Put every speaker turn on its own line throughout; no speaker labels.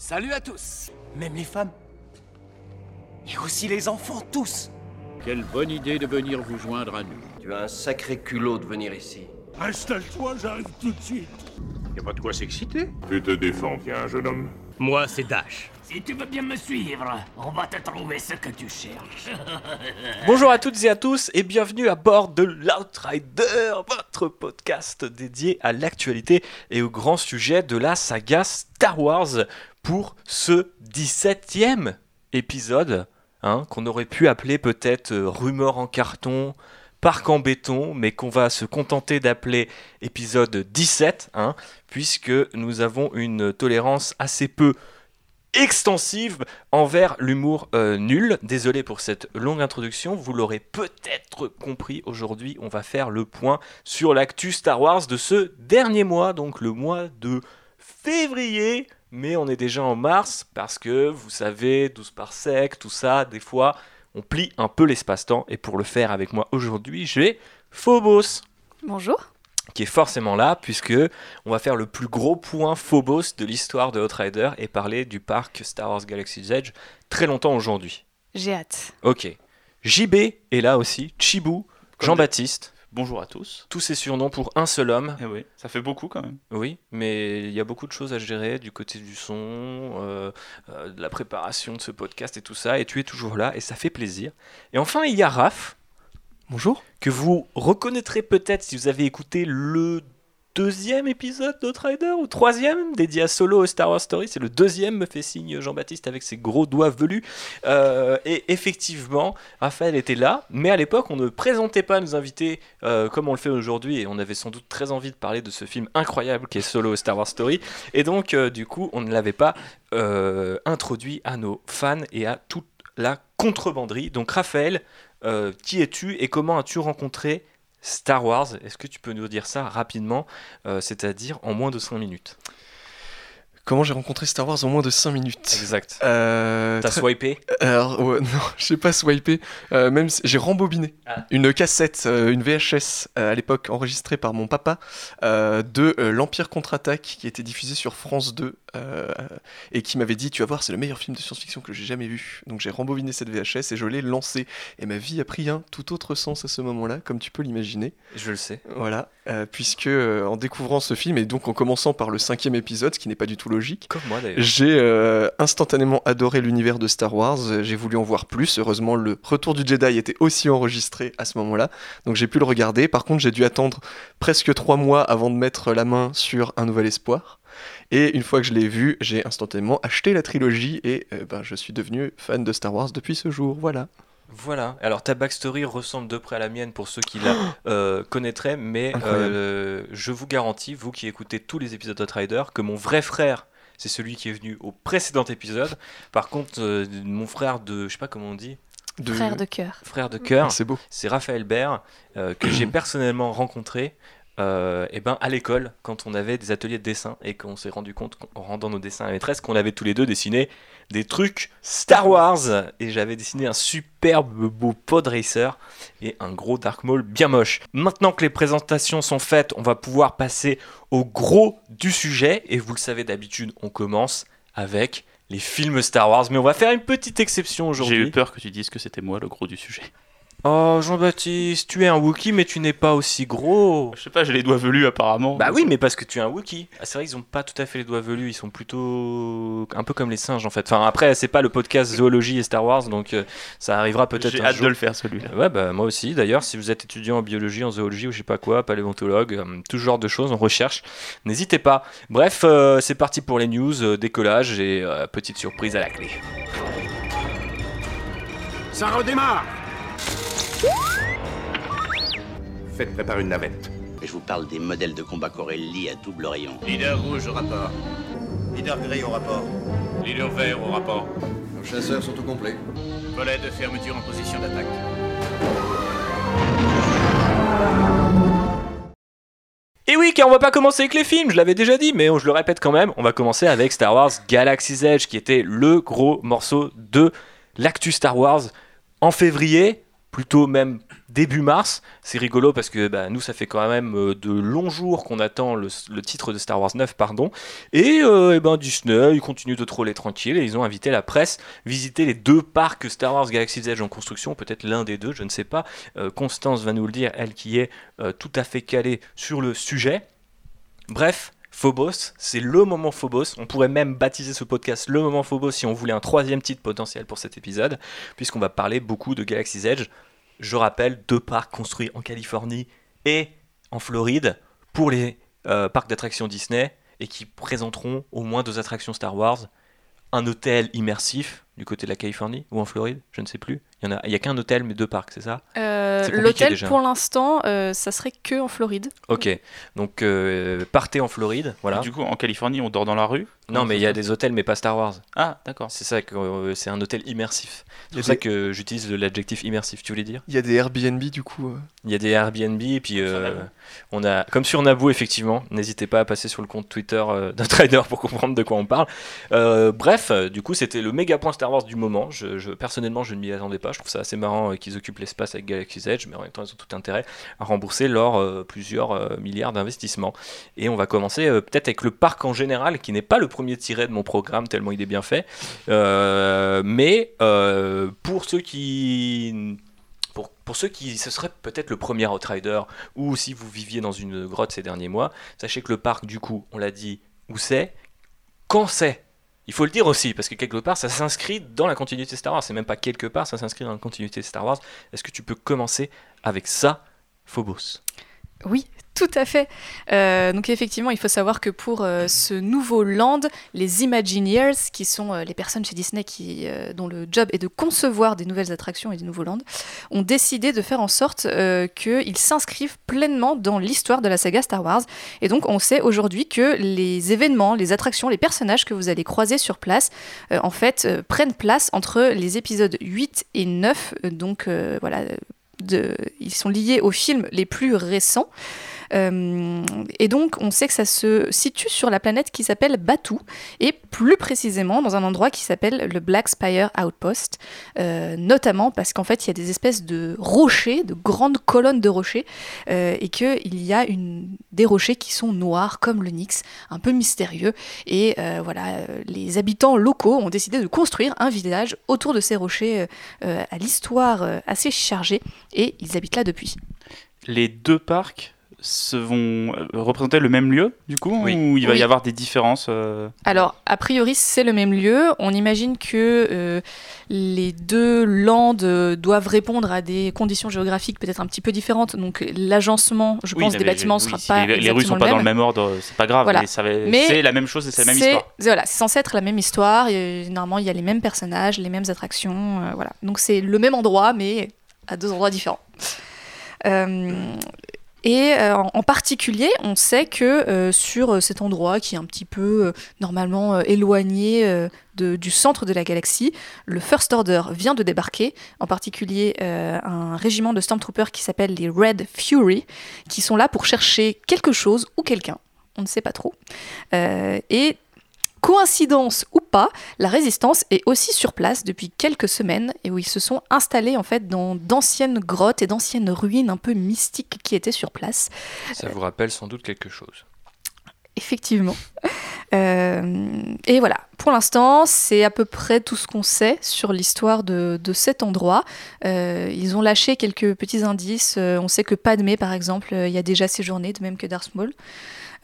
Salut à tous, même les femmes. Et aussi les enfants, tous.
Quelle bonne idée de venir vous joindre à nous.
Tu as un sacré culot de venir ici.
Installe-toi, j'arrive tout de suite.
Y a pas de quoi s'exciter.
Tu te défends bien, jeune homme.
Moi, c'est Dash.
Si tu veux bien me suivre, on va te trouver ce que tu cherches.
Bonjour à toutes et à tous et bienvenue à bord de l'Outrider, votre podcast dédié à l'actualité et aux grands sujets de la saga Star Wars pour ce 17e épisode, hein, qu'on aurait pu appeler peut-être euh, rumeur en carton, parc en béton, mais qu'on va se contenter d'appeler épisode 17, hein, puisque nous avons une tolérance assez peu extensive envers l'humour euh, nul. Désolé pour cette longue introduction, vous l'aurez peut-être compris, aujourd'hui on va faire le point sur l'actu Star Wars de ce dernier mois, donc le mois de février, mais on est déjà en mars parce que vous savez, 12 par sec, tout ça, des fois on plie un peu l'espace-temps et pour le faire avec moi aujourd'hui, j'ai Phobos
Bonjour.
qui est forcément là puisque on va faire le plus gros point Phobos de l'histoire de Outrider et parler du parc Star Wars Galaxy's Edge très longtemps aujourd'hui.
J'ai hâte.
Ok. JB est là aussi, Chibou, Jean-Baptiste,
Bonjour à tous.
tous ces surnoms pour un seul homme.
Eh oui, ça fait beaucoup quand même.
Oui, mais il y a beaucoup de choses à gérer du côté du son, euh, euh, de la préparation de ce podcast et tout ça, et tu es toujours là et ça fait plaisir. Et enfin, il y a Raph. Bonjour. Que vous reconnaîtrez peut-être si vous avez écouté le deuxième épisode d'Outrider ou troisième dédié à Solo Star Wars Story. C'est le deuxième, me fait signe Jean-Baptiste avec ses gros doigts velus. Euh, et effectivement, Raphaël était là, mais à l'époque, on ne présentait pas nos invités euh, comme on le fait aujourd'hui, et on avait sans doute très envie de parler de ce film incroyable qui est Solo Star Wars Story. Et donc, euh, du coup, on ne l'avait pas introduit à nos fans et à toute la contrebanderie. Donc, Raphaël, qui es-tu et comment as-tu rencontré Star Wars Est-ce que tu peux nous dire ça rapidement, euh, c'est-à-dire en moins de 5 minutes?
Comment j'ai rencontré Star Wars en moins de 5 minutes?
Exact.
Euh,
T'as
très-
swipé?
Alors, ouais, non, je sais pas swiper. Euh, même si- j'ai rembobiné
Ah.
une cassette, une VHS à l'époque enregistrée par mon papa de l'Empire contre-attaque qui était diffusée sur France 2 euh, et qui m'avait dit Tu vas voir, c'est le meilleur film de science-fiction que j'ai jamais vu. Donc j'ai rembobiné cette VHS et je l'ai lancée. Et ma vie a pris un tout autre sens à ce moment-là, comme tu peux l'imaginer.
Je le sais.
Voilà, euh, puisque euh, en découvrant ce film et donc en commençant par le cinquième épisode, ce qui n'est pas du tout logique,
Comme moi d'ailleurs.
j'ai instantanément adoré l'univers de Star Wars, j'ai voulu en voir plus. Heureusement, le Retour du Jedi était aussi enregistré à ce moment-là, donc j'ai pu le regarder. Par contre, j'ai dû attendre presque trois mois avant de mettre la main sur Un Nouvel Espoir. Et une fois que je l'ai vu, j'ai instantanément acheté la trilogie et euh, ben, je suis devenu fan de Star Wars depuis ce jour. Voilà.
Voilà. Alors ta backstory ressemble de près à la mienne pour ceux qui la euh, connaîtraient, mais euh, je vous garantis, vous qui écoutez tous les épisodes d'Outrider, que mon vrai frère, c'est celui qui est venu au précédent épisode. Par contre, euh, mon frère de, je sais pas comment on dit,
De...
Frère de cœur.
frère de cœur,
C'est beau.
c'est Raphaël Baird, euh, que j'ai personnellement rencontré. Euh, eh ben, à l'école, quand on avait des ateliers de dessin et qu'on s'est rendu compte en rendant nos dessins à la maîtresse qu'on avait tous les deux dessiné des trucs Star Wars et j'avais dessiné un superbe beau pod racer et un gros Dark Maul bien moche. Maintenant que les présentations sont faites, on va pouvoir passer au gros du sujet et vous le savez d'habitude, on commence avec les films Star Wars, mais on va faire une petite exception
J'ai
aujourd'hui.
eu peur que tu dises que c'était moi le gros du sujet.
Oh Jean-Baptiste, tu es un Wookie mais tu n'es pas aussi gros.
Je sais pas, j'ai les doigts velus apparemment.
Bah oui, mais parce que tu es un Wookie. Ah, c'est vrai qu'ils ont pas tout à fait les doigts velus, ils sont plutôt un peu comme les singes en fait. Enfin après, c'est pas le podcast zoologie et Star Wars, donc euh, ça arrivera peut-être
J'ai
un
hâte
jour.
de le faire celui-là.
Ouais, bah moi aussi. D'ailleurs, si vous êtes étudiant en biologie, en zoologie ou je sais pas quoi, paléontologue, euh, tout ce genre de choses, en recherche, n'hésitez pas. Bref, euh, c'est parti pour les news, euh, décollage et euh, petite surprise à la clé.
Ça redémarre
Faites préparer une navette.
Je vous parle des modèles de combat Corelli à double rayon.
Leader rouge au rapport.
Leader gris au rapport.
Leader vert au rapport.
Nos chasseurs sont au complet.
Volet de fermeture en position d'attaque.
Et oui, car on va pas commencer avec les films, je l'avais déjà dit, mais je le répète quand même, on va commencer avec Star Wars Galaxy's Edge, qui était le gros morceau de l'actu Star Wars en février. plutôt même début mars. C'est rigolo parce que bah, nous, ça fait quand même euh, de longs jours qu'on attend le, titre de Star Wars 9, pardon. Et, euh, eh ben, Disney, ils continuent de troller tranquille et ils ont invité la presse visiter les deux parcs Star Wars Galaxy's Edge en construction, peut-être l'un des deux, je ne sais pas. Euh, Constance va nous le dire, elle qui est tout à fait calée sur le sujet. Bref. Phobos, c'est le moment Phobos. On pourrait même baptiser ce podcast le moment Phobos si on voulait un troisième titre potentiel pour cet épisode, puisqu'on va parler beaucoup de Galaxy's Edge. Je rappelle, deux parcs construits en Californie et en Floride pour les euh, parcs d'attractions Disney et qui présenteront au moins deux attractions Star Wars. Un hôtel immersif du côté de la Californie ou en Floride, je ne sais plus. Il y en a, il y a qu'un hôtel mais deux parcs, c'est ça?
Euh, L'hôtel, pour l'instant, euh, ça serait que en Floride.
Ok, donc euh, partez en Floride, voilà.
Du coup, en Californie, on dort dans la rue?
Non, mais il y a des hôtels mais pas Star Wars.
Ah, d'accord.
C'est ça que euh, c'est un hôtel immersif. C'est pour ça que j'utilise l'adjectif immersif. Tu voulais dire?
Il y a des Airbnb du coup. euh.
Il y a des Airbnb et puis euh, on a comme sur Naboo effectivement. N'hésitez pas à passer sur le compte Twitter euh, d'un trader pour comprendre de quoi on parle. Euh, bref, du coup c'était le méga point Star Wars du moment. Je, je- personnellement je ne m'y attendais pas. Je trouve ça assez marrant euh, qu'ils occupent l'espace avec Galaxy's Edge, mais en même temps ils ont tout intérêt à rembourser leurs euh, plusieurs euh, milliards d'investissements. Et on va commencer peut-être avec le parc en général, qui n'est pas le premier tiré de mon programme tellement il est bien fait. Mais pour ceux qui pour, pour ceux qui ce serait peut-être le premier Outrider ou si vous viviez dans une grotte ces derniers mois, sachez que le parc du coup, on l'a dit, où c'est, quand c'est. Il faut le dire aussi parce que quelque part ça s'inscrit dans la continuité Star Wars, c'est même pas quelque part, ça s'inscrit dans la continuité Star Wars. Est-ce que tu peux commencer avec ça, Phobos?
Oui, tout à fait. Euh, donc effectivement, il faut savoir que pour euh, ce nouveau land, les Imagineers, qui sont euh, les personnes chez Disney dont le job est de concevoir des nouvelles attractions et des nouveaux lands, ont décidé de faire en sorte qu'ils s'inscrivent pleinement dans l'histoire de la saga Star Wars. Et donc on sait aujourd'hui que les événements, les attractions, les personnages que vous allez croiser sur place, en fait, prennent place entre les épisodes 8 et 9. Euh, donc voilà, ils sont liés aux films les plus récents. Euh, et donc, on sait que ça se situe sur la planète qui s'appelle Batu, et plus précisément dans un endroit qui s'appelle le Black Spire Outpost, euh, notamment parce qu'en fait, il y a des espèces de rochers, de grandes colonnes de rochers, euh, et qu'il y a des rochers qui sont noirs comme le Nyx, un peu mystérieux. Et voilà, les habitants locaux ont décidé de construire un village autour de ces rochers à l'histoire assez chargée, et ils habitent là depuis.
Les deux parcs se vont euh, représenter le même lieu, du coup
Oui.
Ou il va
Oui.
y avoir des différences euh,
Alors, a priori, c'est le même lieu. On imagine que euh, les deux landes doivent répondre à des conditions géographiques peut-être un petit peu différentes. Donc, l'agencement, je
oui,
pense, des bâtiments ne
oui,
sera
si
pas
les, les rues
exactement
sont pas
le
dans le même ordre, c'est pas grave.
Voilà.
mais ça va-
Mais
c'est la même chose et c'est la même histoire.
Voilà, c'est censé être la même histoire. et normalement, il y a les mêmes personnages, les mêmes attractions. euh, voilà. Donc, c'est le même endroit, mais à deux endroits différents. Euh, et euh, en particulier, on sait que euh, sur euh, cet endroit qui est un petit peu normalement éloigné du centre de la galaxie, le First Order vient de débarquer, en particulier un régiment de Stormtroopers qui s'appelle les Red Fury, qui sont là pour chercher quelque chose ou quelqu'un. On ne sait pas trop. Et coïncidence ou pas, la résistance est aussi sur place depuis quelques semaines et où ils se sont installés en fait dans d'anciennes grottes et d'anciennes ruines un peu mystiques qui étaient sur place.
Ça vous rappelle sans doute quelque chose.
Effectivement. Euh, et voilà, pour l'instant, c'est à peu près tout ce qu'on sait sur l'histoire de, de cet endroit. Euh, ils ont lâché quelques petits indices. Euh, on sait que Padmé, par exemple, y a déjà séjourné, de même que Darth Maul.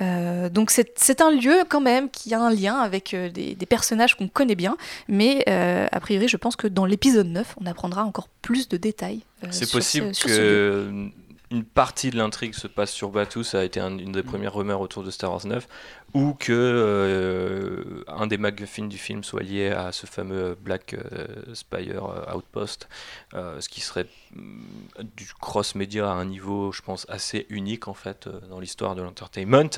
Euh, donc c'est un lieu quand même qui a un lien avec euh, des, des personnages qu'on connaît bien, mais euh, a priori je pense que dans l'épisode 9 on apprendra encore plus de détails.
C'est possible
ce- ce
que une partie de l'intrigue se passe sur Batuu, ça a été un- une des premières rumeurs autour de Star Wars 9, ou que euh, un des MacGuffin du film soit lié à ce fameux Black euh, Spire euh, Outpost, euh, ce qui serait mm, du cross-média à un niveau, je pense, assez unique en fait dans l'histoire de l'entertainment.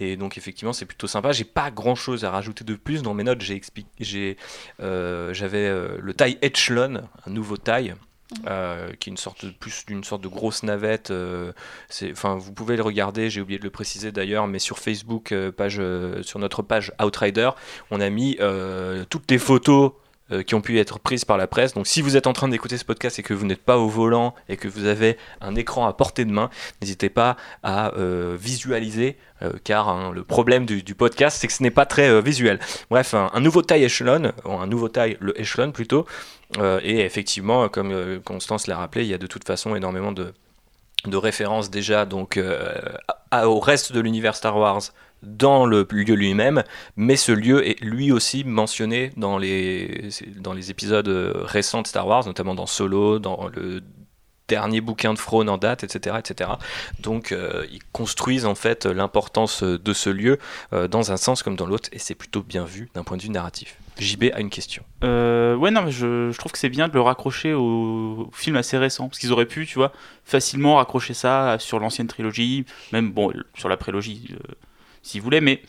Et donc effectivement, c'est plutôt sympa. J'ai pas grand-chose à rajouter de plus dans mes notes. J'ai j'avais le taille Echelon, un nouveau taille. Euh, qui est une sorte de, plus d'une sorte de grosse navette. euh, enfin, vous pouvez le regarder. J'ai oublié de le préciser d'ailleurs, mais sur Facebook, euh, page, sur notre page Outrider, on a mis toutes les photos qui ont pu être prises par la presse. Donc si vous êtes en train d'écouter ce podcast et que vous n'êtes pas au volant et que vous avez un écran à portée de main, n'hésitez pas à visualiser, car hein, le problème du, podcast, c'est que ce n'est pas très visuel. Bref, un, un nouveau taille échelon, un nouveau taille le échelon plutôt, et effectivement, comme euh, Constance l'a rappelé, il y a de toute façon énormément de, références déjà donc euh, au reste de l'univers Star Wars dans le lieu lui-même, mais ce lieu est lui aussi mentionné dans les, dans les épisodes euh, récents de Star Wars, notamment dans Solo, dans le dernier bouquin de Frone en date, etc. etc. Donc euh, ils construisent en fait l'importance de ce lieu euh, dans un sens comme dans l'autre, et c'est plutôt bien vu d'un point de vue narratif. JB a une question.
Euh, ouais, non, mais je, je trouve que c'est bien de le raccrocher au, au film assez récent. Parce qu'ils auraient pu, tu vois, facilement raccrocher ça sur l'ancienne trilogie, même, bon, sur la prélogie, euh, s'ils voulaient, mais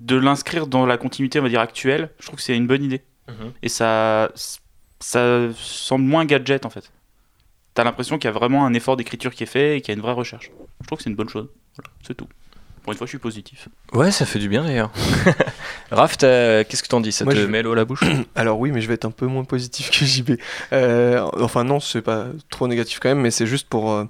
de l'inscrire dans la continuité, on va dire, actuelle, je trouve que c'est une bonne idée.
Mhm.
Et ça, ça semble moins gadget, en fait. T'as l'impression qu'il y a vraiment un effort d'écriture qui est fait et qu'il y a une vraie recherche. Je trouve que c'est une bonne chose. Voilà, c'est tout. Pour une fois, je suis positif.
Ouais, ça fait du bien d'ailleurs. Raph, qu'est-ce que t'en dis? Ça
Moi,
te
je-
met l'eau à la bouche?
Alors oui, mais je vais être un peu moins positif que JB. Euh, enfin non, c'est pas trop négatif quand même, mais c'est juste pour... euh,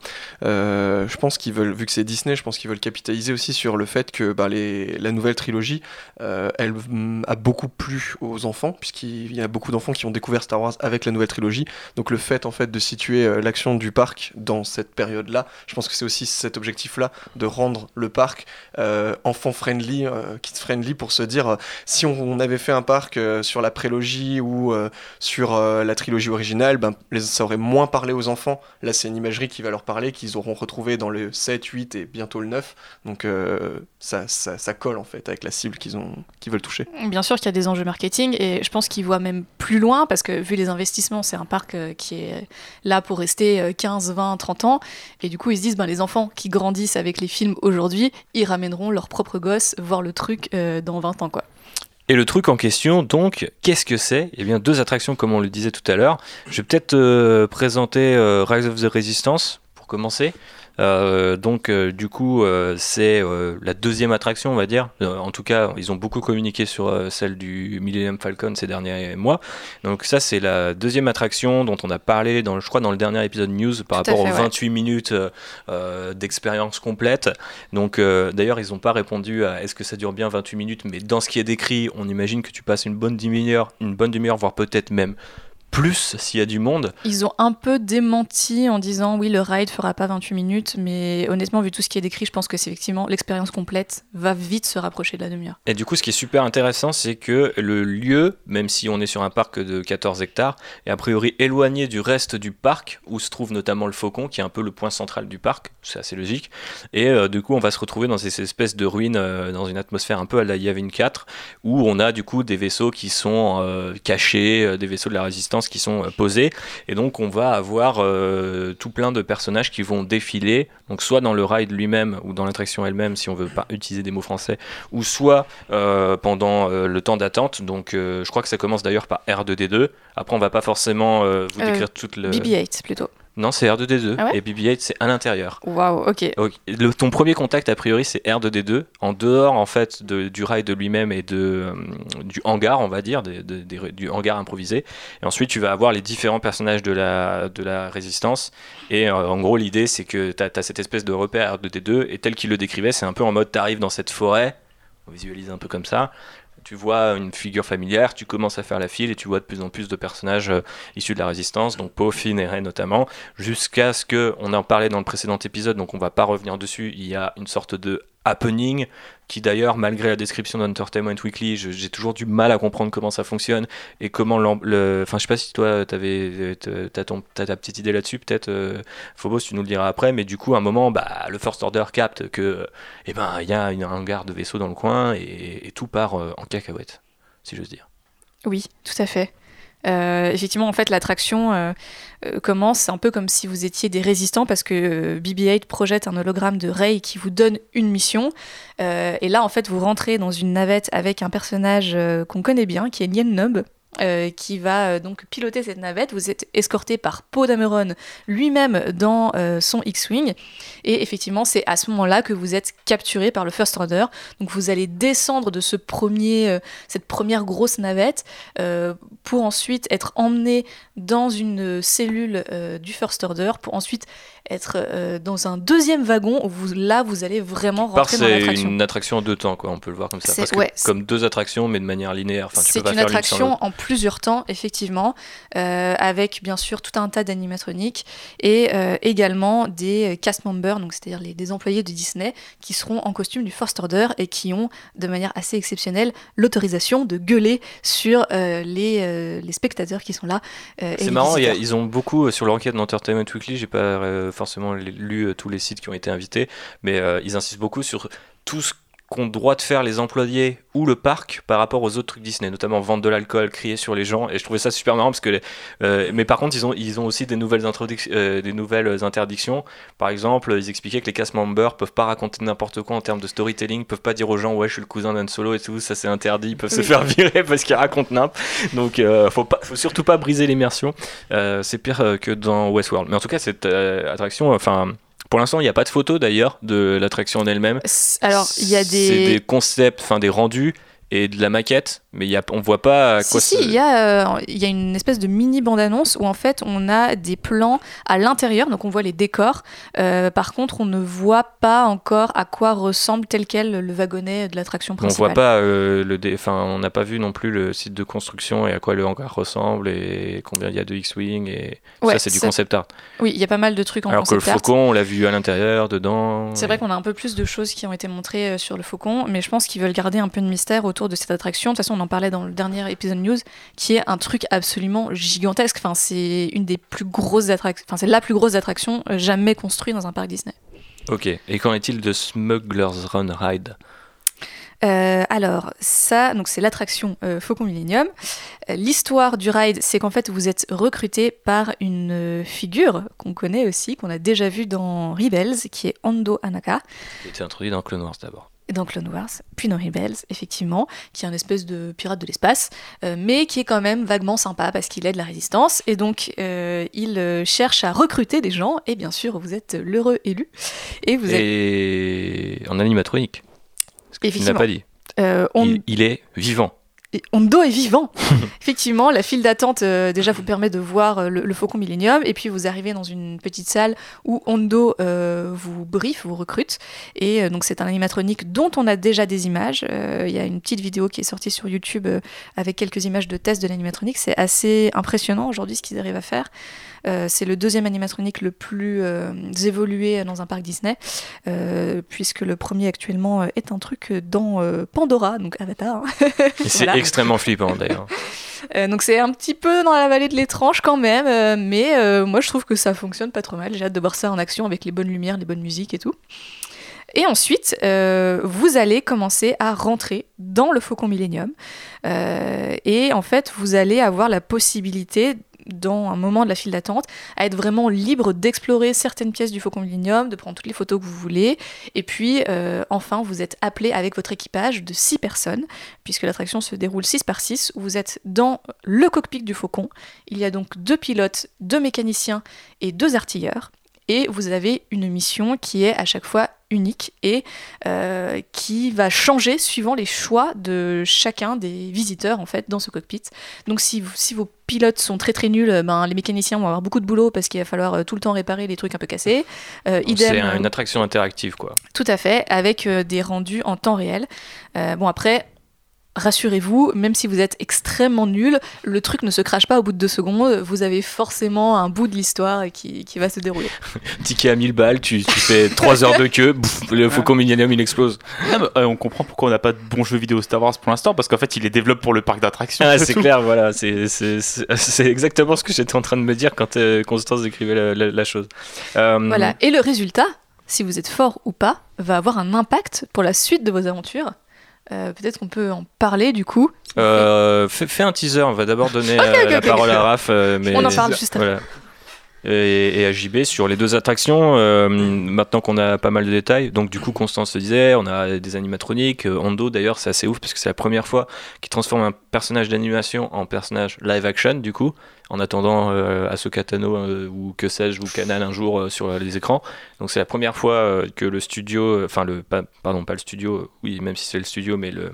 euh, je pense qu'ils veulent, vu que c'est Disney, je pense qu'ils veulent capitaliser aussi sur le fait que bah, les, la nouvelle trilogie, euh, elle mm, a beaucoup plu aux enfants, puisqu'il y a beaucoup d'enfants qui ont découvert Star Wars avec la nouvelle trilogie. Donc le fait en fait de situer euh, l'action du parc dans cette période-là, je pense que c'est aussi cet objectif-là de rendre le parc euh, enfant-friendly, euh, kids-friendly, pour se dire... euh, si on, avait fait un parc sur la prélogie ou sur la trilogie originale, ben, ça aurait moins parlé aux enfants. Là, c'est une imagerie qui va leur parler, qu'ils auront retrouvé dans le 7, 8 et bientôt le 9. Donc ça, ça, colle en fait avec la cible qu'ils qu'ils veulent toucher.
Bien sûr qu'il y a des enjeux marketing et je pense qu'ils voient même plus loin parce que vu les investissements, c'est un parc qui est là pour rester euh, 15, 20, 30 ans. Et du coup, ils se disent, ben, les enfants qui grandissent avec les films aujourd'hui, ils ramèneront leurs propres gosses voir le truc euh, dans 20 ans. quoi.
Et le truc en question, donc, qu'est-ce que c'est? Eh bien, deux attractions, comme on le disait tout à l'heure. Je vais peut-être euh, présenter euh, Rise of the Resistance pour commencer. Euh, donc, euh, du coup, euh, c'est la deuxième attraction, on va dire. En tout cas, ils ont beaucoup communiqué sur celle du Millennium Falcon ces derniers mois. Donc, ça, c'est la deuxième attraction dont on a parlé, dans, je crois, dans le dernier épisode news par
Tout
rapport
fait,
aux
ouais.
28 minutes d'expérience complète. Donc, d'ailleurs, ils n'ont pas répondu à est-ce que ça dure bien 28 minutes, mais dans ce qui est décrit, on imagine que tu passes une bonne demi-heure, une bonne demi-heure, voire peut-être même plus s'il y a du monde.
Ils ont un peu démenti en disant oui, le ride fera pas 28 minutes, mais honnêtement, vu tout ce qui est décrit, je pense que c'est effectivement l'expérience complète va vite se rapprocher de la demi-heure.
Et du coup, ce qui est super intéressant, c'est que le lieu, même si on est sur un parc de 14 hectares, est a priori éloigné du reste du parc, où se trouve notamment le faucon, qui est un peu le point central du parc, c'est assez logique. Et euh, du coup, on va se retrouver dans ces espèces de ruines, euh, dans une atmosphère un peu à la Yavin 4, où on a du coup des vaisseaux qui sont euh, cachés, des vaisseaux de la résistance qui sont euh, posés. Et donc, on va avoir euh, tout plein de personnages qui vont défiler, donc soit dans le ride lui-même, ou dans l'attraction elle-même, si on veut pas utiliser des mots français, ou soit euh, pendant le temps d'attente. Donc, je crois que ça commence d'ailleurs par R2D2. Après, on va pas forcément vous décrire toute le.
BB-8 plutôt.
Non, c'est R2D2
Ah ouais
et BB-8 c'est à l'intérieur.
Waouh, ok.
Le- ton premier contact a priori c'est R2D2 en dehors en fait de- du rail de lui-même et de, euh, du hangar on va dire, du hangar improvisé. Et ensuite tu vas avoir les différents personnages de la, de la résistance. Et euh, en gros l'idée c'est que tu as, cette espèce de repère R2D2 et tel qu'il le décrivait c'est un peu en mode t'arrives dans cette forêt, on visualise un peu comme ça. Tu vois une figure familière, tu commences à faire la file et tu vois de plus en plus de personnages euh, issus de la résistance, donc Poe, Finn et Rey notamment, jusqu'à ce que, on en parlait dans le précédent épisode, donc on va pas revenir dessus, il y a une sorte de happening qui d'ailleurs, malgré la description d'Entertainment Weekly, j'ai toujours du mal à comprendre comment ça fonctionne et comment le... Enfin, je sais pas si toi, t'avais, t'as, ton- t'as ta petite idée là-dessus, peut-être, euh, Phobos, tu nous le diras après, mais du coup, à un moment, bah, le First Order capte que, eh ben, il y a une, un hangar de vaisseau dans le coin et, et tout part euh, en cacahuète, si j'ose dire.
Oui, tout à fait. Euh, effectivement, en fait, l'attraction euh, euh, commence un peu comme si vous étiez des résistants parce que euh, BB-8 projette un hologramme de Rey qui vous donne une mission. Euh, et là, en fait, vous rentrez dans une navette avec un personnage qu'on connaît bien, qui est Nien Nub. Euh, qui va euh, donc piloter cette navette. Vous êtes escorté par Poe Dameron lui-même dans euh, son X-Wing. Et effectivement, c'est à ce moment-là que vous êtes capturé par le First Order. Donc vous allez descendre de ce premier, cette première grosse navette pour ensuite être emmené dans une cellule du First Order pour ensuite être dans un deuxième wagon où vous, là vous allez vraiment rentrer dans
c'est
l'attraction.
une attraction en deux temps, quoi. On peut le voir comme ça.
C'est-
Parce que
ouais, c'est-
comme deux attractions, mais de manière linéaire. Enfin,
C'est une attraction en plusieurs temps, effectivement, euh, avec bien sûr tout un tas d'animatroniques et euh, également des euh, cast members, donc c'est-à-dire les, des employés de Disney qui seront en costume du First Order et qui ont, de manière assez exceptionnelle, l'autorisation de gueuler sur euh, les, les spectateurs qui sont là.
C'est marrant, y a- ils ont beaucoup sur l'enquête d'Entertainment Weekly. J'ai pas forcément lu tous les sites qui ont été invités, mais ils insistent beaucoup sur tout ce qu'ont droit de faire les employés ou le parc par rapport aux autres trucs Disney, notamment vendre de l'alcool, crier sur les gens. Et je trouvais ça super marrant parce que, les- euh, mais par contre, ils ont ils ont aussi des nouvelles euh, des nouvelles interdictions. Par exemple, ils expliquaient que les cast members peuvent pas raconter n'importe quoi en termes de storytelling, peuvent pas dire aux gens ouais je suis le cousin d'Han Solo et tout, ça c'est interdit. Ils peuvent se faire virer parce qu'ils racontent n'importe. Donc euh, faut pas, faut surtout pas briser l'immersion. Euh, c'est pire euh, que dans Westworld. Mais en tout cas, cette attraction, enfin, pour l'instant, il n'y a pas de photo d'ailleurs de l'attraction en elle-même.
Alors, il y a
C'est
des...
des concepts, enfin des rendus et de la maquette, mais y a, on voit pas à
Si,
quoi
si, il y, a, euh, y a une espèce de mini bande-annonce où en fait on a des plans à l'intérieur, donc on voit les décors. Euh, par contre, on ne voit pas encore à quoi ressemble tel quel le wagonnet de l'attraction
On
principale.
voit pas euh, le, dé- enfin, on n'a pas vu non plus le site de construction et à quoi le hangar ressemble et combien il y a de X-wing et
Ouais,
ça c'est du concept art.
Oui, il y a pas mal de trucs en
Alors que le
art.
faucon, on l'a vu à l'intérieur, dedans.
C'est vrai qu'on a un peu plus de choses qui ont été montrées euh, sur le Faucon, mais je pense qu'ils veulent garder un peu de mystère autour de cette attraction. De toute façon, on en parlait dans le dernier épisode news, qui est un truc absolument gigantesque. Enfin, c'est une des plus grosses attractions. Enfin, c'est la plus grosse attraction euh, jamais construite dans un parc Disney.
Ok. Et qu'en est-il de Smuggler's Run Ride?
Euh, alors, ça, donc c'est l'attraction euh, Faucon Millennium. Euh, L'histoire du ride, c'est qu'en fait, vous êtes recruté par une figure qu'on connaît aussi, qu'on a déjà vue dans Rebels, qui est Hondo Anaka.
Il a été introduit dans Clone Wars d'abord.
Dans Clone Wars, puis dans Rebels, effectivement, qui est un espèce de pirate de l'espace, euh, mais qui est quand même vaguement sympa parce qu'il aide la résistance, et donc euh, il euh, cherche à recruter des gens, et bien sûr, vous êtes l'heureux élu, et vous êtes...
Et en animatronique. Parce que tu pas dit.
euh, on-
Il, il est vivant.
Hondo est vivant. Effectivement, la file d'attente euh, déjà vous permet de voir euh, le, le Faucon Millennium et puis vous arrivez dans une petite salle où Hondo euh, vous brief, vous recrute. Et donc c'est un animatronique dont on a déjà des images. Il y a une petite vidéo qui est sortie sur YouTube avec quelques images de test de l'animatronique. C'est assez impressionnant aujourd'hui ce qu'ils arrivent à faire. Euh, c'est le deuxième animatronique le plus euh, évolué dans un parc Disney, euh, puisque le premier actuellement est un truc dans Pandora, donc Avatar. hein.
Et c'est
Voilà.
extrêmement flippant d'ailleurs.
Euh, donc c'est un petit peu dans la vallée de l'étrange quand même, euh, mais euh, moi je trouve que ça fonctionne pas trop mal. J'ai hâte de voir ça en action avec les bonnes lumières, les bonnes musiques et tout. Et ensuite, vous allez commencer à rentrer dans le Faucon Millennium. Euh, et en fait, vous allez avoir la possibilité, dans un moment de la file d'attente, à être vraiment libre d'explorer certaines pièces du Faucon Millennium, de prendre toutes les photos que vous voulez. Et puis, euh, enfin, vous êtes appelé avec votre équipage de 6 personnes, puisque l'attraction se déroule 6 par 6, où vous êtes dans le cockpit du Faucon. Il y a donc deux pilotes, deux mécaniciens et deux artilleurs. Et vous avez une mission qui est à chaque fois unique et euh, qui va changer suivant les choix de chacun des visiteurs en fait dans ce cockpit. Donc si, vous- si vos pilotes sont très très nuls, ben, les mécaniciens vont avoir beaucoup de boulot parce qu'il va falloir euh, tout le temps réparer les trucs un peu cassés. Euh,
C'est un- une attraction interactive quoi.
tout à fait, avec des rendus en temps réel. Bon, après, rassurez-vous, même si vous êtes extrêmement nul, le truc ne se crache pas au bout de deux secondes. Vous avez forcément un bout de l'histoire qui, qui va se dérouler.
Ticket à 1000 balles, tu, tu fais 3 heures de queue, bouf, le Faucon Millennium il explose.
Ah, bah, euh, on comprend pourquoi on n'a pas de bons jeux vidéo Star Wars pour l'instant, parce qu'en fait, il les développe pour le parc d'attractions.
Ah,
c'est
clair, voilà, c'est exactement ce que j'étais en train de me dire quand euh, Constance décrivait la, la- la chose. Euh,
Voilà. Et le résultat, si vous êtes fort ou pas, va avoir un impact pour la suite de vos aventures. Euh, Peut-être qu'on peut en parler du coup.
euh, fais, fais un teaser, on va d'abord donner
Ok,
euh,
ok,
la parole à Raph. euh, mais,
On en parle juste après.
voilà. et, et à JB sur les deux attractions. euh, maintenant qu'on a pas mal de détails, donc du coup, Constance le disait, on a des animatroniques. euh, Hondo, d'ailleurs, c'est assez ouf parce que c'est la première fois qu'il transforme un personnage d'animation en personnage live action, du coup, en attendant euh, à ce Katano euh, ou que sais-je, ou Canal un jour euh, sur les écrans. Donc c'est la première fois euh, que le studio, euh, enfin le, pas, pardon, pas le studio, oui, même si c'est le studio, mais le,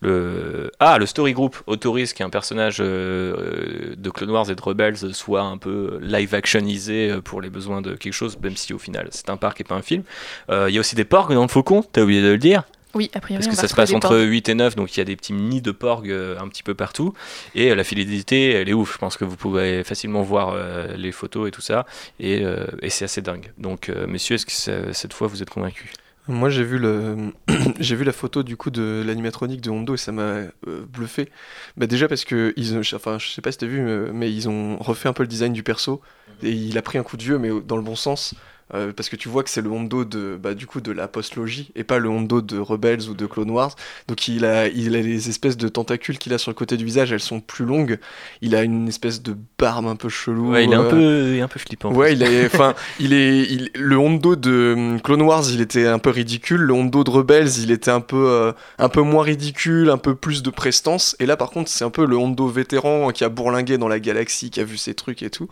le, ah, le Story Group autorise qu'un personnage de Clone Wars et de Rebels soit un peu live actionisé pour les besoins de quelque chose, même si au final c'est un parc et pas un film. Il y a aussi des porgs dans le Faucon, t'as oublié de le dire.
Oui, a priori,
Parce que ça se passe entre
porcs.
8 et 9, donc il y a des petits nids de porg euh, un petit peu partout. Et euh, la fidélité, elle est ouf. Je pense que vous pouvez facilement voir euh, les photos et tout ça. Et, euh, et c'est assez dingue. Donc, euh, messieurs, est-ce que ça- cette fois vous êtes convaincus?
Moi, j'ai vu le, j'ai vu la photo du coup de l'animatronique de Hondo et ça m'a euh, bluffé. Bah déjà parce que ils, ont- enfin, je sais pas si t'as vu, mais- mais ils ont refait un peu le design du perso et il a pris un coup de vieux, mais dans le bon sens. Euh, parce que tu vois que c'est le Hondo de, bah, du coup, de la postlogie et pas le Hondo de Rebels ou de Clone Wars. Donc il a, il a les espèces de tentacules qu'il a sur le côté du visage, elles sont plus longues. Il a une espèce de barbe un peu chelou.
Ouais, il est un
euh,
peu, il est un peu flippant.
Ouais, il est, enfin, il est, il- le Hondo de hum, Clone Wars, il était un peu ridicule. Le Hondo de Rebels, il était un peu, euh, un peu moins ridicule, un peu plus de prestance. Et là, par contre, c'est un peu le Hondo vétéran qui a bourlingué dans la galaxie, qui a vu ces trucs et tout.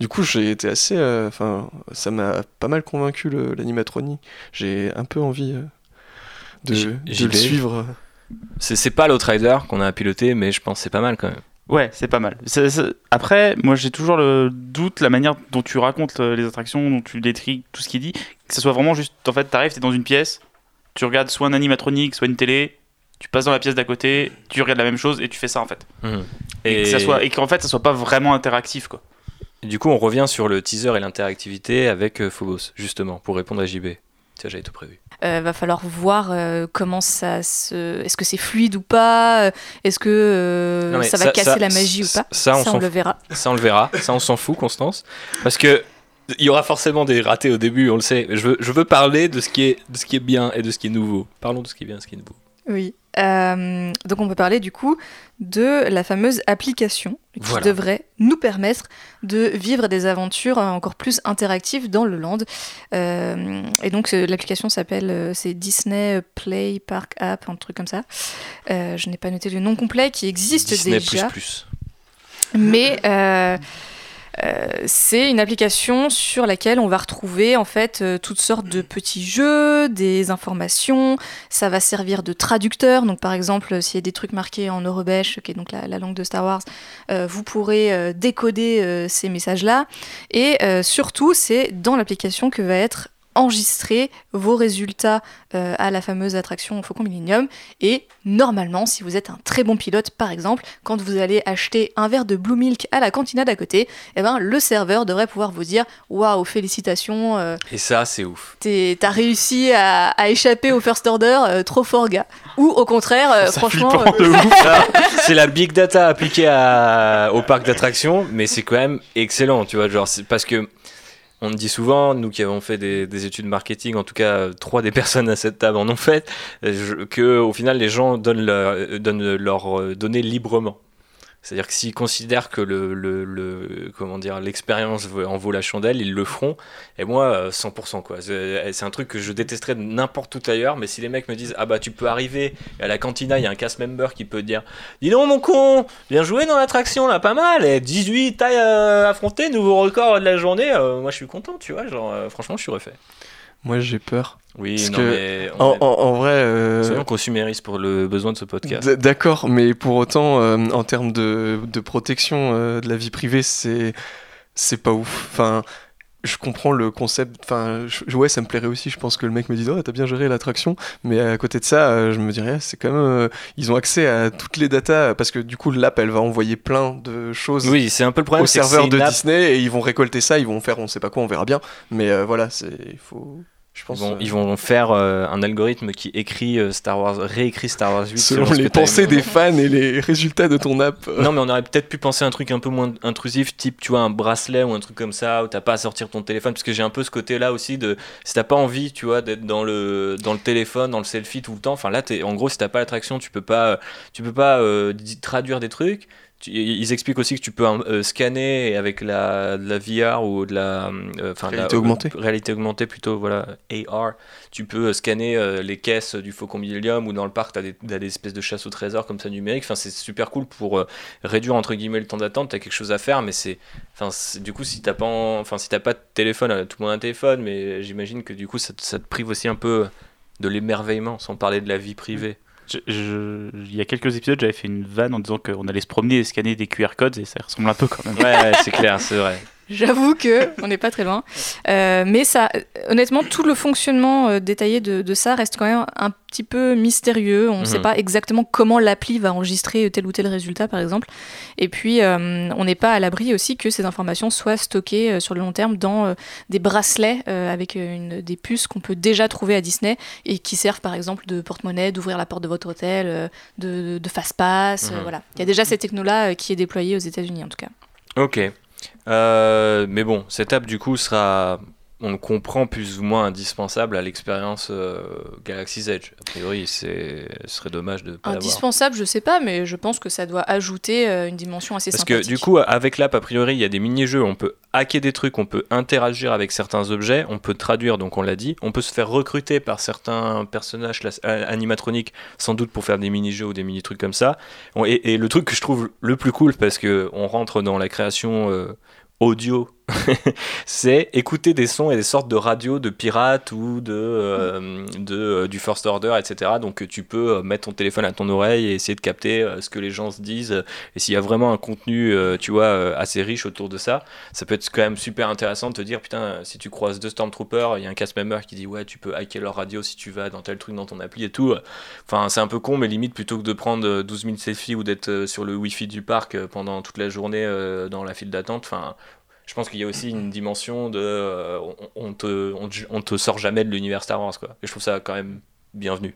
Du coup, j'ai été assez, euh, enfin, ça m'a pas mal convaincu l'animatronique. J'ai un peu envie euh, de, de le suivre.
C'est c'est pas l'Outrider qu'on a piloté, mais je pense que c'est pas mal quand même.
Ouais, c'est pas mal. C'est- c'est- Après, moi j'ai toujours le doute, la manière dont tu racontes euh, les attractions, dont tu détris tout ce qu'il dit, que ce soit vraiment juste. En fait, t'arrives, t'es dans une pièce, tu regardes soit un animatronique, soit une télé, tu passes dans la pièce d'à côté, tu regardes la même chose et tu fais ça en fait. Et, que ça soit, et qu'en fait ça soit pas vraiment interactif quoi.
Du coup, on revient sur le teaser et l'interactivité avec euh, Phobos, justement, pour répondre à JB. Tiens, j'avais tout prévu.
Euh, va falloir voir euh, comment ça se. Est-ce que c'est fluide ou pas euh, Est-ce que euh,
Non,
ça va casser la magie ou pas?
Ça, on,
le verra.
Ça, on le verra. Ça, on s'en fout, Constance. Parce que il y aura forcément des ratés au début, on le sait. Je veux, je veux parler de ce, qui est, de ce qui est bien et de ce qui est nouveau. Parlons de ce qui est bien et de ce qui est nouveau.
Oui. Euh, donc on peut parler du coup de la fameuse application qui
Voilà.
devrait nous permettre de vivre des aventures encore plus interactives dans le land. Euh, et donc l'application s'appelle euh, c'est Disney Play Park App, un truc comme ça. Euh, je n'ai pas noté le nom complet qui existe
Disney
déjà.
plus plus.
Mais euh, c'est une application sur laquelle on va retrouver en fait euh, toutes sortes de petits jeux, des informations. Ça va servir de traducteur. Donc par exemple, s'il y a des trucs marqués en Eurobesh, qui est donc la, la langue de Star Wars, euh, vous pourrez décoder ces messages-là. Et surtout, c'est dans l'application que va être enregistrer vos résultats euh, à la fameuse attraction au Faucon Millennium et normalement si vous êtes un très bon pilote par exemple quand vous allez acheter un verre de Blue Milk à la cantina d'à côté eh ben, le serveur devrait pouvoir vous dire waouh félicitations euh,
Et ça, c'est ouf.
t'as réussi à, à échapper au first order euh, trop fort gars ou au contraire euh,
Ça
franchement euh,
c'est la big data appliquée à- au parc d'attractions, mais c'est quand même excellent, tu vois. Genre, parce que on dit souvent, nous qui avons fait des, des études marketing, en tout cas euh, trois des personnes à cette table en ont fait, euh, que au final les gens donnent, leur- euh, donnent leurs données librement. C'est-à-dire que s'ils considèrent que le, le- le- comment dire l'expérience en vaut la chandelle, ils le feront. Et moi, euh, 100% quoi. C'est c'est un truc que je détesterais n'importe où ailleurs. Mais si les mecs me disent ah bah tu peux arriver à la cantina, il y a un cast member qui peut dire dis donc mon con, bien joué dans l'attraction là, pas mal. Et 18 tailles euh, affrontées, nouveau record de la journée. euh, moi je suis content, tu vois. Genre euh, franchement, je suis refait.
Moi, j'ai peur.
Oui,
Parce
non
que
mais on
En,
est-
en- en vrai. euh,
soyons consuméristes pour le besoin de ce podcast.
D'accord, mais pour autant, euh, en termes de, de protection euh, de la vie privée, c'est c'est pas ouf. Enfin, je comprends le concept. Enfin, je- ouais, ça me plairait aussi. Je pense que le mec me dit, oh, t'as bien géré l'attraction. Mais à côté de ça, euh, je me dirais, c'est quand même, euh, ils ont accès à toutes les datas parce que du coup, l'app, elle va envoyer plein de choses.
Oui, c'est un peu le problème.
au serveur de
app-
Disney et ils vont récolter ça, ils vont faire on sait pas quoi, on verra bien. Mais euh, voilà, c'est il faut je
Ils
pense
vont,
euh,
ils vont faire euh, un algorithme qui écrit euh, Star Wars, réécrit Star Wars 8
selon
ce
les pensées des fans et les résultats de ton app.
Non, mais on aurait peut-être pu penser à un truc un peu moins intrusif, type, tu vois, un bracelet ou un truc comme ça, où t'as pas à sortir ton téléphone, parce que j'ai un peu ce côté-là aussi de, si t'as pas envie, tu vois, d'être dans le, dans le téléphone, dans le selfie tout le temps, enfin là, t'es, en gros, si t'as pas l'attraction, tu peux pas, tu peux pas euh, traduire des trucs, ils expliquent aussi que tu peux euh, scanner avec la, de la VR ou de la, euh, de la-
Réalité augmentée.
réalité augmentée plutôt, voilà, AR. Tu peux euh, scanner euh, les caisses du Faucon Millennium ou dans le parc, tu as, des espèces de chasse au trésor comme ça numérique. Enfin, c'est super cool pour euh, réduire entre guillemets le temps d'attente. Tu as quelque chose à faire, mais c'est, enfin, du coup, si t'as pas, en- enfin, si t'as pas de téléphone, euh, tout le monde a un téléphone, mais j'imagine que du coup, ça te prive aussi un peu de l'émerveillement, sans parler de la vie privée.
Je- je- Il y a quelques épisodes, j'avais fait une vanne en disant qu'on allait se promener et scanner des QR codes et ça ressemble un peu quand même.
Ouais, ouais, c'est clair, c'est vrai.
J'avoue que on n'est pas très loin. Euh, mais ça, honnêtement, tout le fonctionnement euh, détaillé de, de ça reste quand même un petit peu mystérieux. On ne sait
Mhm.
pas exactement comment l'appli va enregistrer tel ou tel résultat, par exemple. Et puis, euh, on n'est pas à l'abri aussi que ces informations soient stockées sur le long terme dans des bracelets avec une, des puces qu'on peut déjà trouver à Disney et qui servent, par exemple, de porte-monnaie, d'ouvrir la porte de votre hôtel, de, de, fast-pass.
Mhm.
voilà. Il y a déjà cette techno-là qui est déployée aux États-Unis, en tout cas.
Ok. Euh, mais bon, cette app du coup sera, on le comprend plus ou moins indispensable à l'expérience euh, Galaxy's Edge. A priori, c'est, ce serait dommage de pas.
Indispensable, je sais pas, mais je pense que ça doit ajouter euh, une dimension assez
Parce que du coup, avec l'app, a priori, il y a des mini-jeux, on peut hacker des trucs, on peut interagir avec certains objets, on peut traduire, donc on l'a dit, on peut se faire recruter par certains personnages euh, animatroniques, sans doute pour faire des mini-jeux ou des mini-trucs comme ça. Et le truc que je trouve le plus cool, parce que on rentre dans la création euh, audio, c'est écouter des sons et des sortes de radios de pirates ou de, euh, de, euh, du First Order, etc. Donc tu peux euh, mettre ton téléphone à ton oreille et essayer de capter ce que les gens se disent. Et s'il y a vraiment un contenu, tu vois, assez riche autour de ça, ça peut être quand même super intéressant de te dire, putain, si tu croises deux Stormtroopers, il y a un cast member qui dit, ouais, tu peux hacker leur radio si tu vas dans tel truc dans ton appli et tout. Enfin, c'est un peu con, mais limite, plutôt que de prendre euh, 12 000 selfies ou d'être sur le Wi-Fi du parc pendant toute la journée dans la file d'attente, enfin, je pense qu'il y a aussi une dimension de. euh, on, on te, on, te- on te sort jamais de l'univers Star Wars, quoi. Et je trouve ça quand même bienvenu.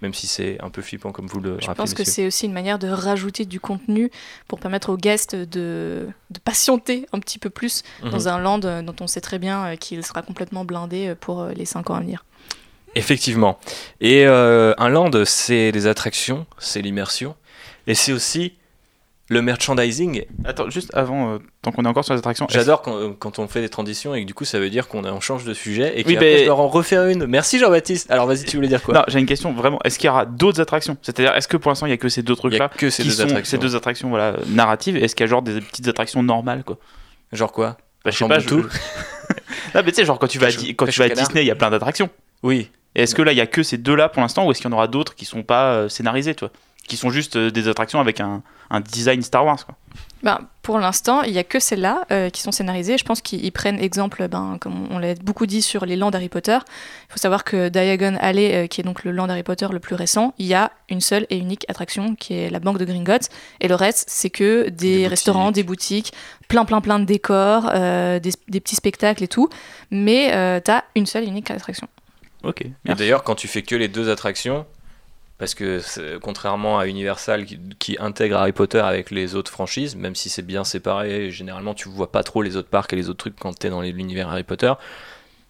Même si c'est un peu flippant, comme vous le
Je
rappelez.
pense que c'est aussi une manière de rajouter du contenu pour permettre aux guests de, de patienter un petit peu plus
Mhm.
dans un land euh, dont on sait très bien euh, qu'il sera complètement blindé pour les 5 ans à venir.
Effectivement. Et euh, un land, c'est des attractions, c'est l'immersion. Et c'est aussi le merchandising.
Attends, juste avant, euh, tant qu'on est encore sur les attractions.
J'adore quand, quand on fait des transitions et que du coup ça veut dire qu'on on change de sujet et
Oui,
qu'après je dois en refaire une. Merci Jean-Baptiste. Alors vas-y, tu voulais dire quoi?
Non, j'ai une question vraiment. Est-ce qu'il y aura d'autres attractions? C'est-à-dire, est-ce que pour l'instant il y a que ces deux trucs-là
que ces
qui
deux
sont
attractions.
ces deux attractions voilà narratives Est-ce qu'il y a genre des petites attractions normales quoi?
Genre quoi?
Bah, je sais pas.
Chamboule
Je... non, mais tu sais, genre quand tu vas à, quand tu vas. Disney, il y a plein d'attractions.
Oui.
Est-ce que là il y a que ces deux-là pour l'instant ou est-ce qu'il y en aura d'autres qui sont pas euh, scénarisées, toi Qui sont juste euh, des attractions avec un, un design Star Wars quoi.
Ben, pour l'instant, il n'y a que celles-là euh, qui sont scénarisées. Je pense qu'ils ils prennent exemple, ben, comme on l'a beaucoup dit sur les lands Harry Potter. Il faut savoir que Diagon Alley, euh, qui est donc le land Harry Potter le plus récent, il y a une seule et unique attraction qui est la banque de Gringotts. Et le reste, c'est que des,
Des
restaurants,
boutiques.
des boutiques, plein, plein, plein de décors, euh, des, des petits spectacles et tout. Mais euh, tu as une seule et unique attraction.
Ok.
Et d'ailleurs, quand tu fais que les deux attractions, parce que contrairement à Universal qui, intègre Harry Potter avec les autres franchises, même si c'est bien séparé, généralement tu vois pas trop les autres parcs et les autres trucs quand tu es dans l'univers Harry Potter.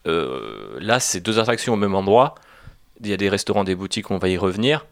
Euh, là, c'est deux attractions au même endroit. Il y a des restaurants, des boutiques, on va y revenir.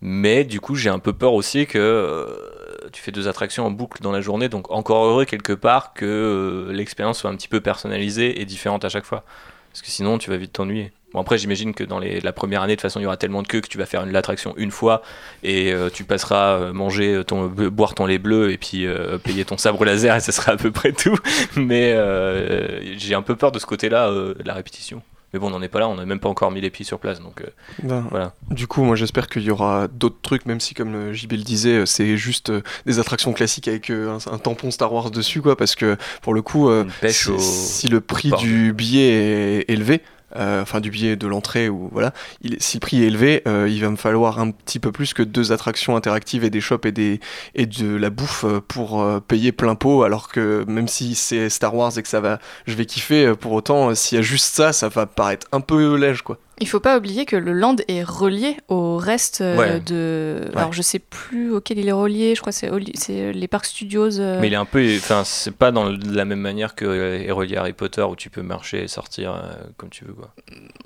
Mais du coup, j'ai un peu peur aussi que euh, tu fais deux attractions en boucle dans la journée. Donc, encore heureux quelque part que euh, l'expérience soit un petit peu personnalisée et différente à chaque fois. Parce que sinon, tu vas vite t'ennuyer. Bon, après, j'imagine que dans les, la première année, de toute façon, il y aura tellement de queues que tu vas faire une- l'attraction une fois et euh, tu passeras euh, manger ton, be- boire ton lait bleu et puis euh, payer ton sabre laser et ça sera à peu près tout. Mais euh, j'ai un peu peur de ce côté-là, euh, de la répétition. Mais bon, on n'en est pas là, on n'a même pas encore mis les pieds sur place. Donc, euh,
Ben,
Voilà.
Du coup, moi j'espère qu'il y aura d'autres trucs, même si, comme le JB le disait, euh, c'est juste euh, des attractions classiques avec euh, un, un tampon Star Wars dessus, quoi, parce que pour le coup, euh, si,
au.
si le prix du billet est élevé, euh, enfin du billet de l'entrée ou voilà, il, si le prix est élevé, euh, il va me falloir un petit peu plus que deux attractions interactives et des shops et des et de la bouffe euh, pour euh, payer plein pot. Alors que même si c'est Star Wars et que ça va, je vais kiffer, euh, pour autant, euh, s'il y a juste ça, ça va paraître un peu léger, quoi.
Il faut pas oublier que le land est relié au reste euh,
Ouais.
de.
Ouais.
Alors je sais plus auquel il est relié. Je crois que c'est c'est les parcs studios. euh,
Mais il est un peu, enfin, c'est pas dans le- de la même manière que euh, est relié à Harry Potter où tu peux marcher et sortir euh, comme tu veux quoi.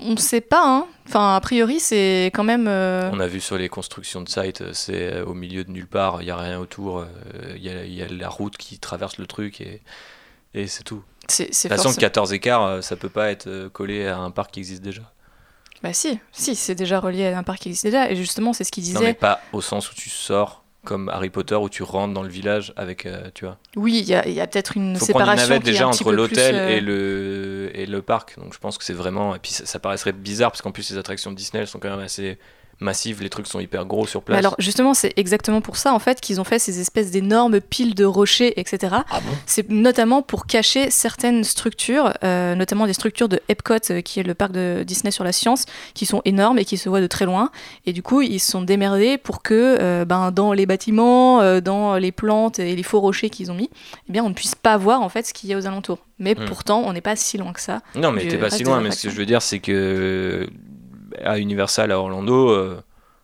On sait pas. Hein. Enfin, a priori, c'est quand même. euh,
On a vu sur les constructions de sites, euh, c'est euh, au milieu de nulle part, il y a rien autour, euh, il y, a, il y a la route qui traverse le truc et, et c'est tout.
C'est
De toute façon,
forcément-
14 écarts, euh, ça peut pas être euh, collé à un parc qui existe déjà.
Bah si, si, c'est déjà relié à un parc qui existe déjà. Et justement, c'est ce qu'il
Non, mais
disait.
pas au sens où tu sors comme Harry Potter où tu rentres dans le village avec, euh, tu vois.
Oui, il y a, a peut-être une
faut prendre une
séparation
navette
qui est
déjà
un
entre l'hôtel
euh,
et, le, et le parc. Donc je pense que c'est vraiment. Et puis ça, ça paraîtrait bizarre parce qu'en plus les attractions de Disney elles sont quand même assez massives, les trucs sont hyper gros sur
Mais
place.
alors justement, c'est exactement pour ça en fait qu'ils ont fait ces espèces d'énormes piles de rochers, etc.
Ah bon?
C'est notamment pour cacher certaines structures, euh, notamment des structures de Epcot, euh, qui est le parc de Disney sur la science, qui sont énormes et qui se voient de très loin. Et du coup, ils se sont démerdés pour que euh, ben, dans les bâtiments, euh, dans les plantes et les faux rochers qu'ils ont mis, eh bien, on ne puisse pas voir en fait ce qu'il y a aux alentours. Mais
Hmm.
pourtant, on n'est pas si loin que ça.
Non, mais t'es pas si loin. Mais ce que je veux dire, c'est que à Universal à Orlando, euh,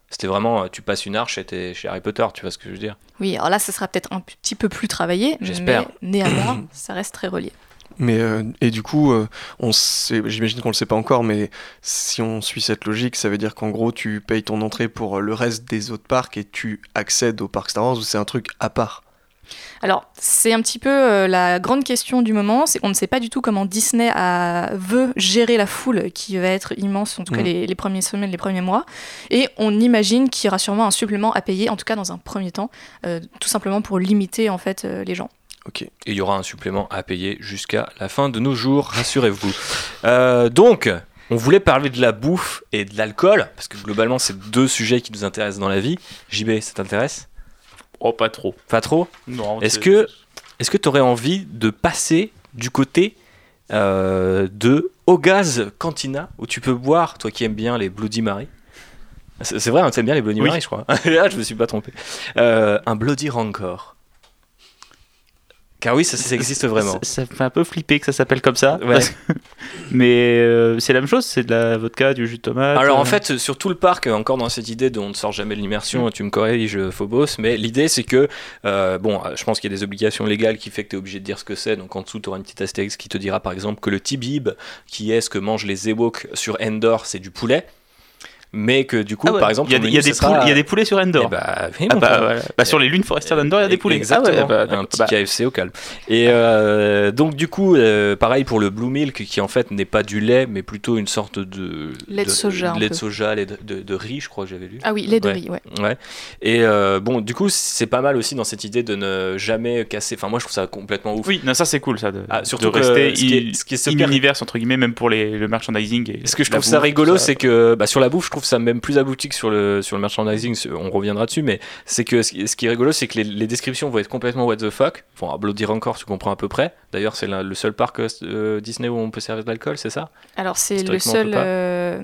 c'était vraiment euh, tu passes une arche et t'es chez Harry Potter. Tu vois ce que je veux dire
Oui, alors là, ça sera peut-être un petit peu plus travaillé, mais
J'espère.
néanmoins, ça reste très relié.
Mais euh, et du coup, euh, on sait, j'imagine qu'on le sait pas encore, mais si on suit cette logique, ça veut dire qu'en gros, tu payes ton entrée pour le reste des autres parcs et tu accèdes au parc Star Wars ou c'est un truc à part?
Alors, c'est un petit peu euh, la grande question du moment, c'est qu'on ne sait pas du tout comment Disney a- veut gérer la foule qui va être immense, en tout cas
Mm.
les, les premières semaines, les premiers mois. Et on imagine qu'il y aura sûrement un supplément à payer, en tout cas dans un premier temps, euh, tout simplement pour limiter en fait euh, les gens.
Ok.
Et il y aura un supplément à payer jusqu'à la fin de nos jours, rassurez-vous. Donc, on voulait parler de la bouffe et de l'alcool, parce que globalement, c'est deux sujets qui nous intéressent dans la vie. JB, ça t'intéresse?
Oh, pas trop.
Pas trop
Non.
Est-ce que est-ce que tu aurais envie de passer du côté euh, de Ogaz Cantina, où tu peux boire, toi qui aimes bien les Bloody Mary C'est c'est vrai, hein, tu aimes bien les Bloody
Oui.
Mary, je crois. Là, je me suis pas trompé. Euh, un Bloody Rancor. Car oui, ça, ça existe vraiment.
Ça, me fait un peu flipper que ça s'appelle comme ça.
Ouais.
parce que- Mais euh, c'est la même chose, c'est de la vodka, du jus de tomate.
Alors en
euh,
fait, sur tout le parc, encore dans cette idée de on ne sort jamais de l'immersion, tu me corriges Phobos, mais l'idée c'est que, euh, bon, je pense qu'il y a des obligations légales qui fait que tu es obligé de dire ce que c'est, donc en dessous tu auras une petite astérisque qui te dira par exemple que le tibib, qui est ce que mangent les Ewoks sur Endor, c'est du poulet, mais que du coup,
ah ouais,
par exemple,
il y y y a des poulets sur Endor.
Eh bah, oui,
Ah bah, voilà. Bah, sur les lunes forestières d'Endor, il y a des poulets.
Exactement,
Ah ouais, bah,
un petit
Bah,
KFC au calme. Et euh, donc du coup, euh, pareil pour le Blue Milk, qui en fait n'est pas du lait, mais plutôt une sorte de
Lait de soja, un
lait de soja, lait de, de- de riz, je crois que j'avais lu.
Ah oui, lait de
Ouais.
riz, ouais.
Ouais. Et euh, bon, du coup, c'est pas mal aussi dans cette idée de ne jamais casser. Enfin, moi, je trouve ça complètement ouf.
Oui, non, ça c'est cool ça, de,
Ah, surtout
de rester
ce qui est-
in-
ce qui est super-
entre guillemets, même pour les, le merchandising. Et
Ce que je trouve ça rigolo, c'est que sur la bouffe, je trouve ça même plus abouti que sur le, sur le merchandising, on reviendra dessus, mais c'est que ce qui est rigolo, c'est que les, les descriptions vont être complètement what the fuck. Enfin, à Bloody Rancor, tu comprends à peu près. D'ailleurs, c'est le seul parc euh, Disney où on peut servir de l'alcool, c'est ça?
Alors c'est le seul euh,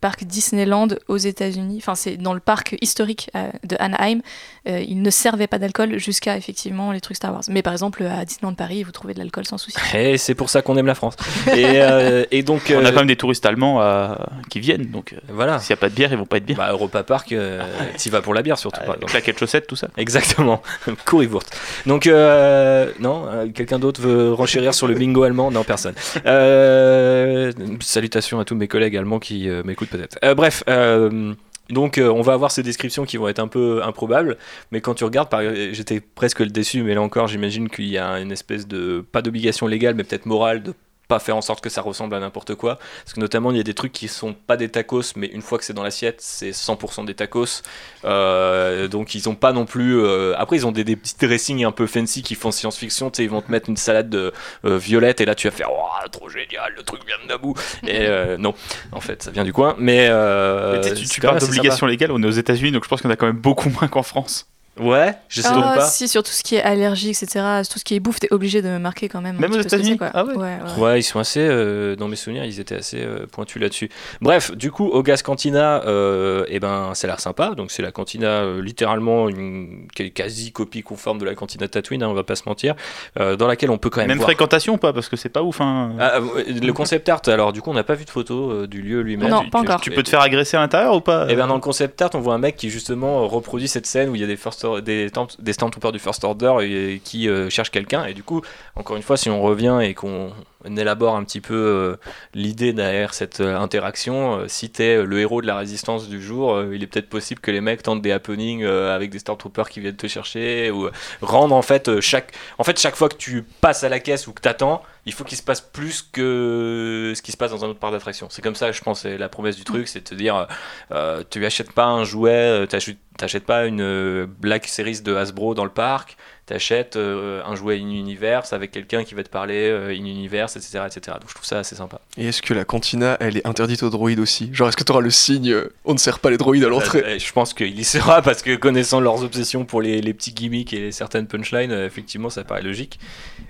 parc Disneyland aux États-Unis. Enfin, c'est dans le parc historique euh, de Anaheim. Euh, il ne servait pas d'alcool jusqu'à effectivement les trucs Star Wars. Mais par exemple à Disneyland Paris, vous trouvez de l'alcool sans souci.
Et c'est pour ça qu'on aime la France. Et, euh, et donc.
On a quand même des touristes allemands euh, qui viennent, donc
Voilà.
s'il n'y a pas de bière, ils vont pas être bien.
Bah, Europa Park, euh, t'y vas pour la bière surtout.
Euh,
exemple.
claquettes chaussettes, tout ça.
Exactement, Currywurst. Donc, euh, non, quelqu'un d'autre veut renchérir sur le bingo allemand? Non, personne. Euh, salutations à tous mes collègues allemands qui m'écoutent peut-être. Euh, bref, euh, donc euh, on va avoir ces descriptions qui vont être un peu improbables, mais quand tu regardes, j'étais presque déçu, mais là encore, j'imagine qu'il y a une espèce de, pas d'obligation légale, mais peut-être morale de pas faire en sorte que ça ressemble à n'importe quoi. Parce que notamment, il y a des trucs qui sont pas des tacos, mais une fois que c'est dans l'assiette, c'est 100% des tacos. Euh, donc ils ont pas non plus. euh, Après, ils ont des, des petits dressings un peu fancy qui font science-fiction. Tu sais, ils vont te mettre une salade de euh, violette et là tu vas faire oh, trop génial, le truc vient de Naboo. Et euh, non, en fait, ça vient du coin. Mais, euh,
Mais tu tu, parles
assez
d'obligation légale, on est aux États-Unis, donc je pense qu'on a quand même beaucoup moins qu'en France.
Ouais, je sais
Ah,
pas.
si, sur tout ce qui est allergie, etc., tout ce qui est bouffe, t'es obligé de marquer quand même.
Même aux États-Unis. Ah ouais.
ouais, ouais.
Ouais, ils sont assez, euh, dans mes souvenirs, ils étaient assez euh, pointus là-dessus. Bref, du coup, Ogas Cantina, euh, eh ben, ça a l'air sympa. Donc, c'est la cantina, euh, littéralement, une quasi copie conforme de la cantina Tatooine, hein, on va pas se mentir, euh, dans laquelle on peut quand même,
Même
voir.
fréquentation ou pas Parce que c'est pas ouf. Hein.
Ah, le concept art, alors, du coup, on n'a pas vu de photo euh, du lieu lui-même.
Non,
Tu-
pas
tu-
encore.
Tu peux te faire agresser à l'intérieur ou pas
Et bien dans le concept art, on voit un mec qui justement reproduit cette scène où il y a des, des Stormtroopers du First Order et, qui euh, cherchent quelqu'un. Et du coup, encore une fois, si on revient et qu'on élabore un petit peu euh, l'idée derrière cette euh, interaction, euh, si t'es le héros de la résistance du jour, euh, il est peut-être possible que les mecs tentent des happenings euh, avec des Stormtroopers qui viennent te chercher ou euh, rendre en fait euh, chaque en fait chaque fois que tu passes à la caisse ou que t'attends il faut qu'il se passe plus que ce qui se passe dans un autre parc d'attraction c'est comme ça je pense la promesse du truc c'est de te dire euh, tu achètes pas un jouet, euh, t'achètes pas une euh, Black Series de Hasbro dans le parc, t'achètes euh, un jouet in-universe avec quelqu'un qui va te parler euh, in-universe, etc., etc. Donc je trouve ça assez sympa.
Et est-ce que la cantina, elle est interdite aux droïdes aussi? Genre, est-ce que tu auras le signe euh, on ne sert pas les droïdes à l'entrée?
Euh, je pense qu'il y sera parce que connaissant leurs obsessions pour les, les petits gimmicks et certaines punchlines, euh, effectivement ça paraît logique.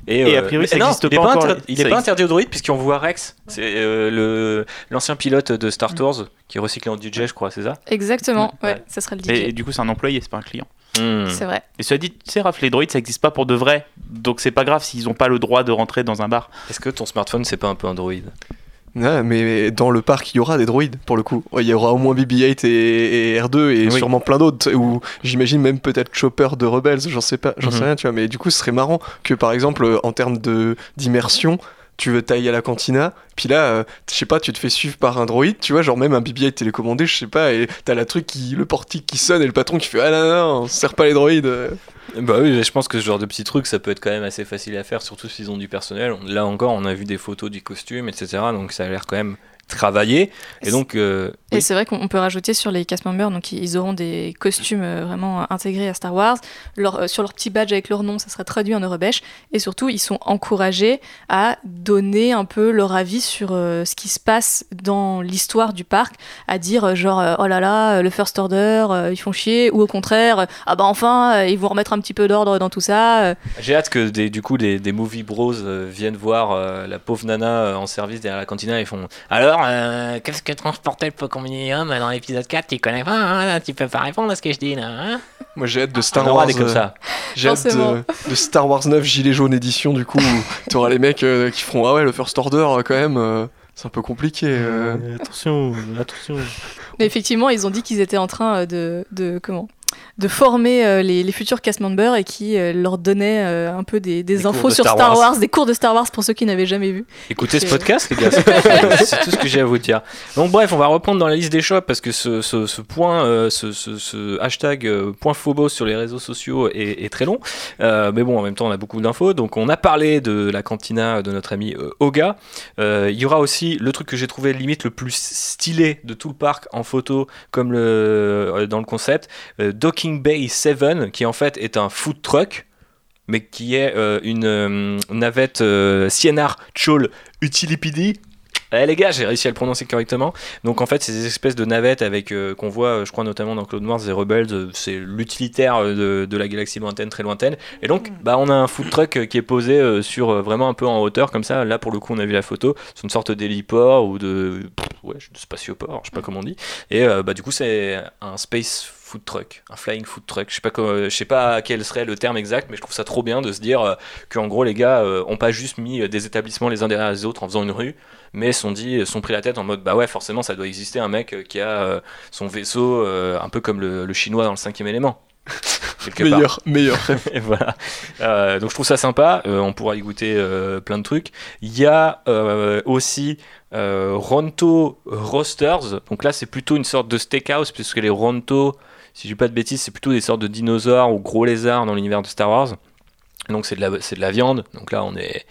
Et
euh,
a priori, ça
non,
existe
il est
pas encore,
inter- il
Ça
est pas interdit aux droïdes puisqu'on voit Rex, c'est euh, le l'ancien pilote de Star Tours qui est recyclé en DJ, je crois, c'est ça?
Exactement, ouais,
Ouais.
ça sera le DJ.
Et, et du coup, c'est un employé, c'est pas un client.
Hmm.
C'est vrai.
Et cela dit, tu sais, Raph, les droïdes, ça existe pas pour de vrai. Donc c'est pas grave s'ils ont pas le droit de rentrer dans un bar.
Est-ce que ton smartphone c'est pas un peu un droïde?
Ouais, mais dans le parc, il y aura des droïdes pour le coup. Il y aura au moins BB-8 et, et R2 et
Oui.
sûrement plein d'autres. Ou j'imagine même peut-être Chopper de Rebels, j'en sais pas, j'en sais
Mhm.
rien, tu vois. Mais du coup, ce serait marrant que par exemple, en termes de d'immersion, tu veux tailler à la cantina, puis là, euh, je sais pas, tu te fais suivre par un droïde, tu vois, genre même un BB-8 télécommandé, je sais pas, et t'as la truc qui, le portique qui sonne et le patron qui fait ah non non, on se sert pas les droïdes. euh.
Bah oui, je pense que ce genre de petits trucs, ça peut être quand même assez facile à faire, surtout s'ils ont du personnel. On- Là encore, on a vu des photos du costume, etc. Donc ça a l'air quand même travaillé. Et donc, euh,
Et
oui.
c'est vrai qu'on peut rajouter sur les cast members, donc ils auront des costumes euh, vraiment intégrés à Star Wars. Leur, euh, sur leur petit badge avec leur nom, ça sera traduit en Eurobèche. Et surtout, ils sont encouragés à donner un peu leur avis sur euh, ce qui se passe dans l'histoire du parc, à dire genre oh là là, le First Order, euh, ils font chier, ou au contraire, ah bah enfin, ils vont remettre un petit peu d'ordre dans tout ça.
j'ai hâte que des, du coup des, des movie bros viennent voir la pauvre nana en service derrière la cantina et font Alors, euh, qu'est-ce que transportait le Faucon Millennium dans l'épisode 4 Tu connais pas, hein Tu peux pas répondre à ce que je dis là, hein?
Moi j'ai hâte de
On
Star Wars.
comme
euh,
ça.
J'ai hâte de, de Star Wars 9 Gilet jaune édition du coup où t'auras les mecs euh, qui feront ah ouais le First Order euh, quand même euh, c'est un peu compliqué. euh.
Attention, attention.
Mais effectivement, ils ont dit qu'ils étaient en train euh, de, de comment? De former euh, les, les futurs cast members et qui euh, leur donnaient euh, un peu des, des
Des cours
infos
de
sur
Star Wars.
Wars. des cours de Star Wars pour ceux qui n'avaient jamais vu.
Écoutez ce podcast, les gars. C'est tout ce que j'ai à vous dire. Donc, bref, on va reprendre dans la liste des shops parce que ce, ce- ce point, ce, hashtag point Phobos sur les réseaux sociaux est, est très long. Euh, mais bon, en même temps, on a beaucoup d'infos. Donc, on a parlé de la cantina de notre ami Oga. Euh, Il y aura aussi le truc que j'ai trouvé limite le plus stylé de tout le parc en photo, comme le, dans le concept, euh, Docking Bay 7, qui en fait est un food truck mais qui est euh, une euh, navette euh, Cienar Chol Utilipidi. Eh les gars, j'ai réussi à le prononcer correctement. Donc en fait, c'est des espèces de navettes avec euh, qu'on voit, je crois notamment dans Clone Wars et Rebels, c'est l'utilitaire de, de la galaxie lointaine, très lointaine. Et donc, bah on a un food truck qui est posé sur vraiment un peu en hauteur comme ça. Là pour le coup, on a vu la photo, c'est une sorte d'héliport ou de ouais, de spatioport, je sais pas comment on dit. Et bah du coup, c'est un space food truck, un flying food truck. Je sais pas je sais pas quel serait le terme exact, mais je trouve ça trop bien de se dire euh, qu'en gros les gars euh, ont pas juste mis euh, des établissements les uns derrière les autres en faisant une rue, mais sont dit, sont pris la tête en mode bah ouais forcément ça doit exister un mec euh, qui a euh, son vaisseau euh, un peu comme le, le chinois dans le cinquième élément. Part.
Meilleur, meilleur.
Et voilà. Euh, donc je trouve ça sympa. Euh, on pourra y goûter euh, plein de trucs. Il y a euh, aussi euh, Ronto Roasters. Donc là, c'est plutôt une sorte de steakhouse, puisque les Ronto, si je dis pas de bêtises, c'est plutôt des sortes de dinosaures ou gros lézards dans l'univers de Star Wars. Donc c'est de, la, viande. Donc là, on est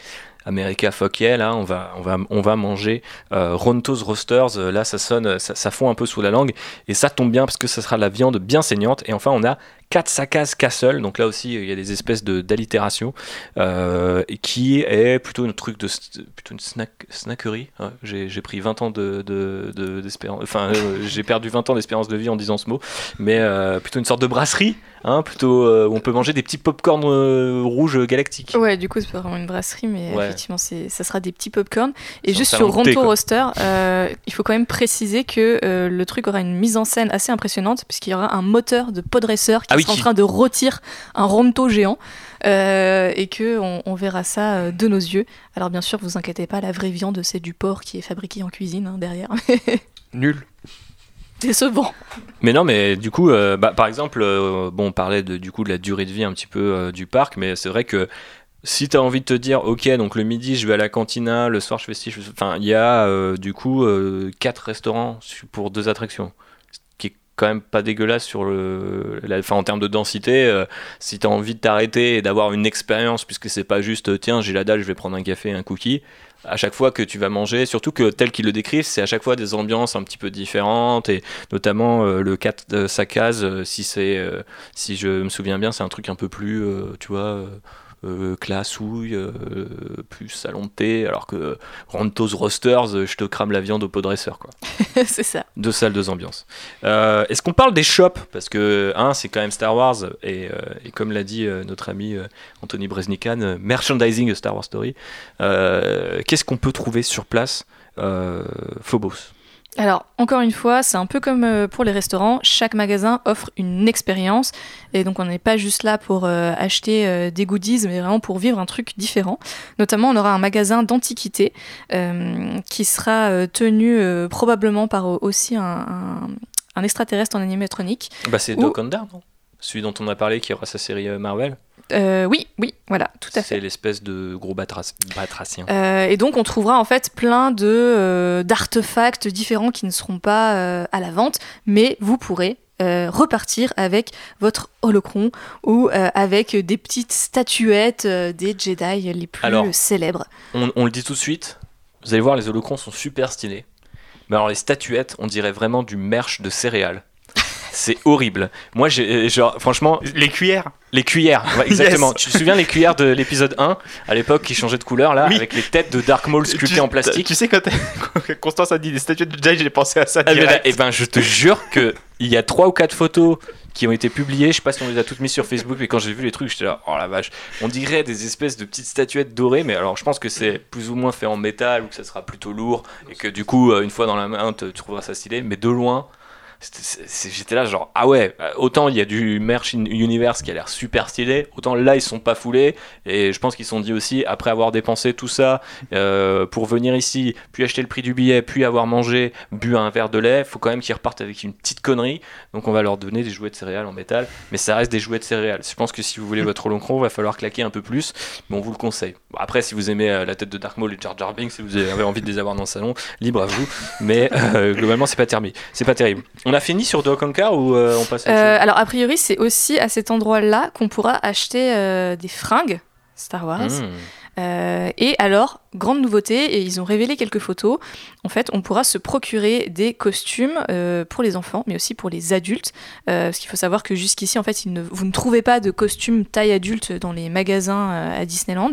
America fuck on va, on va, on va manger euh, Ronto's Roasters. Euh, Là, ça sonne, ça, ça fond un peu sous la langue. Et ça tombe bien parce que ça sera de la viande bien saignante. Et enfin, on a Katsakas Castle, donc là aussi il y a des espèces de d'allitération, euh, qui est plutôt un truc de plutôt une snack, snackerie. Ouais, j'ai, pris 20 ans de, de, de- enfin euh, j'ai perdu 20 ans d'espérance de vie en disant ce mot, mais euh, plutôt une sorte de brasserie, hein, plutôt euh, où on peut manger des petits popcorn rouges galactiques.
Ouais, du coup, c'est pas vraiment une brasserie, mais
Ouais.
effectivement, c'est, ça sera des petits popcorn. Et juste sur
de thé,
Ronto. Roster, euh, il faut quand même préciser que le truc aura une mise en scène assez impressionnante, puisqu'il y aura un moteur de podracer qui
Ah oui, qui-
en train de rôtir un Ronto géant. euh, et que on, on verra ça euh, de nos yeux. Alors bien sûr, vous inquiétez pas, la vraie viande c'est du porc qui est fabriqué en cuisine hein, derrière.
Nul.
Décevant.
Mais non, mais du coup, euh, bah, par exemple, euh, bon, on parlait de, du coup de la durée de vie un petit peu du parc, mais c'est vrai que si tu as envie de te dire, ok, donc le midi je vais à la cantina, le soir je fais ci, je enfin, il y a du coup quatre restaurants pour deux attractions, quand même pas dégueulasse sur le, la, enfin, en termes de densité. euh, si tu as envie de t'arrêter et d'avoir une expérience, puisque c'est pas juste, euh, tiens, j'ai la dalle, je vais prendre un café, et un cookie. À chaque fois que tu vas manger, surtout que tel qu'il le décrivent, c'est à chaque fois des ambiances un petit peu différentes et notamment euh, le 4 de Sakaz, euh, si c'est si je me souviens bien, c'est un truc un peu plus, tu vois, euh, classouille, euh, plus salon de thé, alors que Ronto's Roasters, euh, je te crame la viande au pot dresseur, quoi.
c'est ça.
Deux salles, deux ambiances. Euh, Est-ce qu'on parle des shops? Parce que, un, c'est quand même Star Wars, et, et comme l'a dit notre ami Anthony Breznikan, merchandising a Star Wars Story. Qu'est-ce qu'on peut trouver sur place Phobos?
Alors, encore une fois, c'est un peu comme euh, pour les restaurants, chaque magasin offre une expérience, et donc on n'est pas juste là pour euh, acheter euh, des goodies, mais vraiment pour vivre un truc différent. Notamment, on aura un magasin d'antiquités euh, qui sera tenu probablement par aussi un, un- un extraterrestre en animatronique.
Bah, c'est Doc Ondar, non? Celui dont on a parlé qui aura sa série Marvel.
Euh, oui, oui, voilà, tout à fait.
C'est l'espèce de gros batracien.
Euh, et donc on trouvera en fait plein de euh, d'artefacts différents qui ne seront pas à la vente, mais vous pourrez repartir avec votre holocron ou avec des petites statuettes des Jedi les plus
Alors,
célèbres.
On, on le dit tout de suite, vous allez voir, les holocrons sont super stylés. Mais alors les statuettes, on dirait vraiment du merch de céréales. C'est horrible. Moi, j'ai, genre, franchement,
Les cuillères.
les cuillères, ouais, exactement.
Yes.
Tu te souviens les cuillères de l'épisode 1, à l'époque, qui changeaient de couleur, là,
Oui.
avec les têtes de Dark Maul sculptées
Tu-
en plastique?
Tu sais, quand Constance a dit des statuettes de Jedi, j'ai pensé à ça.
Ah, mais là,
direct.
eh ben, je te jure que il y a trois ou quatre photos qui ont été publiées. Je sais pas si on les a toutes mises sur Facebook, mais quand j'ai vu les trucs, j'étais là, oh la vache. On dirait des espèces de petites statuettes dorées, mais alors je pense que c'est plus ou moins fait en métal ou que ça sera plutôt lourd et que du coup, euh, une fois dans la main, tu trouveras ça stylé. Mais de loin, j'étais là genre ah ouais euh, autant il y a du merch universe qui a l'air super stylé autant là ils sont pas foulés. Et je pense qu'ils sont dit aussi après avoir dépensé tout ça euh, pour venir ici puis acheter le prix du billet puis avoir mangé bu un verre de lait faut quand même qu'ils repartent avec une petite connerie. Donc on va leur donner des jouets de céréales en métal. Mais ça reste des jouets de céréales. Je pense que si vous voulez votre long va falloir claquer un peu plus. Mais on vous le conseille. Après si vous aimez euh, la tête de Dark Maul et Jar Jar Binks si vous avez envie de les avoir dans le salon libre à vous. Mais globalement c'est pas terminé c'est pas terrible a fini sur Doc Car ou euh, on passe à
Euh,
chose
alors a priori c'est aussi à cet endroit-là qu'on pourra acheter euh, des fringues Star Wars.
Mmh.
Euh, et alors, grande nouveauté, et ils ont révélé quelques photos, en fait, on pourra se procurer des costumes pour les enfants, mais aussi pour les adultes. Parce qu'il faut savoir que jusqu'ici, en fait, ne- vous ne trouvez pas de costumes taille adulte dans les magasins à Disneyland.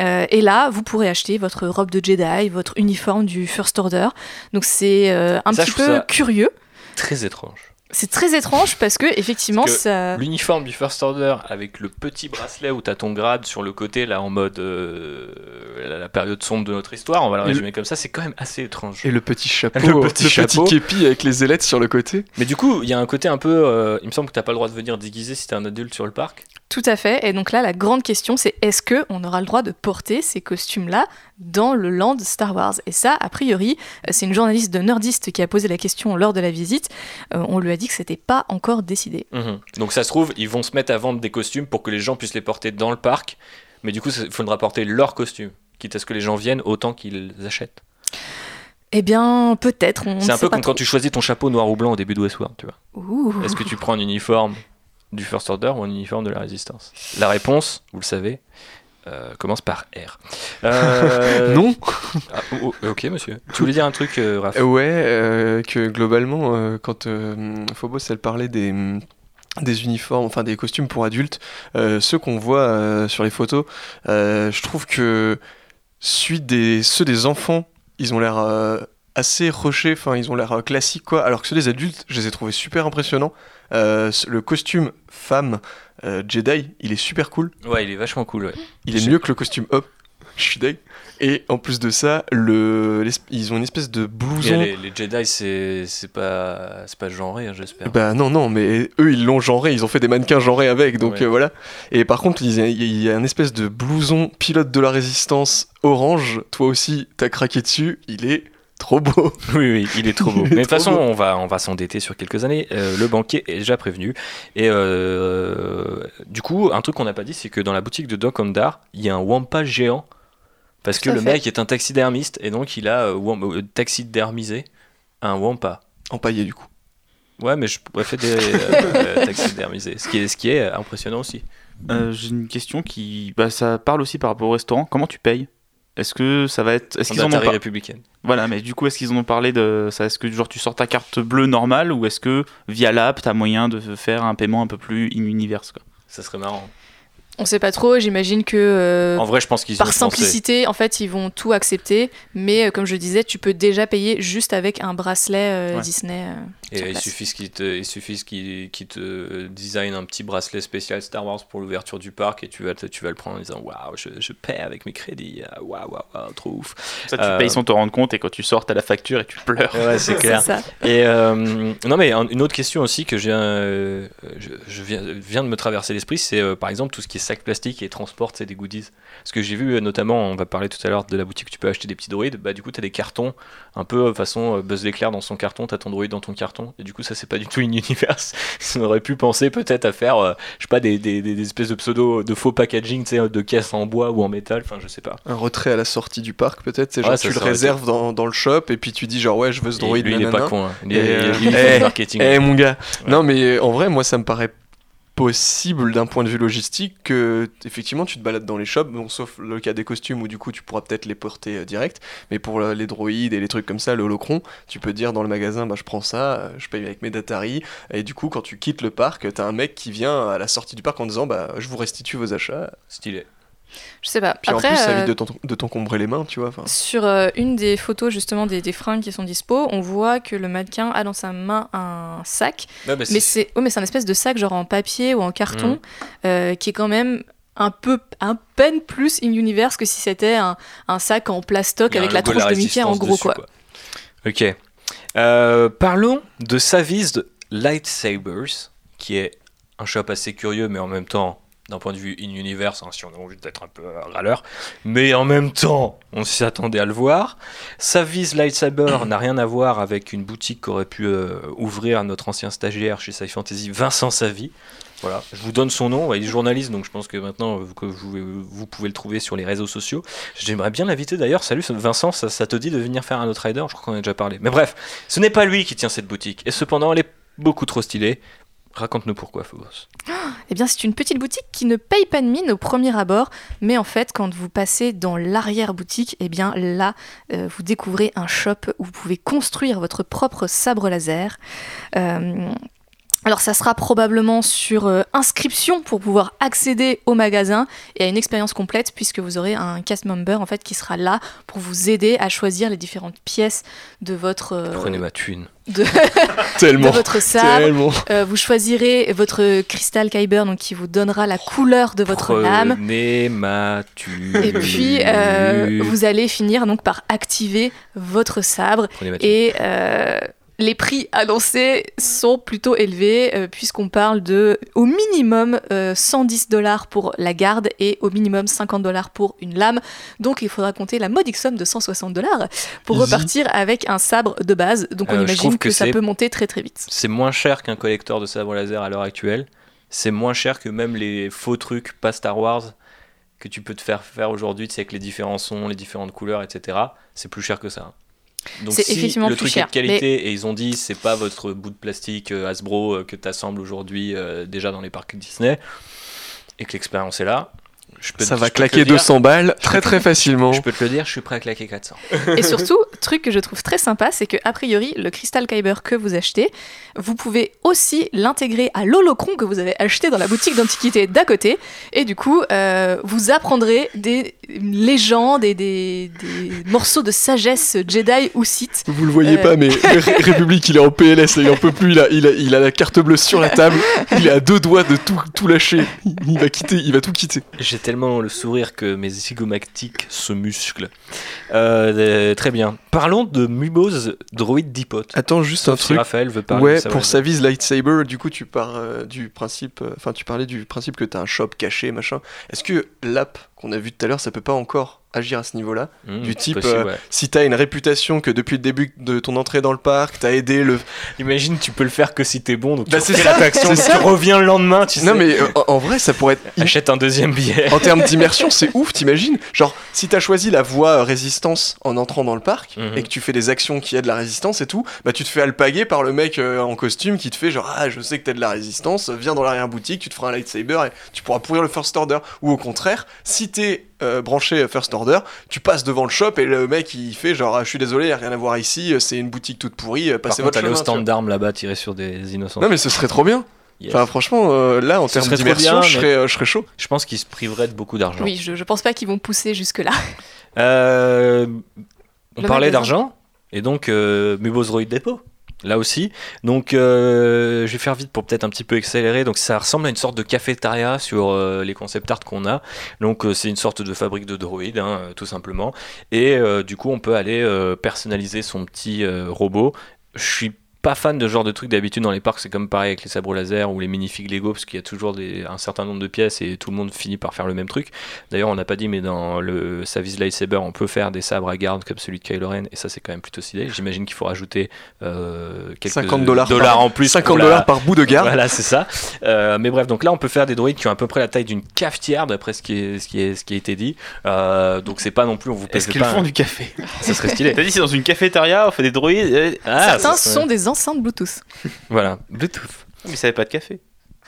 Euh, et là, vous pourrez acheter votre robe de Jedi, votre uniforme du First Order. Donc c'est euh, un
Ça,
petit peu
ça-
curieux.
Très étrange
C'est très étrange parce que effectivement,
Parce que
ça.
L'uniforme du First Order avec le petit bracelet où t'as ton grade sur le côté, là en mode euh, la, période sombre de notre histoire, on va le résumer comme ça, c'est quand même assez étrange.
Et le petit chapeau,
Le petit chapeau.
képi avec les ailettes sur le côté.
Mais du coup, il y a un côté un peu. euh, il me semble que t'as pas le droit de venir déguisé si t'es un adulte sur le parc.
Tout à fait. Et donc là, la grande question, c'est est-ce que on aura le droit de porter ces costumes-là dans le land Star Wars? Et ça, a priori, euh, c'est une journaliste de Nerdist qui a posé la question lors de la visite. Euh, on lui a dit que c'était pas encore décidé.
Mhm. Donc ça se trouve, ils vont se mettre à vendre des costumes pour que les gens puissent les porter dans le parc. Mais du coup, il faudra porter leurs costumes. Quitte à ce que les gens viennent autant qu'ils achètent.
Eh bien, peut-être.
C'est un peu comme quand tu choisis ton chapeau noir ou blanc au début de Westworld, tu vois. Est-ce que tu prends un uniforme? Du First Order ou un uniforme de la Résistance La réponse, vous le savez, euh, commence par R. Euh,
Non
ah, oh, oh, ok, monsieur. Tu voulais dire un truc, euh, Raph
Euh, Ouais, que globalement, quand Phobos elle parlait des, des uniformes, enfin des costumes pour adultes, ceux qu'on voit sur les photos, je trouve que suite des ceux des enfants, ils ont l'air assez rushés, enfin ils ont l'air classiques quoi, alors que ceux des adultes, je les ai trouvés super impressionnants. Euh, le costume femme euh, Jedi, il est super cool.
Ouais, il est vachement cool. Ouais.
Il est mieux que le costume homme. Je suis deg. Et en plus de ça, le, ils ont une espèce de blouson.
les, les Jedi, c'est pas, pas genré, hein, j'espère.
Bah non, non, mais eux ils l'ont genré, ils ont fait des mannequins genrés avec, donc
Ouais.
euh, voilà. Et par contre, il y, a, il y a un espèce de blouson pilote de la résistance orange, toi aussi t'as craqué dessus, il est trop beau.
Oui, oui, il est trop beau.
Est
Mais de toute façon,
beau.
on va, on va s'endetter sur quelques années. Euh, le banquier est déjà prévenu. Et euh, du coup, un truc qu'on n'a pas dit, c'est que dans la boutique de Doc Ondar, il y a un Wampa géant. Parce que le
fait.
mec est un taxidermiste et donc il a euh, euh, taxidermisé un Wampa.
Empaillé du coup.
Ouais, mais je préfère des euh, taxidermisés. Ce qui, est, ce qui est impressionnant aussi.
Euh, J'ai une question qui. Bah, ça parle aussi par rapport au restaurant. Comment tu payes? Est-ce que ça va être. Est-ce qu'ils en ont pas...
républicaine.
Voilà, mais du coup, est-ce qu'ils en ont parlé de ça? Est-ce que genre tu sors ta carte bleue normale ou est-ce que via l'app, t'as moyen de faire un paiement un peu plus in-universe quoi?
Ça serait marrant.
On sait pas trop, j'imagine que euh,
En vrai, je pense qu'ils ont
par
pensé.
simplicité, en fait, ils vont tout accepter. Mais euh, comme je disais, tu peux déjà payer juste avec un bracelet euh,
Ouais.
Disney. Euh,
Et il suffit qu'il te, il suffit qu'il qu'il te design un petit bracelet spécial Star Wars pour l'ouverture du parc et tu vas, te- tu vas le prendre en disant waouh, je, je paie avec mes crédits, waouh, waouh, waouh, trop ouf.
Ça, tu
Euh,
payes sans te rendre compte et quand tu sors, t'as la facture et tu pleures.
Ouais, c'est clair.
C'est ça.
Et euh, non, mais un- une autre question aussi que j'ai, euh, je, je viens, vient de me traverser l'esprit, c'est euh, par exemple tout ce qui est sac plastique et transport, c'est des goodies. Parce que j'ai vu euh, notamment, on va parler tout à l'heure de la boutique où tu peux acheter des petits droïdes, bah du coup tu as des cartons, un peu euh, façon euh, Buzz l'éclair dans son carton, tu as ton droïde dans ton carton, et du coup ça c'est pas du tout une universe. On aurait pu penser peut-être à faire, euh, je sais pas, des, des, espèces de pseudo, de faux packaging, tu sais, de caisses en bois ou en métal, enfin je sais pas.
Un retrait à la sortie du parc peut-être, c'est
Ouais,
genre
ça
tu le réserves dans, dans le shop et puis tu dis genre ouais je veux ce
Et
droïde
il est pas con, hein. il,
Et,
est- il est-
euh,
il
eh,
marketing.
Eh mon gars,
Ouais.
non mais en vrai moi ça me paraît possible d'un point de vue logistique que effectivement tu te balades dans les shops, bon, sauf le cas des costumes où du coup tu pourras peut-être les porter euh, direct, mais pour euh, les droïdes et les trucs comme ça, le holocron, tu peux dire dans le magasin bah je prends ça, euh, je paye avec mes Datari et du coup quand tu quittes le parc, t'as un mec qui vient à la sortie du parc en disant bah je vous restitue vos achats,
Stylé.
Je sais pas.
puis
Après,
en plus ça
euh,
évite de t'en- de t'encombrer les mains, tu vois.
Sur euh, une des photos justement des, des fringues qui sont dispo, on voit que le mannequin a dans sa main un sac,
Ouais, bah,
mais c'est oh, mais un espèce de sac genre en papier ou en carton euh, qui est quand même un peu un peine plus in universe que si c'était un, un sac en plastoc avec la
de
tronche de Mickey en gros
dessus,
quoi.
Ok. Euh, parlons de Savized Lightsabers, qui est un shop assez curieux, mais en même temps, d'un point de vue in-universe, hein, si on a envie d'être un peu râleur, mais en même temps, on s'y attendait à le voir. Savized Lightsaber n'a rien à voir avec une boutique qu'aurait pu euh, ouvrir notre ancien stagiaire chez Sci Fantasy, Vincent Savy. Voilà, je vous donne son nom, il est journaliste, donc je pense que maintenant euh, que vous, vous pouvez le trouver sur les réseaux sociaux. J'aimerais bien l'inviter d'ailleurs. Salut Vincent, ça, ça te dit de venir faire un autre rider? Je crois qu'on en a déjà parlé. Mais bref, ce n'est pas lui qui tient cette boutique. Et cependant, elle est beaucoup trop stylée. Raconte-nous pourquoi, Phobos.
Eh bien, c'est une petite boutique qui ne paye pas de mine au premier abord, mais en fait, quand vous passez dans l'arrière-boutique, eh bien là, euh, vous découvrez un shop où vous pouvez construire votre propre sabre laser. Euh, alors, ça sera probablement sur euh, inscription pour pouvoir accéder au magasin et à une expérience complète, puisque vous aurez un cast member en fait qui sera là pour vous aider à choisir les différentes pièces de votre euh,
Prenez ma thune.
de,
Tellement,
de votre sabre.
tellement.
Euh, vous choisirez votre cristal kyber, donc qui vous donnera la couleur de votre lame.
Prenez ma thune.
Et puis, euh, vous allez finir donc par activer votre sabre.
Prenez ma thune.
Et les prix annoncés sont plutôt élevés, euh, puisqu'on parle de au minimum euh, 110 dollars pour la garde et au minimum 50 dollars pour une lame. Donc, il faudra compter la modique somme de 160 dollars pour repartir avec un sabre de base. Donc, on
Euh,
imagine
que
que, ça peut monter très très vite.
C'est moins cher qu'un collecteur de sabre laser à l'heure actuelle. C'est moins cher que même les faux trucs pas Star Wars que tu peux te faire faire aujourd'hui, tu sais, avec les différents sons, les différentes couleurs, etc. C'est plus cher que ça. Donc
C'est
si
effectivement
le truc est de qualité et ils ont dit c'est pas votre bout de plastique euh, Hasbro euh, que tu assembles aujourd'hui euh, déjà dans les parcs Disney et que l'expérience est là, Je peux-
Ça
je
va claquer
le dire.
200 balles très très facilement.
Je peux te le dire, je suis prêt à claquer 400.
Et surtout, truc que je trouve très sympa, c'est que a priori, le Crystal Kyber que vous achetez, vous pouvez aussi l'intégrer à l'holocron que vous avez acheté dans la boutique d'antiquité d'à côté. Et du coup, euh, vous apprendrez des légendes et des, des morceaux de sagesse Jedi ou Sith.
Vous le voyez
Euh.
pas, mais Ré- République, il est en PLS, là, il en peut plus, il a, il, a, il a la carte bleue sur la table, il est à deux doigts de tout, tout lâcher. Il va quitter, il va tout quitter.
J'ai tellement le sourire que mes zygomactiques se musclent. Euh, très bien. Parlons de Mubos Droid Depot.
Attends, juste un
Sauf si
truc.
Raphaël veut parler
Ouais, pour sa vise lightsaber, du coup, tu pars euh, du principe. euh, Enfin, tu parlais du principe que t'as un shop caché, machin. Est-ce que l'app qu'on a vu tout à l'heure, ça peut pas encore agir à ce niveau-là
Mmh,
Du type,
possible,
euh,
ouais.
si t'as une réputation que depuis le début de ton entrée dans le parc, t'as aidé le.
Imagine, tu peux le faire que si t'es bon, donc
Bah,
tu
ça,
l'attraction,
c'est
tu
ça.
reviens le lendemain, tu sais.
Non, mais euh, en, vrai, ça pourrait être.
Achète un deuxième billet.
En termes d'immersion, c'est ouf, t'imagines Genre, si t'as choisi la voie euh, résistance en entrant dans le parc
Mhm.
et que tu fais des actions qui aident la résistance et tout, bah tu te fais alpaguer par le mec en costume qui te fait genre ah je sais que t'aides la résistance, viens dans l'arrière boutique, tu te feras un lightsaber et tu pourras pourrir le first order. Ou au contraire, si t'es euh, branché first order, tu passes devant le shop et le mec il fait genre ah, je suis désolé, y a rien à voir ici, c'est une boutique toute pourrie, euh,
Par
passez
contre,
votre
aller au
chemin. tu
stand d'armes là-bas, tirer sur des innocents.
Non mais ce serait trop bien.
Yes.
Enfin franchement euh, là en termes d'immersion, je
mais-
serais, euh, je serais chaud.
Je pense qu'ils se priveraient de beaucoup d'argent.
Oui, je, je pense pas qu'ils vont pousser jusque-là.
Euh, on
Le
parlait d'argent, et donc euh, Mubos Droid Depot. Là aussi. Donc, euh, je vais faire vite pour peut-être un petit peu accélérer. Donc, ça ressemble à une sorte de cafétéria sur euh, les concept art qu'on a. Donc, euh, c'est une sorte de fabrique de droïdes, hein, tout simplement. Et du coup, on peut aller personnaliser son petit robot. Je suis pas fan de ce genre de truc d'habitude dans les parcs, c'est comme pareil avec les sabres laser ou les minifigs Lego parce qu'il y a toujours des, un certain nombre de pièces et tout le monde finit par faire le même truc. D'ailleurs, on n'a pas dit, mais dans le Savis Lightsaber, on peut faire des sabres à garde comme celui de Kylo Ren et ça, c'est quand même plutôt stylé. J'imagine qu'il faut rajouter euh, quelques
50 dollars par-
en plus.
50
pour la-
dollars par bout de garde.
Voilà, c'est ça. Euh, mais bref, donc là, on peut faire des droïdes qui ont à peu près la taille d'une cafetière, d'après ce qui, est, ce, qui est, ce qui a été dit. Euh, donc, c'est pas non plus, on vous
Est-ce
pèse
qu'ils
pas.
font
un-
du café?
Ça serait stylé.
T'as dit c'est dans une cafétéria, on fait des droïdes.
Ah,
Certains
ça
sont des enceintes Bluetooth.
Voilà, Bluetooth.
Mais ça avait pas de café.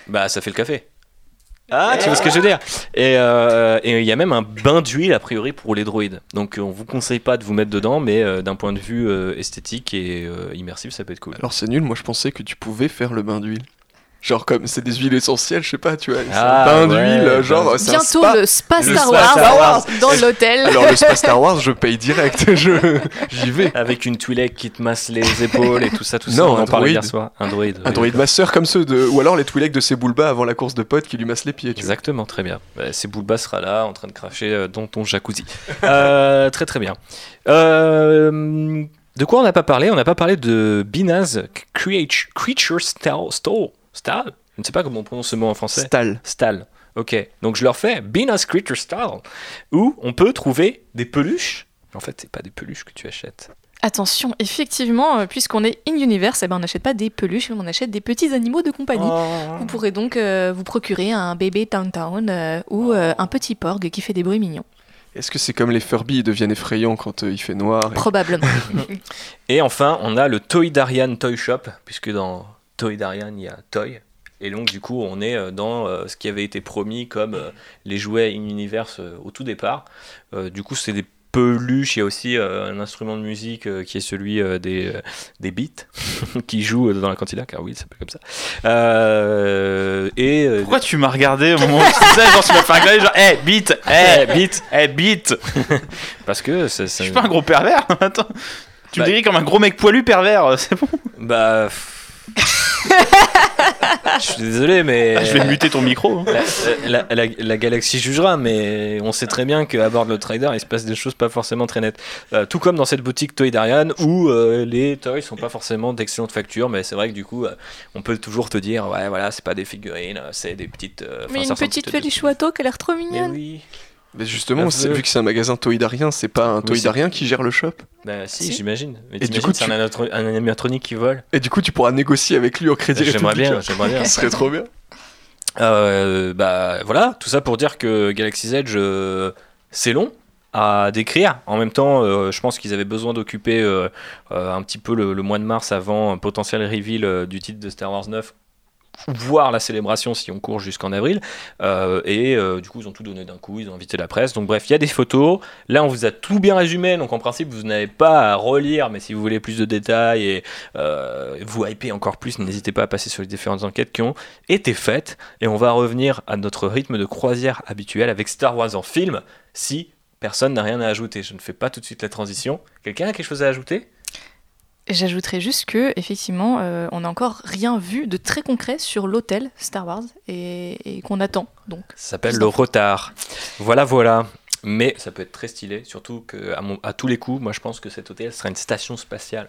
Bah, ça fait le café. Ah, tu vois ce que je veux dire? Et euh, et il y a même un bain d'huile a priori pour les droïdes. Donc on vous conseille pas de vous mettre dedans, mais euh, d'un point de vue euh, esthétique et euh, immersif, ça peut être cool.
Alors c'est nul, moi je pensais que tu pouvais faire le bain d'huile. Genre comme c'est des huiles essentielles, je sais pas, tu vois, c'est
Ah,
un bain
ouais,
d'huile, genre c'est un
Bientôt
spa.
le Spa Star Wars,
Star Wars.
dans l'hôtel.
Alors le spa Star Wars, je paye direct, je j'y vais.
Avec une Twi'lek qui te masse les épaules et tout ça, tout ça.
Non,
On en parlait hier
droïde.
soir. Un droïde.
Un droïde masseur comme ceux de ou alors les Twi'lek de Sebulba avant la course de potes qui lui massent les pieds, tu vois.
Exactement, très bien. Bah, c'est Boulba sera là en train de cracher euh, dans ton jacuzzi. Euh, très très bien. Euh, de quoi on n'a pas parlé? On n'a pas parlé de Binaz Creature, Style. Style. Style Je ne sais pas comment on prononce ce mot en français.
Stal.
Style. Ok, donc je leur fais Binaz Creature Style, où on peut trouver des peluches. En fait, c'est pas des peluches que tu achètes.
Attention, effectivement, euh, puisqu'on est in-universe, eh ben, on n'achète pas des peluches, on achète des petits animaux de compagnie. Vous pourrez donc euh, vous procurer un bébé Town Town euh, ou euh, un petit porg qui fait des bruits mignons.
Est-ce que c'est comme les Furby, ils deviennent effrayants quand euh, il fait noir et-
Probablement.
Et enfin, on a le Toydarian Toy Shop, puisque dans Toydarian, il y a Toy. Et donc, du coup, on est euh, dans euh, ce qui avait été promis comme euh, les jouets in-universe euh, au tout départ. Du coup, c'est des peluches. Il y a aussi un instrument de musique qui est celui des, des beats qui joue dans la cantina, car oui, ça s'appelle comme ça. Et.
Pourquoi tu m'as regardé au moment où tu disais Genre, tu m'as fait un genre, hé, beat, hé, beat, hé, beat.
parce que ça-
Je suis pas un gros pervers, attends. Tu
Bah-
me décris comme un gros mec poilu pervers, c'est bon.
Bah. Je suis désolé, mais.
Ah, je vais muter ton micro. hein.
La, la- la- la galaxie jugera, mais on sait très bien qu'à bord de le trader, il se passe des choses pas forcément très nettes. Euh, tout comme dans cette boutique Toy Darian, où euh, les toys sont pas forcément d'excellente facture, mais c'est vrai que du coup, euh, on peut toujours te dire, ouais, voilà, c'est pas des figurines, c'est des petites. euh,
Mais une petite Felice Watteau qui a l'air trop
Mais
mignonne.
oui.
Mais justement, c'est- vu que c'est un magasin Toydarien, c'est pas un
Oui,
Toydarien qui gère le shop.
Bah si,
Si.
j'imagine. Mais
Et du
t'imagines,
coup,
c'est
tu-
un, animatronique qui vole.
Et du coup, tu pourras négocier avec lui au crédit
J'aimerais bien, j'aimerais bien.
Ce serait trop bien.
Euh, bah voilà, tout ça pour dire que Galaxy's Edge, euh, c'est long à décrire. En même temps, euh, je pense qu'ils avaient besoin d'occuper euh, euh, un petit peu le, le mois de mars avant un potentiel reveal euh, du titre de Star Wars 9 voir la célébration si on court jusqu'en avril. Euh, et euh, du coup, ils ont tout donné d'un coup, ils ont invité la presse. Donc bref, il y a des photos. Là, on vous a tout bien résumé. Donc en principe, vous n'avez pas à relire, mais si vous voulez plus de détails et euh, vous hyper encore plus, n'hésitez pas à passer sur les différentes enquêtes qui ont été faites. Et on va revenir à notre rythme de croisière habituel avec Star Wars en film. Si personne n'a rien à ajouter, je ne fais pas tout de suite la transition. Quelqu'un a quelque chose à ajouter?
J'ajouterais juste que effectivement, euh, on n'a encore rien vu de très concret sur l'hôtel Star Wars et, et qu'on attend. Donc,
Ça s'appelle le retard. Voilà, voilà. Mais ça peut être très stylé, surtout que à, mon- à tous les coups, moi je pense que cet hôtel sera une station spatiale.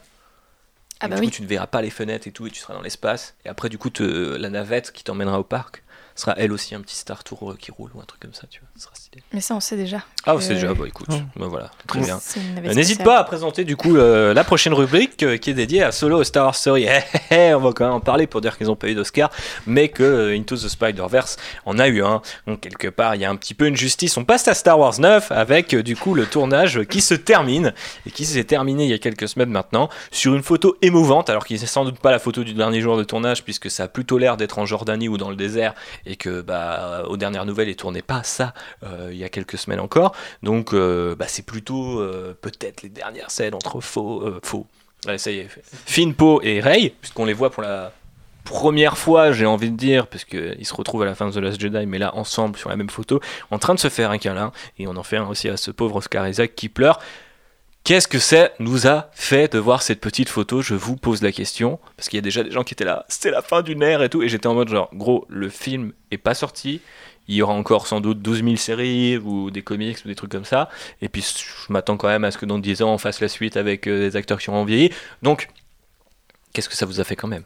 ah bah
du
oui.
coup, tu ne verras pas les fenêtres et tout, et tu seras dans l'espace. Et après, du coup, te- la navette qui t'emmènera au parc sera elle aussi un petit Star Tour euh, qui roule ou un truc comme ça, tu vois. Ça sera stylé.
Mais ça, on sait déjà.
Ah,
que
c'est déjà, bah écoute,
Oh.
bah, voilà, très bien. Euh, N'hésite pas à présenter du coup euh, la prochaine rubrique euh, qui est dédiée à Solo Star Wars Story. Eh, eh, eh, on va quand même en parler pour dire qu'ils n'ont pas eu d'Oscar, mais que euh, Into the Spider-Verse en a eu un. Donc quelque part, il y a un petit peu une justice. On passe à Star Wars 9 avec euh, du coup le tournage qui se termine et qui s'est terminé il y a quelques semaines maintenant sur une photo émouvante, alors qui n'est sans doute pas la photo du dernier jour de tournage puisque ça a plutôt l'air d'être en Jordanie ou dans le désert et que bah aux dernières nouvelles, il tournait pas ça euh, il y a quelques semaines encore. Donc euh, bah, c'est plutôt euh, peut-être les dernières scènes entre faux, faux. Allez, ça et Rey, puisqu'on les voit pour la première fois, j'ai envie de dire, parce qu'ils se retrouvent à la fin de The Last Jedi, mais là ensemble sur la même photo, en train de se faire un câlin, et on en fait un aussi à ce pauvre Oscar Isaac qui pleure. Qu'est-ce que ça nous a fait de voir cette petite photo? Je vous pose la question, parce qu'il y a déjà des gens qui étaient là, c'était la fin d'une ère et tout, et j'étais en mode genre, gros, le film est pas sorti, il y aura encore sans doute 12 000 séries ou des comics ou des trucs comme ça, et puis je m'attends quand même à ce que dans 10 ans on fasse la suite avec euh, des acteurs qui auront vieilli, donc qu'est-ce que ça vous a fait quand même?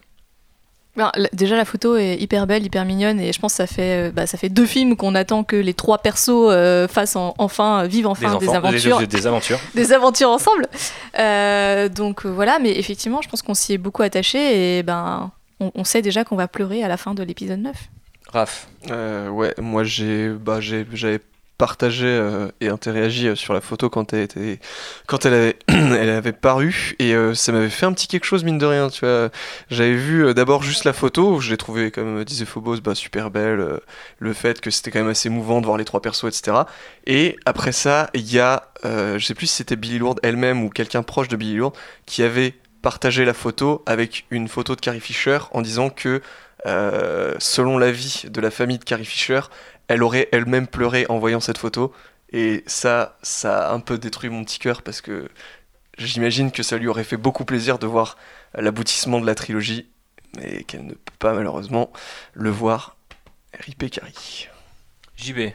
Ben, déjà la photo est hyper belle, hyper mignonne et je pense que ça fait, euh, bah, ça fait deux films qu'on attend que les trois persos euh, fassent en- enfin, vivent enfin
Des
des,
enfants,
aventures,
des, des aventures.
des aventures ensemble. Euh, donc voilà, mais effectivement je pense qu'on s'y est beaucoup attaché et ben on, on sait déjà qu'on va pleurer à la fin de l'épisode 9.
Raph,
Euh, ouais, moi j'ai, bah, j'ai, j'avais partagé euh, et interagi euh, sur la photo quand elle avait, paru et euh, ça m'avait fait un petit quelque chose mine de rien. Tu vois, j'avais vu euh, d'abord juste la photo, je l'ai trouvée comme disait Phobos, bah super belle. le fait que c'était quand même assez mouvant de voir les trois persos, etc. Et après ça, il y a, je sais plus si c'était Billy Lourdes elle-même ou quelqu'un proche de Billy Lourdes qui avait partagé la photo avec une photo de Carrie Fisher en disant que selon l'avis de la famille de Carrie Fisher, elle aurait elle-même pleuré en voyant cette photo. Et ça, ça a un peu détruit mon petit cœur parce que j'imagine que ça lui aurait fait beaucoup plaisir de voir l'aboutissement de la trilogie, mais qu'elle ne peut pas malheureusement le voir. RIP Carrie.
JB.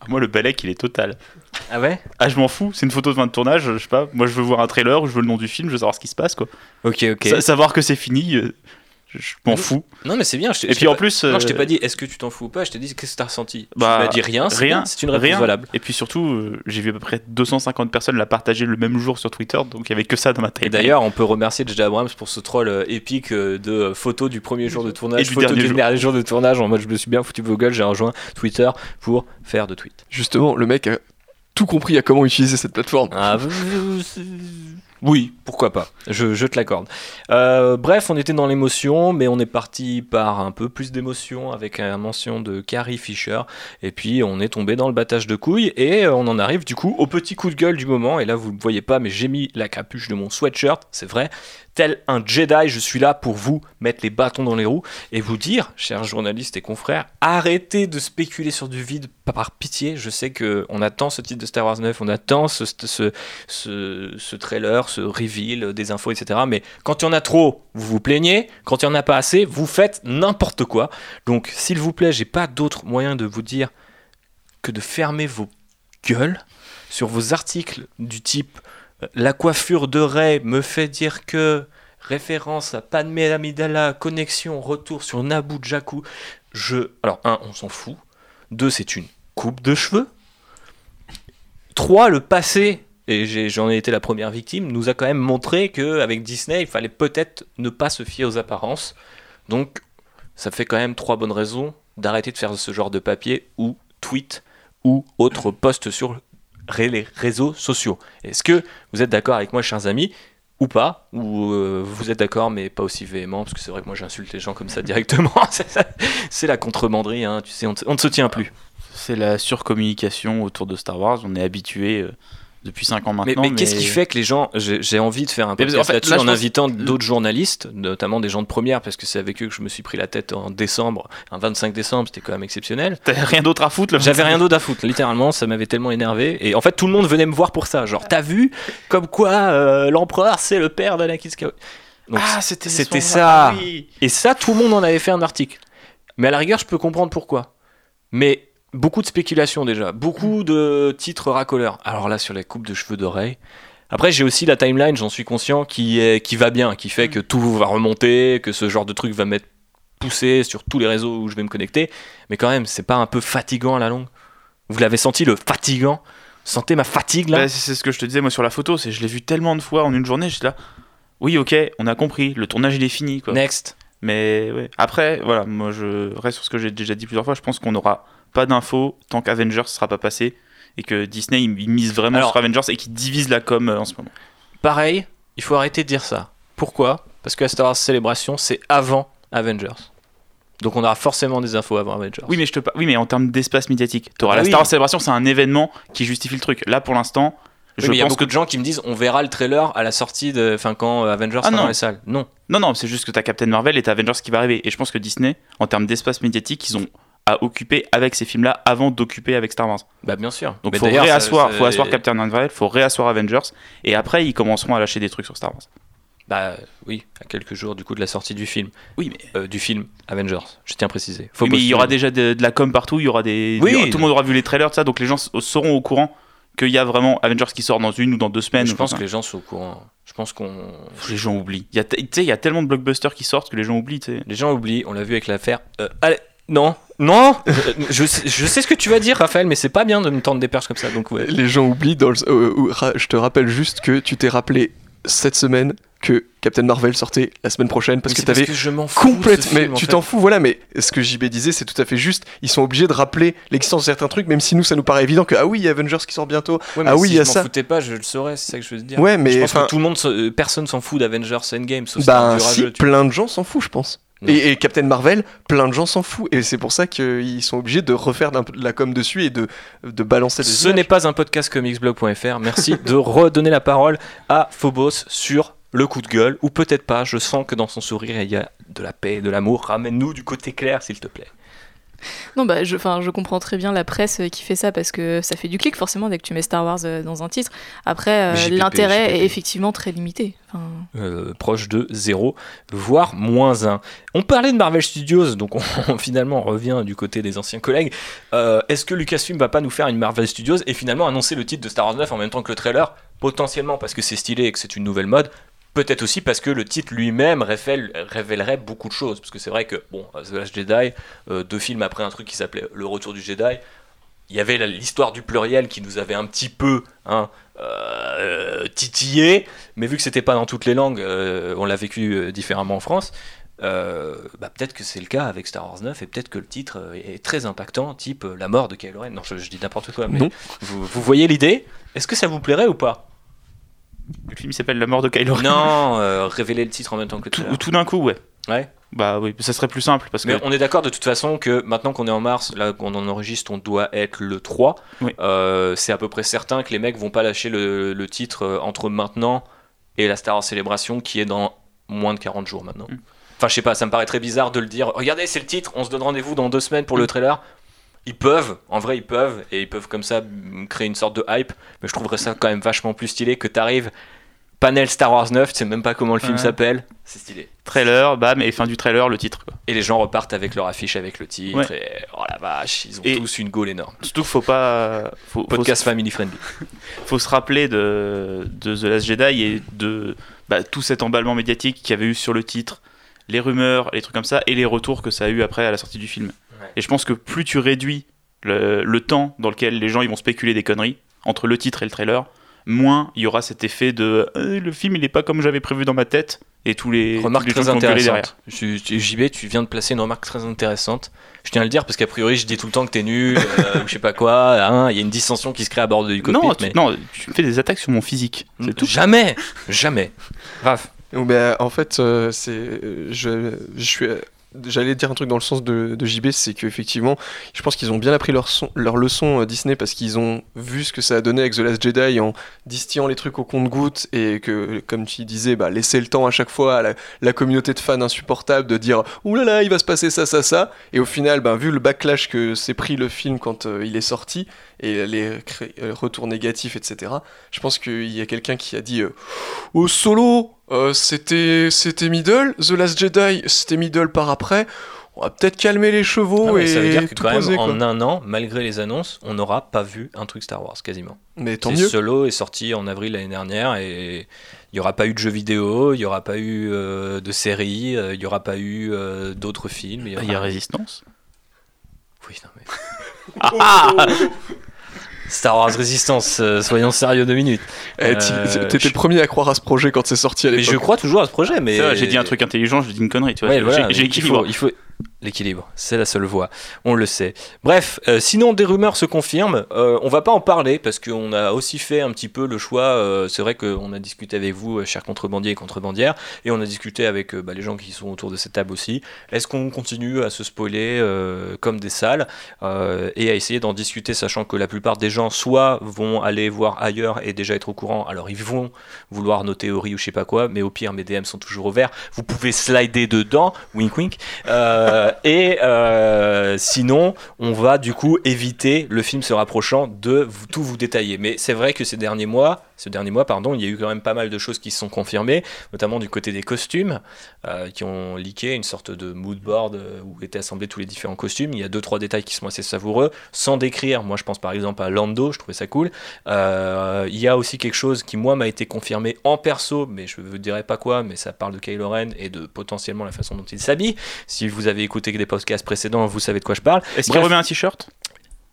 Ah, Moi, le balèque, il est total.
Ah ouais?
Ah, je m'en fous, c'est une photo de fin de tournage, je sais pas. Moi, je veux voir un trailer, je veux le nom du film, je veux savoir ce qui se passe, quoi.
Ok, ok.
Sa- savoir que c'est fini, euh, je, m'en fous.
Non, mais c'est bien. je t'ai-
Et puis en
pas-
plus.
Non, je t'ai
euh,
pas dit est-ce que tu t'en fous ou pas, je t'ai dit qu'est-ce que t'as ressenti?
Bah,
tu m'as dit rien, c'est
rien,
c'est une réponse
rien.
valable.
Et puis surtout, euh, j'ai vu à peu près 250 personnes la partager le même jour sur Twitter, donc il y avait que ça dans ma tête.
Et d'ailleurs, on peut remercier J.J. Abrams pour ce troll euh, épique de photos du premier jour de tournage,
Et du
photos
dernier
du
jour.
dernier jour de tournage. En mode, je me suis bien foutu vos gueules, j'ai rejoint Twitter pour faire de tweets.
Justement, le mec a tout compris à comment utiliser cette plateforme.
Ah, oui, pourquoi pas, je, te l'accorde. Euh, bref, on était dans l'émotion, mais on est parti par un peu plus d'émotion avec la mention de Carrie Fisher, et puis on est tombé dans le battage de couilles, et euh, on en arrive du coup au petit coup de gueule du moment, et là vous ne voyez pas, mais j'ai mis la capuche de mon sweatshirt, c'est vrai, tel un Jedi, je suis là pour vous mettre les bâtons dans les roues, et vous dire, chers journalistes et confrères, arrêtez de spéculer sur du vide, par pitié, je sais que on attend ce titre de Star Wars 9, on attend ce, ce, ce, ce trailer, ce reveal, des infos, etc. Mais quand il y en a trop, vous vous plaignez. Quand il n'y en a pas assez, vous faites n'importe quoi. Donc, s'il vous plaît, j'ai pas d'autre moyen de vous dire que de fermer vos gueules sur vos articles du type La coiffure de Ray me fait dire que référence à Padmé Amidala, connexion, retour sur Naboo Jakku. Je. Alors, un, on s'en fout. Deux, c'est une coupe de cheveux. Trois, le passé et j'en ai été la première victime, nous a quand même montré qu'avec Disney, il fallait peut-être ne pas se fier aux apparences. Donc, ça fait quand même trois bonnes raisons d'arrêter de faire ce genre de papier ou tweet ou autre post sur les réseaux sociaux. Est-ce que vous êtes d'accord avec moi, chers amis ou pas, ou euh, vous êtes d'accord mais pas aussi véhément, parce que c'est vrai que moi j'insulte les gens comme ça directement. C'est- la contrebanderie, hein, tu sais, on, ne- on ne se tient plus.
C'est la surcommunication autour de Star Wars. On est habitué euh, depuis 5 ans
Mais,
maintenant.
mais qu'est-ce qui fait que les gens. J'ai envie de faire un podcast
qu'en fait,
là-dessus
là,
en
pense-
invitant d'autres journalistes, notamment des gens de première, parce que c'est avec eux que je me suis pris la tête en décembre, un 25 décembre, c'était quand même exceptionnel.
T'avais rien d'autre à foutre
J'avais rien d'autre à foutre, littéralement, ça m'avait tellement énervé. Et en fait, tout le monde venait me voir pour ça. Genre, t'as vu Comme quoi, euh, l'empereur, c'est le père d'Anakin Skywalker. Donc,
Ah, c'était
ça.
oui.
Et ça, tout le monde en avait fait un article. Mais à la rigueur, je peux comprendre pourquoi. Mais beaucoup de spéculation déjà, beaucoup de titres racoleurs. Alors là, sur les coupes de cheveux d'oreilles. Après, j'ai aussi la timeline, j'en suis conscient, qui, est, qui va bien, qui fait que tout va remonter, que ce genre de truc va m'être poussé sur tous les réseaux où je vais me connecter. Mais quand même, c'est pas un peu fatigant à la longue? Vous l'avez senti, le fatigant? Sentez ma fatigue là?
Bah, c'est ce que je te disais moi sur la photo, c'est je l'ai vu tellement de fois en une journée, j'étais là. Oui, ok, on a compris, le tournage il est fini quoi.
Next.
Mais ouais. après, voilà, moi je reste sur ce que j'ai déjà dit plusieurs fois. Je pense qu'on n'aura pas d'infos tant qu'Avengers sera pas passé et que Disney il, mise vraiment
Alors-
sur Avengers et qu'il divise la com euh, en ce moment.
Pareil, il faut arrêter de dire ça. Pourquoi? Parce que la Star Wars Célébration, c'est avant Avengers. Donc on aura forcément des infos avant Avengers.
Oui, mais je te oui, mais en termes d'espace médiatique, t'auras
Ah
la
oui.
Star Wars Celebration, c'est un événement qui justifie le truc. Là, pour l'instant,
Oui,
je
mais il y a
pense
beaucoup
que
de gens qui me disent on verra le trailer à la sortie de. Enfin, quand euh, Avengers
Ah
sera dans
non.
les salles. Non.
non, non, c'est juste que t'as Captain Marvel et t'as Avengers qui va arriver. Et je pense que Disney, en termes d'espace médiatique, ils ont à occuper avec ces films-là avant d'occuper avec Star Wars.
Bah, bien sûr.
Donc
Mais
faut réasseoir, faut asseoir Captain Marvel, faut réasseoir Avengers, et après ils commenceront à lâcher des trucs sur Star Wars.
Bah oui, à quelques jours du coup de la sortie du film.
Oui, mais
Euh, du film Avengers, je tiens à préciser. Faut
Oui, mais il y aura déjà de, de la com partout, il y aura des.
Oui.
il aura- tout le monde aura vu les trailers, tout ça, donc les gens seront au courant qu'il y a vraiment Avengers qui sort dans une ou dans deux semaines.
Je pense que les gens sont au courant. Je pense qu'on.
les gens oublient. Il y a, te- tu sais, il y a tellement de blockbusters qui sortent que les gens oublient. tu sais.
Les gens oublient, on l'a vu avec l'affaire. Euh, allez, non, non Euh, je, sais, je sais ce que tu vas dire, Raphaël, mais c'est pas bien de me tendre des perches comme ça. Donc, ouais.
Les gens oublient. Dans le- euh, euh, je te rappelle juste que tu t'es rappelé cette semaine que Captain Marvel sortait la semaine prochaine parce
Mais
que t'avais
je
complètement. Mais tu t'en fous, voilà. Mais ce que JB disait, c'est tout à fait juste. Ils sont obligés de rappeler l'existence de certains trucs, même si nous, ça nous paraît évident que ah oui, il y a Avengers qui sort bientôt.
Ouais, mais
ah oui,
si
il y a
je m'en
ça.
foutais pas, je le saurais, c'est ça que je veux dire.
Ouais,
je
mais
pense
enfin,
que tout le monde, euh, personne s'en fout d'Avengers Endgame, sauf
bah si, plein de gens s'en foutent, je pense. Et, et Captain Marvel, plein de gens s'en foutent. Et c'est pour ça qu'ils sont obligés de refaire de la com dessus et de, de balancer
Ce n'est pas un podcast comicsblog.fr. Merci de redonner la parole à Phobos sur le coup de gueule, ou peut-être pas. Je sens que dans son sourire, il y a de la paix, de l'amour. Ramène-nous du côté clair, s'il te plaît.
Non, bah, je, comprends très bien la presse qui fait ça parce que ça fait du clic forcément dès que tu mets Star Wars euh, dans un titre. Après, euh, l'intérêt est effectivement très limité. Enfin,
Euh, proche de 0, voire moins 1. On parlait de Marvel Studios, donc on, on finalement revient du côté des anciens collègues. Euh, Est-ce que Lucasfilm va pas nous faire une Marvel Studios et finalement annoncer le titre de Star Wars 9 en même temps que le trailer? Potentiellement parce que c'est stylé et que c'est une nouvelle mode. Peut-être aussi parce que le titre lui-même révèle- révélerait beaucoup de choses. Parce que c'est vrai que, bon, The Last Jedi, euh, deux films après un truc qui s'appelait Le Retour du Jedi, il y avait l'histoire du pluriel qui nous avait un petit peu hein, euh, titillé, mais vu que c'était pas dans toutes les langues, euh, on l'a vécu euh, différemment en France. euh, bah, peut-être que c'est le cas avec Star Wars 9 et peut-être que le titre euh, est très impactant, type euh, la mort de Kylo Ren. Non, je, je dis n'importe quoi, mais vous, vous voyez l'idée? Est-ce que ça vous plairait ou pas?
Le film s'appelle La mort de Kylo Ren.
Non, euh, révéler le titre en même temps que
Tout,
trailer.
tout d'un coup, ouais.
Ouais.
Bah oui, ça serait plus simple parce que.
Mais on est d'accord de toute façon que maintenant qu'on est en mars, là qu'on en enregistre, on doit être le 3.
Oui.
Euh, c'est à peu près certain que les mecs vont pas lâcher le, le titre euh, entre maintenant et la Star Wars Célébration qui est dans moins de 40 jours maintenant.
Mm.
Enfin, je sais pas, ça me paraît très bizarre de le dire. Regardez, c'est le titre, on se donne rendez-vous dans deux semaines pour
Mm.
le trailer. Ils peuvent, en vrai, ils peuvent, et ils peuvent comme ça créer une sorte de hype. Mais je trouverais ça quand même vachement plus stylé que t'arrives. Panel Star Wars 9, tu sais même pas comment le film
Ouais.
s'appelle. C'est stylé.
Trailer, bam, et fin du trailer, le titre. Quoi.
Et les gens repartent avec leur affiche avec le titre.
Ouais.
Et oh la vache, ils ont
Et-
tous une gaule énorme.
Surtout qu'il faut pas. Faut, faut,
Podcast family friendly.
faut se rappeler de, de The Last Jedi et de bah, tout cet emballement médiatique qu'il y avait eu sur le titre, les rumeurs, les trucs comme ça, et les retours que ça a eu après à la sortie du film. Et je pense que plus tu réduis le, le temps dans lequel les gens ils vont spéculer des conneries entre le titre et le trailer, moins il y aura cet effet de euh, le film il est pas comme j'avais prévu dans ma tête et tous les,
Remarque
tous les
très intéressante. JB, tu viens de placer une remarque très intéressante. Je tiens à le dire parce qu'a priori, je dis tout le temps que t'es nul, euh, ou je sais pas quoi. hein, Il y a une dissension qui se crée à bord du cockpit.
Non, tu,
mais
non, tu fais des attaques sur mon physique. C'est tout.
jamais, jamais. Raph,
ben, en fait, euh, c'est, euh, je, je suis, j'allais dire un truc dans le sens de, de JB, c'est qu'effectivement, je pense qu'ils ont bien appris leur, son- leçon euh, Disney parce qu'ils ont vu ce que ça a donné avec The Last Jedi en distillant les trucs au compte-gouttes et que, comme tu disais, bah, laisser le temps à chaque fois à la, communauté de fans insupportable de dire Ouh là là, il va se passer ça, ça, ça. Et au final, ben, vu le backlash que s'est pris le film quand euh, il est sorti et les euh, retours négatifs, etc., je pense qu'il y a quelqu'un qui a dit euh, Au solo, euh, c'était c'était middle, The Last Jedi, c'était middle par après. On va peut-être calmer les chevaux
Ah ouais,
et
ça veut dire que
tout
quand même,
poser,
en un an, malgré les annonces, on n'aura pas vu un truc Star Wars quasiment.
Mais tant
C'est
mieux.
Solo est sorti en avril l'année dernière et il n'y aura pas eu de jeux vidéo, il n'y aura pas eu euh, de séries, euh, il n'y aura pas eu euh, d'autres films.
Il y a Résistance.
Oui, non, mais... Star Wars Résistance, euh, soyons sérieux deux minutes.
Eh,
Euh,
T'étais
je-
le premier à croire à ce projet quand c'est sorti à
Mais
l'époque.
je crois toujours à ce projet. Mais
J'ai dit un truc intelligent, je dis une connerie. Tu vois,
Ouais,
J'ai-
voilà,
j'ai
il
équilibre.
faut, il faut l'équilibre, c'est la seule voie. On le sait. Bref, euh, sinon des rumeurs se confirment. Euh, on va pas en parler parce qu'on a aussi fait un petit peu le choix. euh, c'est vrai qu'on a discuté avec vous, euh, chers contrebandiers et contrebandières, et on a discuté avec bah, les gens qui sont autour de cette table aussi. Est-ce qu'on continue à se spoiler comme des salles et à essayer d'en discuter, sachant que la plupart des gens soit vont aller voir ailleurs et déjà être au courant. Alors ils vont vouloir nos théories ou je sais pas quoi, mais au pire mes DM sont toujours ouverts. Vous pouvez slider dedans, wink wink. Euh, et euh, sinon, on va du coup éviter le film se rapprochant de tout vous détailler. Mais c'est vrai que ces derniers mois, ce dernier mois, pardon, il y a eu quand même pas mal de choses qui se sont confirmées, notamment du côté des costumes, euh, qui ont leaké une sorte de mood board euh, où étaient assemblés tous les différents costumes. Il y a deux trois détails qui sont assez savoureux, sans décrire. Moi, je pense par exemple à Lando, je trouvais ça cool. Euh, il y a aussi quelque chose qui moi m'a été confirmé en perso, mais je ne vous dirai pas quoi, mais ça parle de Kylo Ren et de potentiellement la façon dont il s'habille. Si vous avez écouté des podcasts précédents, vous savez de quoi je parle.
Est-ce qu'il remet un t-shirt?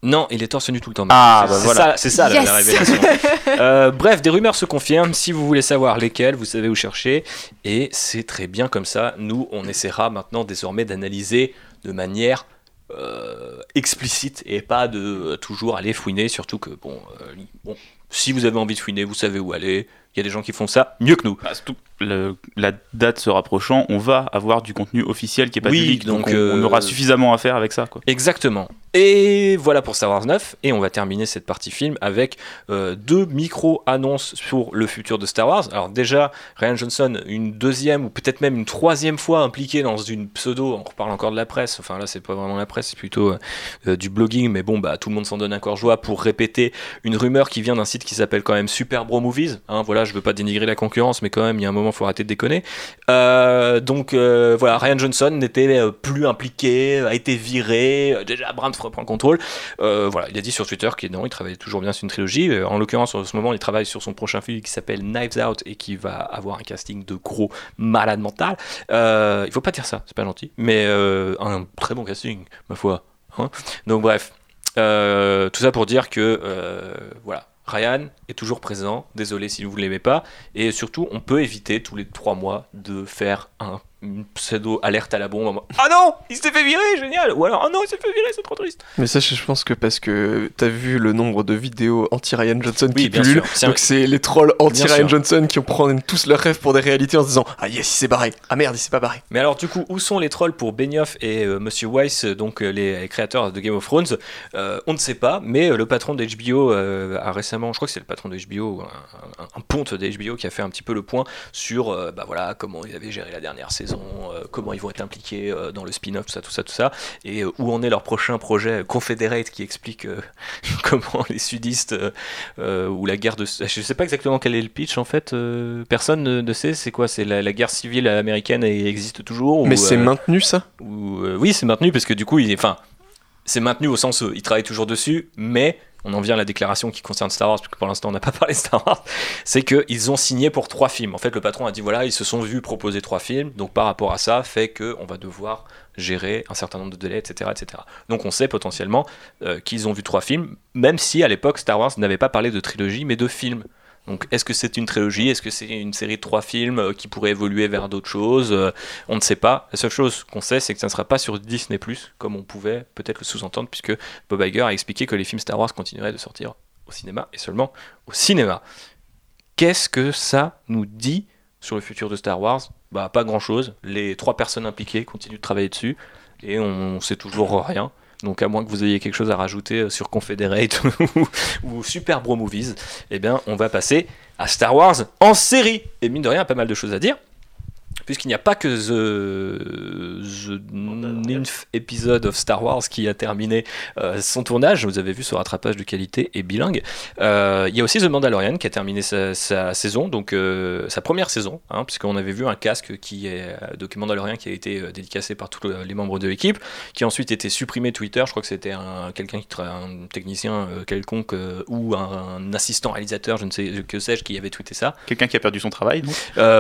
Non, il est torse nu tout le temps.
Ah,
C'est-
bah
c'est
voilà.
ça- C'est ça, la- révélation. Euh, bref, des rumeurs se confirment. Si vous voulez savoir lesquelles, vous savez où chercher. Et c'est très bien comme ça. Nous, on essaiera maintenant désormais d'analyser de manière euh, explicite et pas de euh, toujours aller fouiner. Surtout que, bon, euh, bon, si vous avez envie de fouiner, vous savez où aller. Il y a des gens qui font ça mieux que nous.
Bah, surtout, le- la date se rapprochant, on va avoir du contenu officiel qui est pas
Oui,
leak, donc,
donc,
on,
euh,
on aura suffisamment à faire avec ça. Quoi.
Exactement. Et voilà pour Star Wars 9. Et on va terminer cette partie film avec euh, deux micro-annonces sur le futur de Star Wars. Alors déjà, Ryan Johnson, une deuxième ou peut-être même une troisième fois impliqué dans une pseudo, on reparle encore de la presse, enfin là c'est pas vraiment la presse, c'est plutôt euh, euh, du blogging, mais bon, bah tout le monde s'en donne encore joie pour répéter une rumeur qui vient d'un site qui s'appelle quand même Super Bro Movies. Hein, voilà, je veux pas dénigrer la concurrence, mais quand même, il y a un moment, faut arrêter de déconner. Donc voilà, Ryan Johnson n'était plus impliqué, a été viré, déjà Abrams reprend le contrôle. Euh, voilà, il a dit sur Twitter qu'il non, il travaillait toujours bien sur une trilogie. Euh, en l'occurrence, en ce moment, il travaille sur son prochain film qui s'appelle Knives Out et qui va avoir un casting de gros malade mental. Euh, il faut pas dire ça, c'est pas gentil, mais euh, un très bon casting, ma foi. hein. Donc bref, tout ça pour dire que voilà. Ryan est toujours présent, désolé si vous ne l'aimez pas, et surtout on peut éviter tous les trois mois de faire un une pseudo alerte à la bombe Ah non, il s'est fait virer, génial Ou alors Ah non, il s'est fait virer, c'est trop triste
Mais ça, je pense que parce que t'as vu le nombre de vidéos anti-Ryan Johnson
Oui,
qui pullulent, donc c'est les trolls anti-Ryan. Johnson qui prennent tous leurs rêves pour des réalités en se disant Ah yes, il s'est barré. Ah merde, il s'est pas barré.
Mais alors du coup, où sont les trolls pour Benioff et euh, Monsieur Weiss, euh, donc euh, les créateurs de Game of Thrones? Euh, On ne sait pas, mais le patron d'HBO euh, a récemment, je crois que c'est le patron de HBO, un, un- un ponte d'HBO qui a fait un petit peu le point sur bah voilà, comment ils avaient géré la dernière saison, euh, comment ils vont être impliqués euh, dans le spin-off, tout ça, tout ça, tout ça, et euh, où en est leur prochain projet Confederate qui explique comment les sudistes ou la guerre de... Je sais pas exactement quel est le pitch en fait, personne ne, ne sait, c'est quoi C'est la, la guerre civile américaine et existe toujours
Mais c'est maintenu ça?
ou, oui, c'est maintenu parce que du coup, il est, enfin, c'est maintenu au sens où il travaille toujours dessus, mais on en vient à la déclaration qui concerne Star Wars, parce que pour l'instant on n'a pas parlé de Star Wars, c'est qu'ils ont signé pour trois films. En fait, le patron a dit voilà, ils se sont vus proposer trois films, donc par rapport à ça, fait qu'on va devoir gérer un certain nombre de délais, etc. etc. Donc on sait potentiellement euh, qu'ils ont vu trois films, même si à l'époque Star Wars n'avait pas parlé de trilogie, mais de films. Donc, est-ce que c'est une trilogie? Est-ce que c'est une série de trois films euh, qui pourrait évoluer vers d'autres choses? Euh, On ne sait pas. La seule chose qu'on sait, c'est que ça ne sera pas sur Disney+, comme on pouvait peut-être le sous-entendre, puisque Bob Iger a expliqué que les films Star Wars continueraient de sortir au cinéma et seulement au cinéma. Qu'est-ce que ça nous dit sur le futur de Star Wars? Bah, pas grand-chose. Les trois personnes impliquées continuent de travailler dessus et on sait toujours rien. Donc à moins que vous ayez quelque chose à rajouter euh, sur Confederate ou, ou Super Bro Movies, eh bien on va passer à Star Wars en série. Et mine de rien, pas mal de choses à dire. Puisqu'il n'y a pas que The, the Ninth Episode of Star Wars qui a terminé euh, son tournage, vous avez vu ce rattrapage de qualité et bilingue. Euh, il y a aussi The Mandalorian qui a terminé sa, sa saison, donc euh, sa première saison, hein, puisqu'on avait vu un casque qui est de Mandalorian qui a été dédicacé par tous le- les membres de l'équipe, qui a ensuite été supprimé Twitter. Je crois que c'était un, quelqu'un qui un technicien quelconque ou un, un assistant réalisateur, je ne sais que sais-je, qui avait tweeté ça.
Quelqu'un qui a perdu son travail, donc.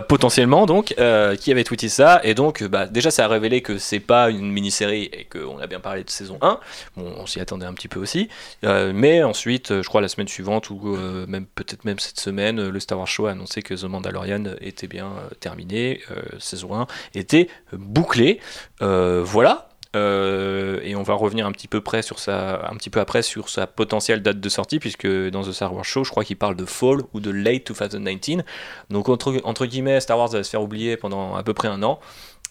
Potentiellement donc, euh, qui avait tweeté ça, et donc bah, déjà ça a révélé que c'est pas une mini-série et qu'on a bien parlé de saison 1, bon, on s'y attendait un petit peu aussi, Euh, mais ensuite, euh, je crois la semaine suivante, ou euh, même peut-être même cette semaine, euh, le Star Wars Show a annoncé que The Mandalorian était bien euh, terminé, euh, saison 1 était bouclée, Euh, voilà. Euh, et on va revenir un petit peu près sur sa, un petit peu après sur sa potentielle date de sortie puisque dans The Star Wars Show, je crois qu'il parle de fall ou de late 2019. Donc entre, entre guillemets, Star Wars va se faire oublier pendant à peu près un an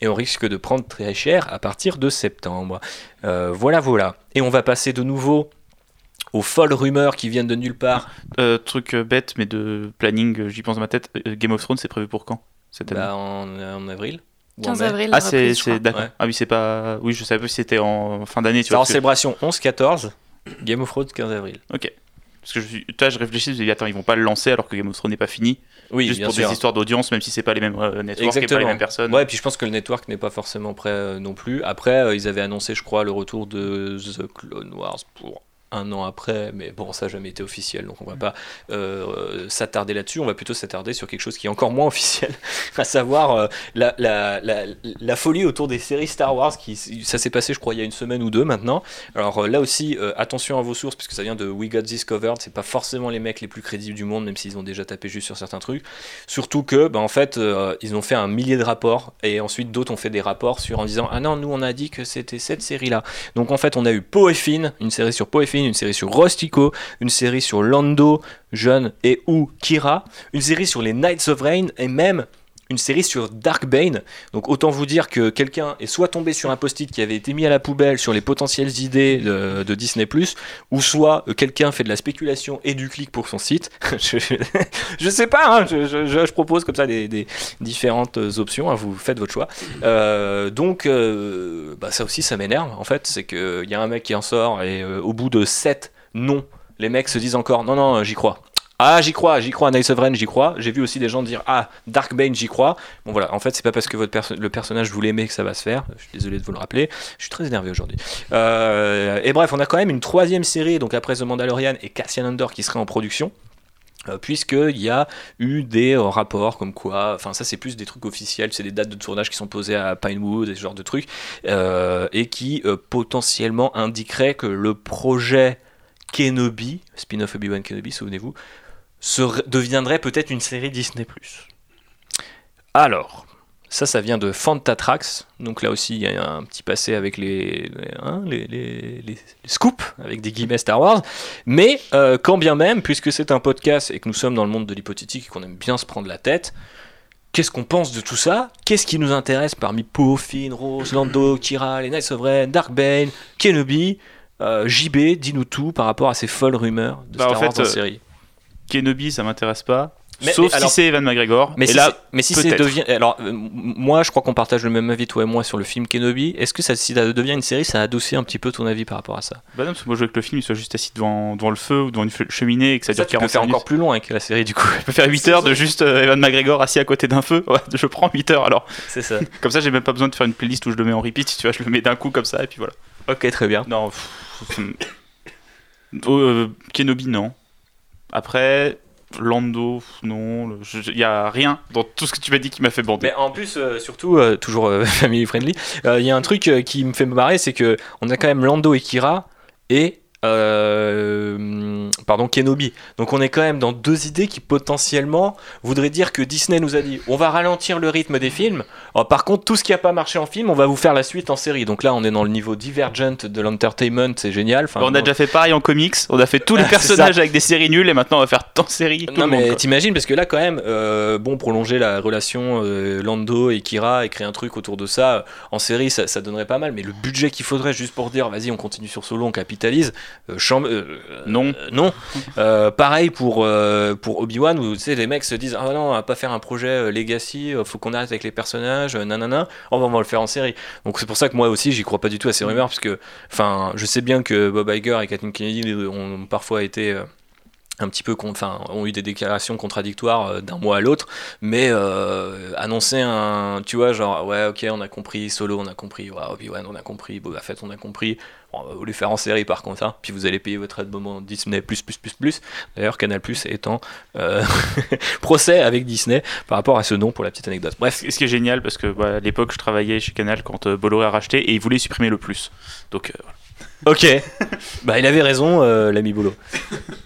et on risque de prendre très cher à partir de septembre. Euh, voilà, voilà. Et on va passer de nouveau aux folles rumeurs qui viennent de nulle part.
Euh, truc bête, mais de planning, j'y pense dans ma tête. Game of Thrones, c'est prévu pour quand cette année?
Bah, en, en avril. Ou en
15
mai.
avril,
Ah, c'est d'accord.
Ouais.
Ah oui, c'est pas. Oui, je savais pas si c'était en fin d'année. Tu
C'est
vois,
en
que-
célébration 11-14, Game of Thrones 15 avril.
Ok. Parce que je, suis- toi, je réfléchis, je me dis, attends, ils vont pas le lancer alors que Game of Thrones n'est pas fini.
Oui,
juste
bien
pour
sûr.
des histoires d'audience, même si c'est pas les mêmes euh, networks et pas
Exactement.
les mêmes personnes.
Ouais, et puis je pense que le network n'est pas forcément prêt euh, non plus. Après, euh, ils avaient annoncé, je crois, le retour de The Clone Wars pour un an après, mais bon, ça n'a jamais été officiel, donc on va pas euh, s'attarder là-dessus. On va plutôt s'attarder sur quelque chose qui est encore moins officiel, à savoir euh, la, la, la, la folie autour des séries Star Wars. Qui, ça s'est passé, je crois, il y a une semaine ou deux maintenant. Alors euh, là aussi, attention à vos sources, puisque ça vient de We Got This Covered. C'est pas forcément les mecs les plus crédibles du monde, même s'ils ont déjà tapé juste sur certains trucs. Surtout que, bah, en fait, ils ont fait un millier de rapports et ensuite d'autres ont fait des rapports sur en disant ah non, nous on a dit que c'était cette série-là. Donc en fait, on a eu Poe et Finn, une série sur Poe et Finn, une série sur Rostico, une série sur Lando, Jeune et ou Kira, une série sur les Knights of Rain et même une série sur Dark Bane. Donc autant vous dire que quelqu'un est soit tombé sur un post-it qui avait été mis à la poubelle sur les potentielles idées de, Disney+, ou soit euh, quelqu'un fait de la spéculation et du clic pour son site. je, sais pas, hein, je, propose comme ça des, différentes options, hein, vous faites votre choix. Euh, donc euh, bah, ça aussi ça m'énerve en fait, c'est qu'il y a un mec qui en sort et au bout de 7 non, les mecs se disent encore non non j'y crois. Ah, j'y crois, j'y crois, Night of Ren, j'y crois. J'ai vu aussi des gens dire Ah, Dark Bane, j'y crois. Bon, voilà, en fait, c'est pas parce que votre le personnage vous l'aimez que ça va se faire. Je suis désolé de vous le rappeler. Je suis très énervé aujourd'hui. Euh, et bref, on a quand même une troisième série, donc après The Mandalorian et Cassian Andor qui serait en production. Euh, Puisqu'il y a eu des euh, rapports comme quoi, enfin ça c'est plus des trucs officiels, c'est des dates de tournage qui sont posées à Pinewood et ce genre de trucs, et qui potentiellement indiqueraient que le projet Kenobi, spin-off Obi-Wan Kenobi, souvenez-vous, serait- deviendrait peut-être une série Disney+. Alors, ça, ça vient de Fantatrax. Donc là aussi, il y a un petit passé avec les, les, hein, les- les- les- les scoops, avec des guillemets Star Wars. Mais euh, quand bien même, puisque c'est un podcast et que nous sommes dans le monde de l'hypothétique et qu'on aime bien se prendre la tête, qu'est-ce qu'on pense de tout ça? Qu'est-ce qui nous intéresse parmi Poe, Finn, Rose, Lando, Kira, les Knights of Ren, Dark Bane, Kenobi? Euh, JB, dis-nous tout par rapport à ces folles rumeurs de
Bah, en
Star Wars en
euh,
série.
Kenobi, ça m'intéresse pas.
Mais-
Sauf
mais alors-
si c'est Evan McGregor.
Mais
et
si
là,
mais si c'est devient. Alors, euh, moi, je crois qu'on partage le même avis, toi et moi, sur le film Kenobi. Est-ce que ça, si ça devient une série, ça adoucit un petit peu ton avis par rapport à ça?
Bah non, parce que moi je veux que le film il soit juste assis devant, devant le feu ou devant une cheminée et que ça
Ça,
dure
tu peux
40
faire
minutes.
encore plus long avec la série, du coup.
Je peux faire 8 heures de juste euh, Evan McGregor assis à côté d'un feu. Ouais, je prends 8 heures alors.
C'est ça.
Comme ça, j'ai même pas besoin de faire une playlist où je le mets en repeat. Tu vois, je le mets d'un coup comme ça et puis voilà.
ok, très bien.
Non. pff, euh, Kenobi, non. Après, Lando, non. Il y a rien dans tout ce que tu m'as dit qui m'a fait bander.
Mais en plus, euh, surtout, euh, toujours euh, family friendly, euh, il y a un truc euh, qui me fait me marrer, c'est que on a quand même Lando et Kira et euh, pardon, Kenobi. Donc on est quand même dans deux idées qui potentiellement voudraient dire que Disney nous a dit on va ralentir le rythme des films. Alors, par contre, tout ce qui n'a pas marché en film, on va vous faire la suite en série. Donc là, on est dans le niveau divergent de l'entertainment, c'est génial. Enfin,
on a déjà fait pareil en comics, on a fait tous les personnages avec des séries nulles et maintenant on va faire tant de séries.
Non mais t'imagines parce que là quand même euh, bon prolonger la relation euh, Lando et Kira et créer un truc autour de ça en série ça, ça donnerait pas mal mais le budget qu'il faudrait juste pour dire vas-y on continue sur Solo on capitalise euh, euh,
Non.
euh, non. Euh, pareil pour pour Obi-Wan où les mecs se disent ah non on va pas faire un projet Legacy faut qu'on arrête avec les personnages nanana. On va, on va le faire en série. Donc c'est pour ça que moi aussi j'y crois pas du tout à ces rumeurs parce que je sais bien que Bob Iger et Kathleen Kennedy ont parfois été un petit peu enfin ont eu des déclarations contradictoires euh, d'un mois à l'autre mais euh, annoncer un tu vois genre ouais ok on a compris Solo on a compris ouais, Obi-Wan on a compris Boba Fett on a compris. Bon, on va vous les faire en série par contre hein, puis vous allez payer votre abonnement Disney plus plus plus plus. D'ailleurs Canal Plus étant euh, procès avec Disney par rapport à ce nom pour la petite anecdote. Bref.
Ce qui est génial parce que bah, à l'époque je travaillais chez Canal quand euh, Bolloré a racheté et il voulait supprimer le plus. Donc euh, voilà.
Ok, bah il avait raison, euh, l'ami Bolo.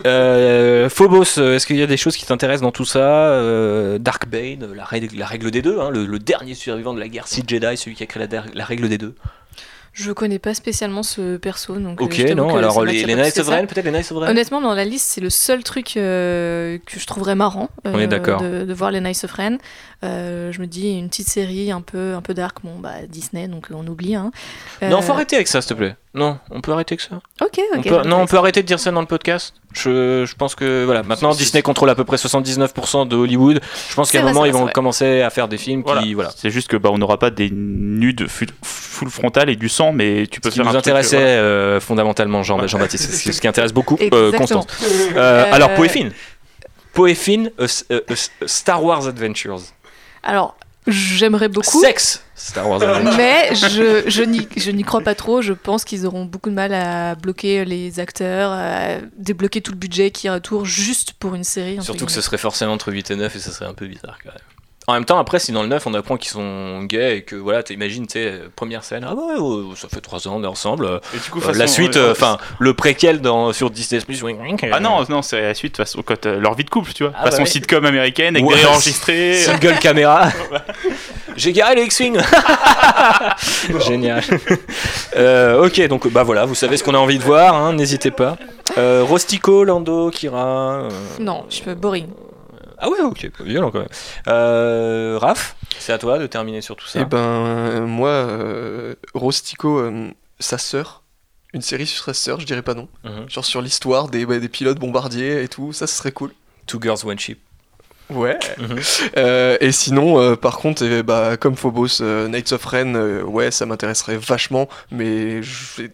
Euh, Phobos, euh, est-ce qu'il y a des choses qui t'intéressent dans tout ça Euh, Dark Bane, la règle, la règle des deux, hein, le, le dernier survivant de la guerre Sith Jedi, celui qui a créé la, règle des deux?
Je connais pas spécialement ce perso, donc.
Ok, non, alors les, les Knights of. Ren, peut-être les Knights of Ren
Honnêtement, dans la liste, c'est le seul truc euh, que je trouverais marrant euh,
On est d'accord.
de, de voir les Knights of Ren. Euh, je me dis, une petite série un peu, un peu dark, bon, bah Disney, donc on oublie. Hein.
Non, faut arrêter avec ça, s'il te plaît. Non, on peut arrêter avec ça.
Ok,
On
ok.
peut- non, on peut arrêter de dire ça dans le podcast. Je, je pense que voilà, maintenant Disney contrôle à peu près 79% de Hollywood. Je pense qu'à un
vrai,
moment ils vont
vrai.
commencer à faire des films
Voilà.
qui voilà.
C'est juste que bah, on n'aura pas des nudes fu- full frontal et du sang, mais tu peux
Ce qui
faire
nous
un truc,
intéressait
euh,
euh, fondamentalement Jean-
Ouais.
Jean-Baptiste, c'est ce qui intéresse beaucoup euh. Constance. Euh, Alors Poéfine, euh, s- euh, euh, Star Wars Adventures,
Alors, j'aimerais beaucoup.
sexe Star Wars.
Mais je, je n'y je n'y crois pas trop. Je pense qu'ils auront beaucoup de mal à bloquer les acteurs, à débloquer tout le budget qui est autour juste pour une série.
Surtout que ce serait forcément entre 8 et 9 et ça serait un peu bizarre quand même. En même temps, après, si dans le 9 on apprend qu'ils sont gays et que voilà, t'imagines, tu sais, première scène, ah ouais, ouais, ça fait 3 ans, on est ensemble. euh,
Et du coup,
euh,
façon,
la suite, euh,
ouais,
enfin, le préquel dans, sur Disney Plus.
Ah non, non, c'est la suite, façon, quand, euh, leur vie de couple, tu vois.
Ah bah
façon
ouais.
sitcom américaine, avec
Ouais.
des enregistrés.
Single caméra. J'ai garé le X-Wing. Génial. Euh, ok, donc bah voilà, vous savez ce qu'on a envie de voir, hein, n'hésitez pas. Euh, Rostico, Lando, Kira. euh,
Non, je peux boring.
Ah ouais, ok, violent quand même. Euh, Raph, c'est à toi de terminer sur tout ça.
Et ben, euh, moi, euh, Rostico, euh, sa sœur, une série sur sa sœur, je dirais pas non.
Mhm.
Genre sur l'histoire des, ouais, des pilotes bombardiers et tout, ça, ce serait cool.
Two Girls One Ship.
Ouais.
Mhm.
Euh, et sinon, euh, par contre, eh, bah, comme Phobos, euh, Knights of Ren, ouais, ça m'intéresserait vachement, mais je-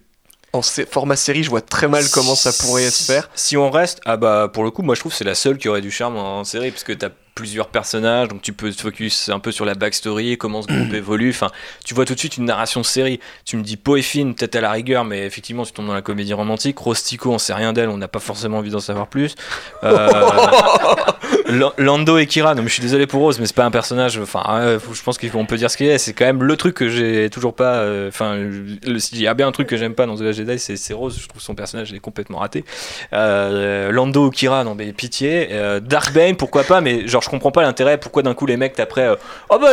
en format série, je vois très mal comment ça pourrait se faire.
Si on reste, ah bah pour le coup, moi je trouve que c'est la seule qui aurait du charme en série parce que t'as plusieurs personnages, donc tu peux te focus un peu sur la backstory, comment ce groupe évolue. Enfin, tu vois tout de suite une narration série. Tu me dis Poéfine, peut-être à la rigueur, mais effectivement, tu tombes dans la comédie romantique. Rostico, on sait rien d'elle, on n'a pas forcément envie d'en savoir plus. Euh, Lando et Kira, non mais je suis désolé pour Rose, mais c'est pas un personnage. Enfin, faut- je pense qu'on peut dire ce qu'il est. C'est quand même le truc que j'ai toujours pas. euh, Enfin, s'il y a bien un truc que j'aime pas dans The Last Jedi, c'est c'est Rose. Je trouve son personnage il est complètement raté. Euh, Lando ou Kira, non mais pitié. Euh, Dark Bane, pourquoi pas, mais genre je comprends pas l'intérêt. Pourquoi d'un coup les mecs après, euh, oh bah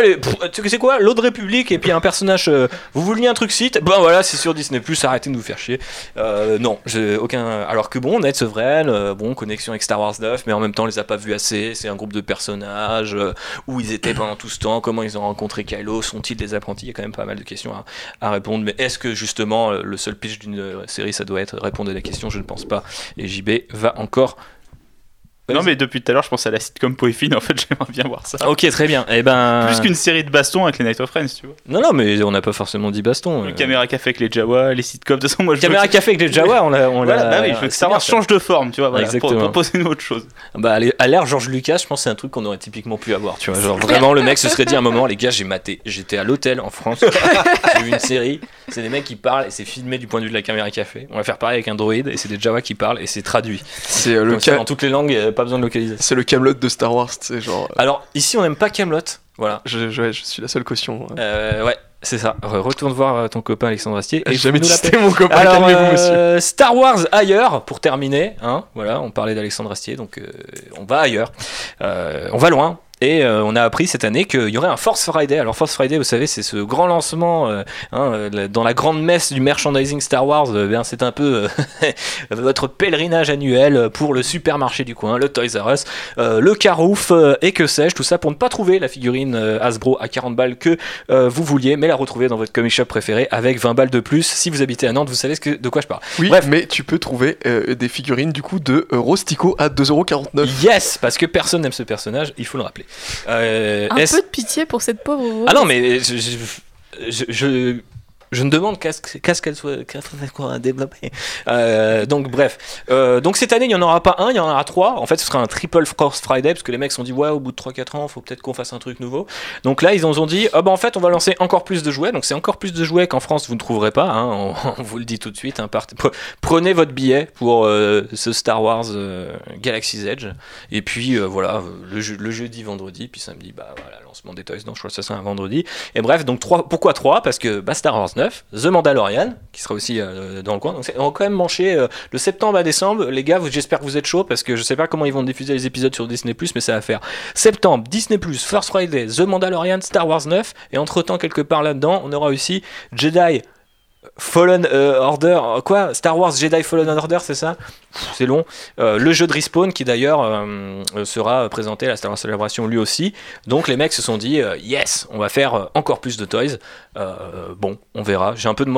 c'est quoi, l'Autre République et puis un personnage. euh, vous vouliez un truc site Ben voilà, c'est sur Disney Plus. Arrêtez de nous faire chier. Euh, non, j'ai aucun. Alors que bon, Ned Sevren, euh, bon connexion avec Star Wars 9, mais en même temps on les a pas vus assez. C'est un groupe de personnages où ils étaient pendant tout ce temps. Comment ils ont rencontré Kylo Sont-ils des apprentis Il y a quand même pas mal de questions à, à répondre. Mais est-ce que justement le seul pitch d'une série ça doit être répondre à la question Je ne pense pas. Et JB va encore.
Non, mais depuis tout à l'heure, je pense à la sitcom Poéfine, en fait, j'aimerais bien voir ça.
Ok, très bien. Et ben.
Plus qu'une série de bastons avec les Night of Friends, tu vois.
Non, non, mais on n'a pas forcément dit baston.
Le
euh.
caméra café avec les Jawa, les sitcoms, de toute façon, moi je
Caméra café avec les Jawa, on l'a.
Voilà, bah oui, je veux que
ça.
change de forme, tu vois, voilà, pour,
Exactement.
proposer une autre chose.
Bah, allez, à l'ère George Lucas, je pense que c'est un truc qu'on aurait typiquement pu avoir. Tu vois, genre vraiment, le mec se serait dit à un moment, les gars, j'ai maté. J'étais à l'hôtel en France, j'ai vu une série. C'est des mecs qui parlent et c'est filmé du point de vue de la caméra café. On va faire pareil avec un droïde et c'est des Jawa qui parlent et c'est traduit.
C'est euh, le,
Comme ça,
ca-
dans toutes les langues, euh, pas besoin de localisation.
c'est le Camelot de Star Wars, sais, genre. euh,
Alors ici, on n'aime pas Camelot. Voilà.
Je, je- ouais, je suis la seule caution. ouais.
Euh, ouais. C'est ça. Re- Retourne voir euh, ton copain Alexandre Astier. Et
jamais testé mon copain,
Alors,
calmez-vous, monsieur.
euh, Star Wars ailleurs, pour terminer. Hein, voilà, on parlait d'Alexandre Astier, donc euh, on va ailleurs. Euh, on va loin. Et euh, on a appris cette année qu'il y aurait un Force Friday. Alors Force Friday, vous savez, c'est ce grand lancement euh, hein, euh, dans la grande messe du merchandising Star Wars. euh, c'est un peu votre pèlerinage annuel pour le supermarché du coin, le Toys R Us, le Carouf et que sais-je. Tout ça pour ne pas trouver la figurine Hasbro à 40 balles que vous vouliez, mais la retrouver dans votre comic shop préféré avec 20 balles de plus. Si vous habitez à Nantes, vous savez ce que- de quoi je parle.
Oui,
Bref.
mais tu peux trouver des figurines du coup de Rostico à 2,49€.
Yes, parce que personne n'aime ce personnage, il faut le rappeler. Euh,
Un peu de pitié pour cette pauvre.
Ah non, mais je, je, je, je- ne demande qu'à ce qu'elle soit qu'on a développé. Euh, donc bref, Euh, donc cette année il n'y en aura pas un, il y en aura trois. En fait, ce sera un triple Force Friday parce que les mecs se sont dit ouais, au bout de 3-4 ans, faut peut-être qu'on fasse un truc nouveau. Donc là, ils ont dit ah bah en fait, on va lancer encore plus de jouets. Donc c'est encore plus de jouets qu'en France vous ne trouverez pas. hein. on, vous le dit tout de suite. hein. Prenez votre billet pour euh, ce Star Wars euh, Galaxy's Edge. Et puis voilà, le, jeu- le jeudi, vendredi, puis samedi, bah voilà, lancement des toys. Donc je crois que ça c'est un vendredi. Et bref, donc trois, pourquoi 3 Parce que bah, Star Wars 9, The Mandalorian, qui sera aussi euh, dans le coin. Donc on va quand même mancher euh, de septembre à décembre. Les gars, j'espère que vous êtes chauds parce que je sais pas comment ils vont diffuser les épisodes sur Disney+, mais ça va faire septembre, Disney+, First Friday, The Mandalorian, Star Wars 9. Et entre-temps, quelque part là-dedans, on aura aussi Jedi Fallen euh, Order, quoi? Star Wars Jedi Fallen Order, c'est ça? C'est long. Euh, le jeu de Respawn qui d'ailleurs sera présenté à la Star Wars Celebration lui aussi. Donc les mecs se sont dit yes, on va faire encore plus de toys. Euh, bon, on verra. J'ai un peu de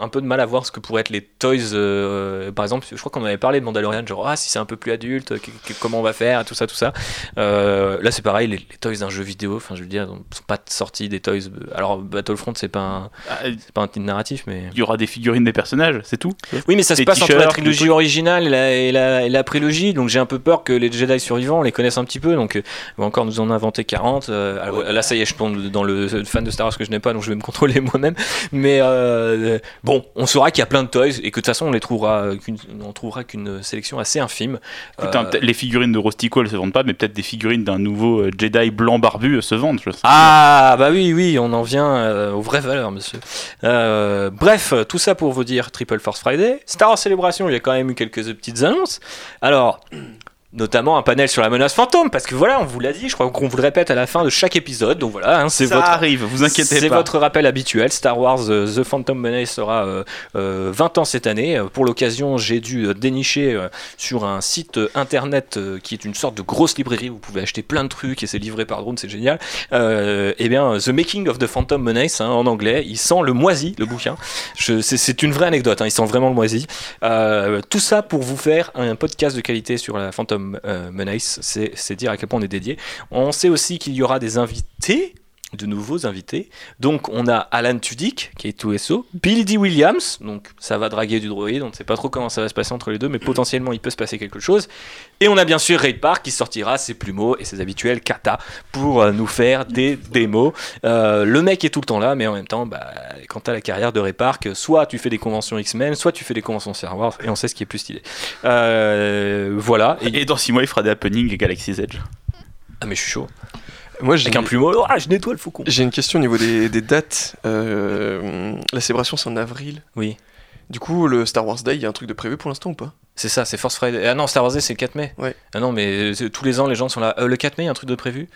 un peu de mal à voir ce que pourraient être les toys. euh, par exemple, je crois qu'on avait parlé de Mandalorian, genre ah si c'est un peu plus adulte, comment on va faire, tout ça, tout ça. Euh, là c'est pareil, les, les toys d'un jeu vidéo. Enfin, je veux dire, ils sont pas sortis des toys. Alors Battlefront c'est pas un,
Ah,
pas un titre narratif, mais
Il y aura des figurines des personnages, c'est tout.
oui, mais ça se passe entre la trilogie originale et la, et, la, et la prélogie, donc j'ai un peu peur que les Jedi survivants, on les connaisse un petit peu, donc on va encore nous en inventer 40. euh, alors, là, ça y est, je tombe dans le fan de Star Wars que je n'ai pas, donc je vais me contrôler moi-même. Mais euh, bon, on saura qu'il y a plein de toys et que de toute façon, on les trouvera, euh, qu'une- on trouvera qu'une sélection assez infime.
Putain,
Euh,
les figurines de Rostico elles se vendent pas, mais peut-être des figurines d'un nouveau Jedi blanc barbu se vendent. Je sais.
Ah bah oui oui on en vient euh, aux vraies valeurs monsieur. Bref tout ça pour vous dire Triple Force Friday. Star Wars Célébration il y a quand même eu quelques petites annonces. Alors notamment un panel sur la menace fantôme parce que voilà on vous l'a dit je crois qu'on vous le répète à la fin de chaque épisode donc voilà hein, c'est
Ça
votre
arrive, vous inquiétez
c'est
pas.
votre rappel habituel. Star Wars euh, The Phantom Menace sera euh, euh, 20 ans cette année. Euh, Pour l'occasion, j'ai dû euh, dénicher euh, sur un site euh, internet euh, qui est une sorte de grosse librairie. Vous pouvez acheter plein de trucs et c'est livré par drone, c'est génial. Euh, eh bien, The Making of the Phantom Menace hein, en anglais. Il sent le moisi, le bouquin. Je- C'est c'est une vraie anecdote. hein, il sent vraiment le moisi. Euh, tout ça pour vous faire un podcast de qualité sur la Phantom euh, Menace. C'est c'est dire à quel point on est dédié. On sait aussi qu'il y aura des invités de nouveaux invités. Donc on a Alan Tudyk qui est tout SO, Billy D. Williams, donc ça va draguer du droïde, on ne sait pas trop comment ça va se passer entre les deux, mais potentiellement il peut se passer quelque chose. Et on a bien sûr Ray Park qui sortira ses plumeaux et ses habituels kata pour euh, nous faire des démos. Euh, le mec est tout le temps là, mais en même temps, bah, quant à la carrière de Ray Park, soit tu fais des conventions X-Men, soit tu fais des conventions Star Wars, et on sait ce qui est plus stylé. Euh, voilà. Et...
Et dans 6 mois, il fera des happenings et Galaxy's Edge.
Ah mais je suis chaud.
Moi, j'ai
Avec un plumeau, ah, je nettoie le faucon.
j'ai une question au niveau des, des dates. Euh, la célébration, c'est en avril.
Oui.
Du coup, le Star Wars Day, il y a un truc de prévu pour l'instant ou pas?
C'est ça, c'est Force Friday. Ah non, Star Wars Day, c'est le 4 mai.
Ouais.
Ah non, mais c'est- tous les ans, les gens sont là. Euh, le 4 mai, il y a un truc de prévu?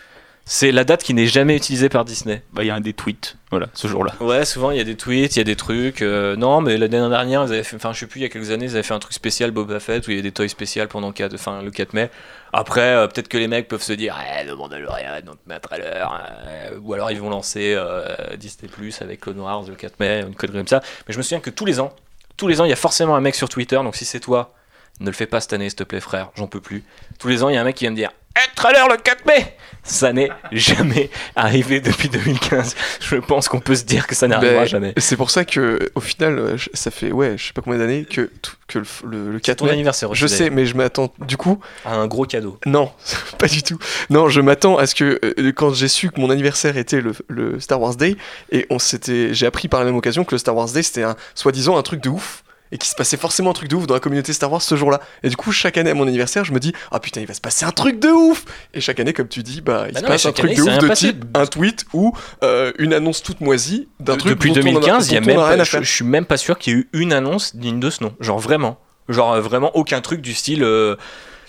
C'est la date qui n'est jamais utilisée par Disney.
Bah, il y a un des tweets, voilà, ce jour-là.
Ouais, souvent, il y a des tweets, il y a des trucs. euh, non, mais l'année dernière, ils avaient fait, enfin, je sais plus, il y a quelques années, ils avaient fait un truc spécial Boba Fett où il y a des toys spéciales pendant le 4, enfin, le 4 mai. Après, euh, peut-être que les mecs peuvent se dire, eh, le Mandalorian, met un trailer. euh, ou alors, ils vont lancer euh, Disney Plus avec Clone Wars le 4 mai, une connerie comme ça. Mais je me souviens que tous les ans, tous les ans, il y a forcément un mec sur Twitter. Donc, si c'est toi, ne le fais pas cette année, s'il te plaît, frère, j'en peux plus. Tous les ans, il y a un mec qui vient me dire Eh, trailer le 4 mai Ça n'est jamais arrivé depuis 2015. Je pense qu'on peut se dire que ça n'arrivera
Ben,
jamais.
C'est pour ça que, au final, ça fait ouais, je sais pas combien d'années que, le, le, le 4
Ton
mai.
anniversaire.
Je sais, mais je m'attends. Du coup,
d'ailleurs. Un gros cadeau.
non, pas du tout. Non, je m'attends à ce que euh, quand j'ai su que mon anniversaire était le, le Star Wars Day, et on s'était, j'ai appris par la même occasion que le Star Wars Day c'était un soi-disant un truc de ouf. Et qu'il se passait forcément un truc de ouf dans la communauté Star Wars ce jour-là. Et du coup, chaque année à mon anniversaire, je me dis ah putain, il va se passer un truc de ouf. Et chaque année, comme tu dis, bah il
Bah
se
non,
passe un truc
année,
de ouf de
passé.
type un tweet ou euh, une annonce toute moisie d'un
De-
truc
Depuis
dont on en a-
2015, il y a même
a
pas- je suis même pas sûr qu'il y ait eu une annonce digne de ce nom. Genre vraiment. Genre euh, vraiment aucun truc du style. euh,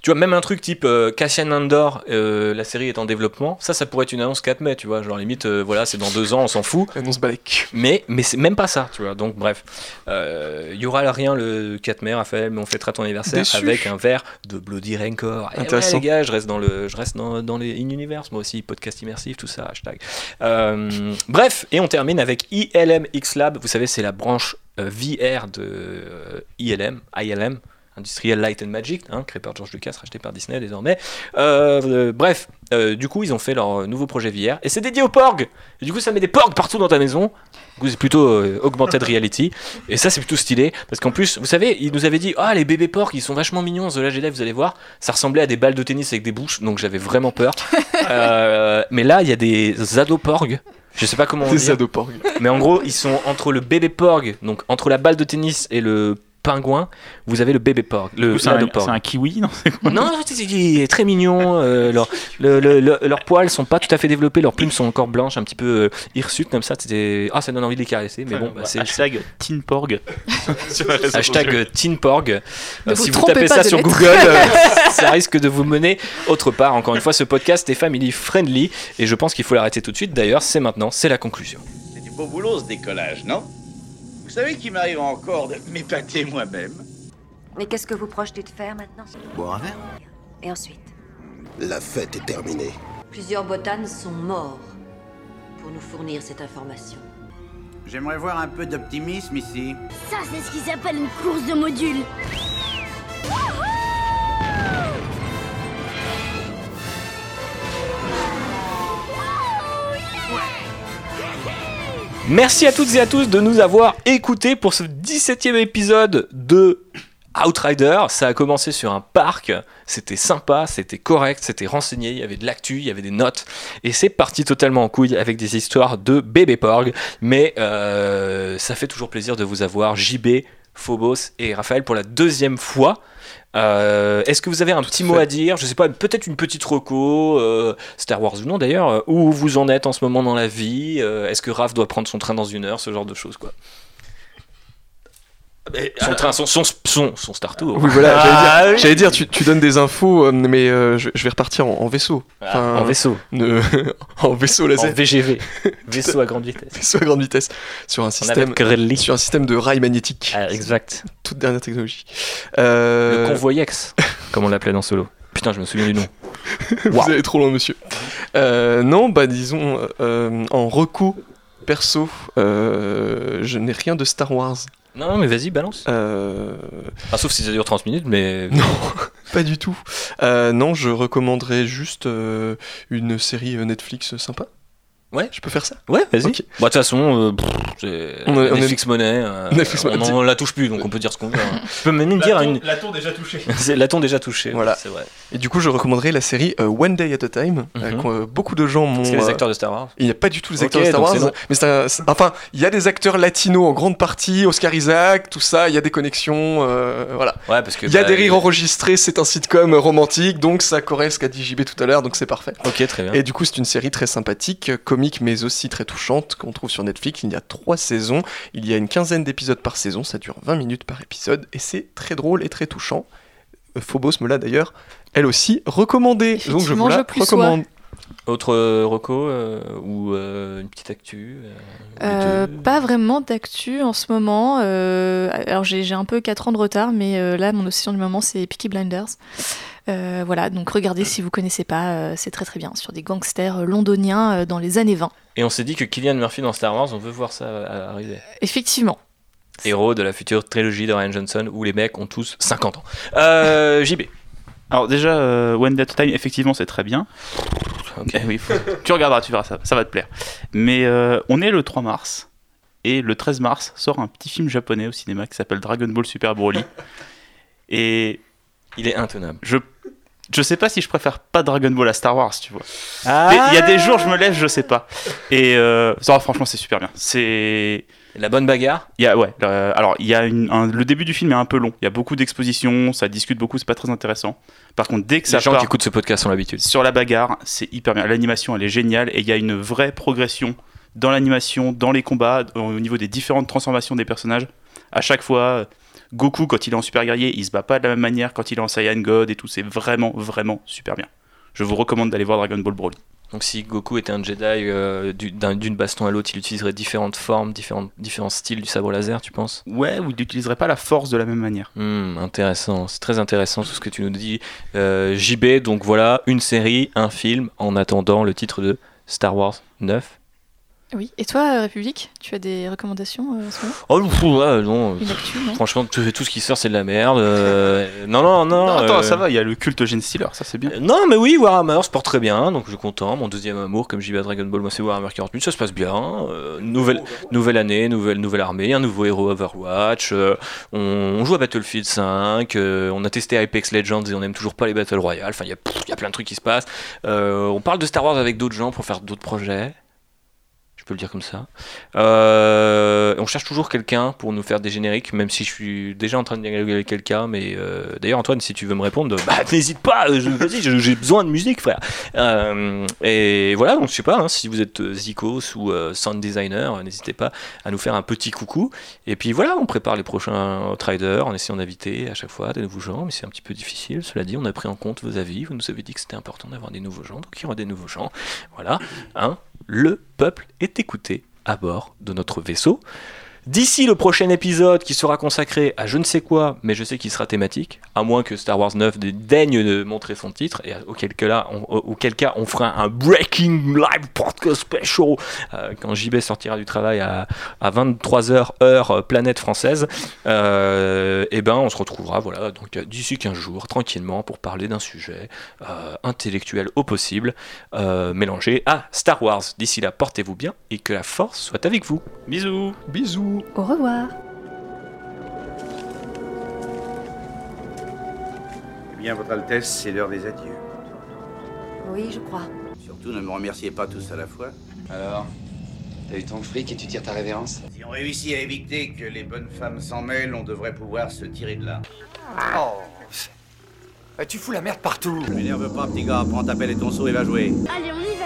tu vois, même un truc type euh, Cassian Andor, euh, la série est en développement. Ça, ça pourrait être une annonce 4 mai, tu vois. Genre limite, euh, voilà, c'est dans deux ans, on s'en fout.
Annonce balèque.
Mais, mais c'est même pas ça, tu vois. Donc, bref. Il y aura rien le 4 mai, Raphaël, mais on fêtera ton anniversaire
Déçu.
avec un verre de Bloody Rancor. Et ouais,
Intéressant.
les gars, je reste dans, le, je reste dans, dans les in-universe, moi aussi, podcast immersif, tout ça, hashtag. Bref, et on termine avec ILM X Lab. Vous savez, c'est la branche VR de ILM, ILM. Industrial Light and Magic, hein, créé par George Lucas, racheté par Disney désormais. Euh, euh, bref, euh, du coup, ils ont fait leur nouveau projet VR et c'est dédié aux porgs. Et du coup, ça met des porgs partout dans ta maison. Du coup, c'est plutôt augmented reality. Et ça, c'est plutôt stylé parce qu'en plus, vous savez, ils nous avaient dit Ah, les bébés porgs, ils sont vachement mignons. The Last Jedi, vous allez voir. Ça ressemblait à des balles de tennis avec des bouches, donc j'avais vraiment peur. Mais là, il y a des ados porgs. Je sais pas comment on
Des
dit. Mais en gros, ils sont entre le bébé porg, donc entre la balle de tennis et le pingouin, vous avez le bébé porg, le
C'est un, c'est un kiwi, non C'est quoi
Non, c'est- c'est- il est très mignon. euh, leur- le- le- le- leurs poils sont pas tout à fait développés, leurs plumes sont encore blanches, un petit peu euh, hirsutes comme ça. c'était- Ah, ça donne envie de les caresser, mais bon, bah, c'est
Hashtag Teenporg.
hashtag euh, Teenporg. Euh, si vous tapez ça sur. Google, euh, ça risque de vous mener autre part. Encore une fois, ce podcast est family friendly et je pense qu'il faut l'arrêter tout de suite. D'ailleurs, c'est maintenant, c'est la conclusion.
C'est du beau boulot ce décollage, non? Savez qu'il m'arrive encore de m'épater moi-même
Mais qu'est-ce que vous projetez de faire maintenant
Boire un verre
Et ensuite
La fête est terminée.
Plusieurs botanes sont morts pour nous fournir cette information.
J'aimerais voir un peu d'optimisme ici.
Ça, c'est ce qui s'appelle une course de modules.
Merci à toutes et à tous de nous avoir écoutés pour ce 17e épisode de Outrider. Ça a commencé sur un parc, c'était sympa, c'était correct, c'était renseigné, il y avait de l'actu, il y avait des notes, et c'est parti totalement en couille avec des histoires de bébé porg. Mais euh, ça fait toujours plaisir de vous avoir, JB, Phobos et Raphaël, pour la deuxième fois. Euh, Est-ce que vous avez un petit mot
fait.
à dire? Je sais pas, peut-être une petite reco, euh, Star Wars ou non d'ailleurs, euh, où vous en êtes en ce moment dans la vie? Est-ce que Raph doit prendre son train dans une heure? Ce genre de choses quoi. Son train, son, son, son, son Star Tour.
Oui, voilà, j'allais
Ah,
dire,
oui.
j'allais dire, tu, tu donnes des infos, euh, mais euh, je, je vais repartir en, en vaisseau.
Ah,
Enfin,
en vaisseau.
en vaisseau
En
laser.
VGV. Vaisseau à grande vitesse.
Vaisseau à grande vitesse. Sur un système, sur un système de rails magnétiques.
Ah, exact.
Toute dernière technologie. Euh,
Le convoyex, comme on l'appelait dans Solo. Putain, je me souviens du nom.
Vous allez trop loin, monsieur. Euh, non, bah disons, euh, en reco perso, euh, je n'ai rien de Star Wars.
Non, mais vas-y, balance.
Euh,
Ah, sauf si ça dure 30 minutes, mais.
Non, pas du tout. Euh, non, je recommanderais juste euh, une série euh, Netflix sympa.
Ouais.
Je peux faire ça
Ouais, vas-y.
Ok.
Bah, de toute façon, euh, pff,
On a- on a-
Netflix Monnaie. euh,
Netflix
on
Monnaie.
on la touche plus, donc on peut dire ce qu'on veut. hein. Je peux même dire une.
La tour déjà touchée.
C'est L'a-t-on déjà touché
Voilà.
C'est vrai.
Et du coup, je recommanderais la série euh, One Day at a Time. euh,
Mhm.
que, euh, beaucoup de gens m'ont.
C'est les acteurs de Star Wars.
Il n'y a pas du tout les acteurs de Star Wars, mais un- enfin, il y a des acteurs latinos en grande partie, Oscar Isaac, tout ça, il y a des connexions, euh, voilà.
Ouais, parce que.
Il y a
bah,
des rires enregistrés, c'est un sitcom romantique, donc ça correspond ce qu'a dit JB tout à l'heure, donc c'est parfait.
Ok, très bien.
Et du coup, c'est une série très sympathique, comique mais aussi très touchante, qu'on trouve sur Netflix. Il y a trois saisons, il y a une quinzaine d'épisodes par saison, ça dure 20 minutes par épisode, et c'est très drôle et très touchant. Euh, Phobos me l'a d'ailleurs, elle aussi, recommandée. Donc je vous la
je
recommande.
Autre euh, reco euh, ou euh, une petite actu euh,
Euh, pas vraiment d'actu en ce moment. euh, alors j'ai j'ai un peu 4 ans de retard, mais euh, là mon obsession du moment c'est Peaky Blinders. Euh, voilà, donc regardez si vous connaissez pas, euh, c'est très très bien, sur des gangsters londoniens euh, dans les années 20.
Et on s'est dit que Killian Murphy dans Star Wars, on veut voir ça euh, arriver.
Effectivement.
Héros de la future trilogie de Ryan Johnson où les mecs ont tous 50 ans. Euh, JB.
Alors déjà, euh, One Day Time, effectivement, c'est très bien.
Ok.
Oui, faut- tu regarderas, tu verras, ça, ça va te plaire. Mais euh, on est le 3 mars, et le 13 mars sort un petit film japonais au cinéma qui s'appelle Dragon Ball Super Broly. Et
Il est intenable.
je, je sais pas si je préfère pas Dragon Ball à Star Wars, tu vois.
Ah.
Mais Il y a des jours, je me lève, je sais pas. Et euh, ça, franchement, c'est super bien. C'est
La bonne bagarre?
Il y a, ouais, euh, alors il y a une, un- le début du film est un peu long. Il y a beaucoup d'expositions, ça discute beaucoup, c'est pas très intéressant. Par contre, dès que
Les
ça
gens
part
qui écoutent ce podcast ont l'habitude.
sur la bagarre, c'est hyper bien. L'animation, elle est géniale et il y a une vraie progression dans l'animation, dans les combats, au niveau des différentes transformations des personnages. À chaque fois, euh, Goku, quand il est en super guerrier, il se bat pas de la même manière quand il est en Saiyan God et tout. C'est vraiment, vraiment super bien. Je vous recommande d'aller voir Dragon Ball Broly.
Donc si Goku était un Jedi, euh, du- d'un- d'une baston à l'autre, il utiliserait différentes formes, différentes, différents styles du sabre laser, tu penses?
Ouais, ou il n'utiliserait pas la force de la même manière.
Hmm, intéressant, c'est très intéressant tout ce que tu nous dis. Euh, JB, donc voilà, une série, un film, en attendant le titre de Star Wars 9.
Oui. Et toi, euh, République, tu as des recommandations euh, en ce moment?
Oh pff, ouais, non.
Une actu, non?
Franchement, tout, tout ce qui sort, c'est de la merde. euh, non, non, non.
Non, attends,
euh,
ça va, il y a le culte Gen Stealer, ça c'est bien.
Euh, Non, mais oui, Warhammer se porte très bien, donc je suis content. Mon deuxième amour, comme j'y vais à Dragon Ball, moi c'est Warhammer 40 000, ça se passe bien. Euh, nouvelle, nouvelle année, nouvelle, nouvelle armée, un nouveau héros Overwatch. euh, on, on joue à Battlefield 5, euh, on a testé Apex Legends et on aime toujours pas les Battle Royale. Enfin, il y, y a plein de trucs qui se passent. Euh, on parle de Star Wars avec d'autres gens pour faire d'autres projets. Le dire comme ça. Euh, on cherche toujours quelqu'un pour nous faire des génériques, même si je suis déjà en train de dialoguer avec quelqu'un. Mais euh, d'ailleurs, Antoine, si tu veux me répondre, bah, n'hésite pas. je- j'ai besoin de musique, frère. Euh, et voilà, donc je sais pas, hein, si vous êtes euh, Zikos ou euh, sound designer, euh, n'hésitez pas à nous faire un petit coucou. Et puis voilà, on prépare les prochains traders en essayant d'inviter à chaque fois des nouveaux gens, mais c'est un petit peu difficile. Cela dit, on a pris en compte vos avis. Vous nous avez dit que c'était important d'avoir des nouveaux gens, donc il y aura des nouveaux gens. Voilà, hein, le peuple est écouté à bord de notre vaisseau. D'ici le prochain épisode qui sera consacré à je ne sais quoi, mais je sais qu'il sera thématique, à moins que Star Wars 9 dé- daigne de montrer son titre, et auquel cas, on, fera un Breaking Live Podcast Special euh, quand JB sortira du travail à, à 23h heure euh, planète française. Euh, et ben on se retrouvera voilà donc d'ici 15 jours tranquillement pour parler d'un sujet intellectuel au possible, mélangé à Star Wars. D'ici là, portez-vous bien et que la force soit avec vous.
Bisous
Bisous
Au revoir.
Eh bien, Votre Altesse, c'est l'heure des adieux.
Oui, je crois.
Surtout, ne me remerciez pas tous à la fois.
Alors, t'as eu ton fric et tu tires ta révérence?
Si on réussit à éviter que les bonnes femmes s'en mêlent, on devrait pouvoir se tirer de là.
Oh. Tu fous la merde partout.
M'énerve pas, petit gars. Prends ta pelle et ton seau et va jouer.
Allez, on y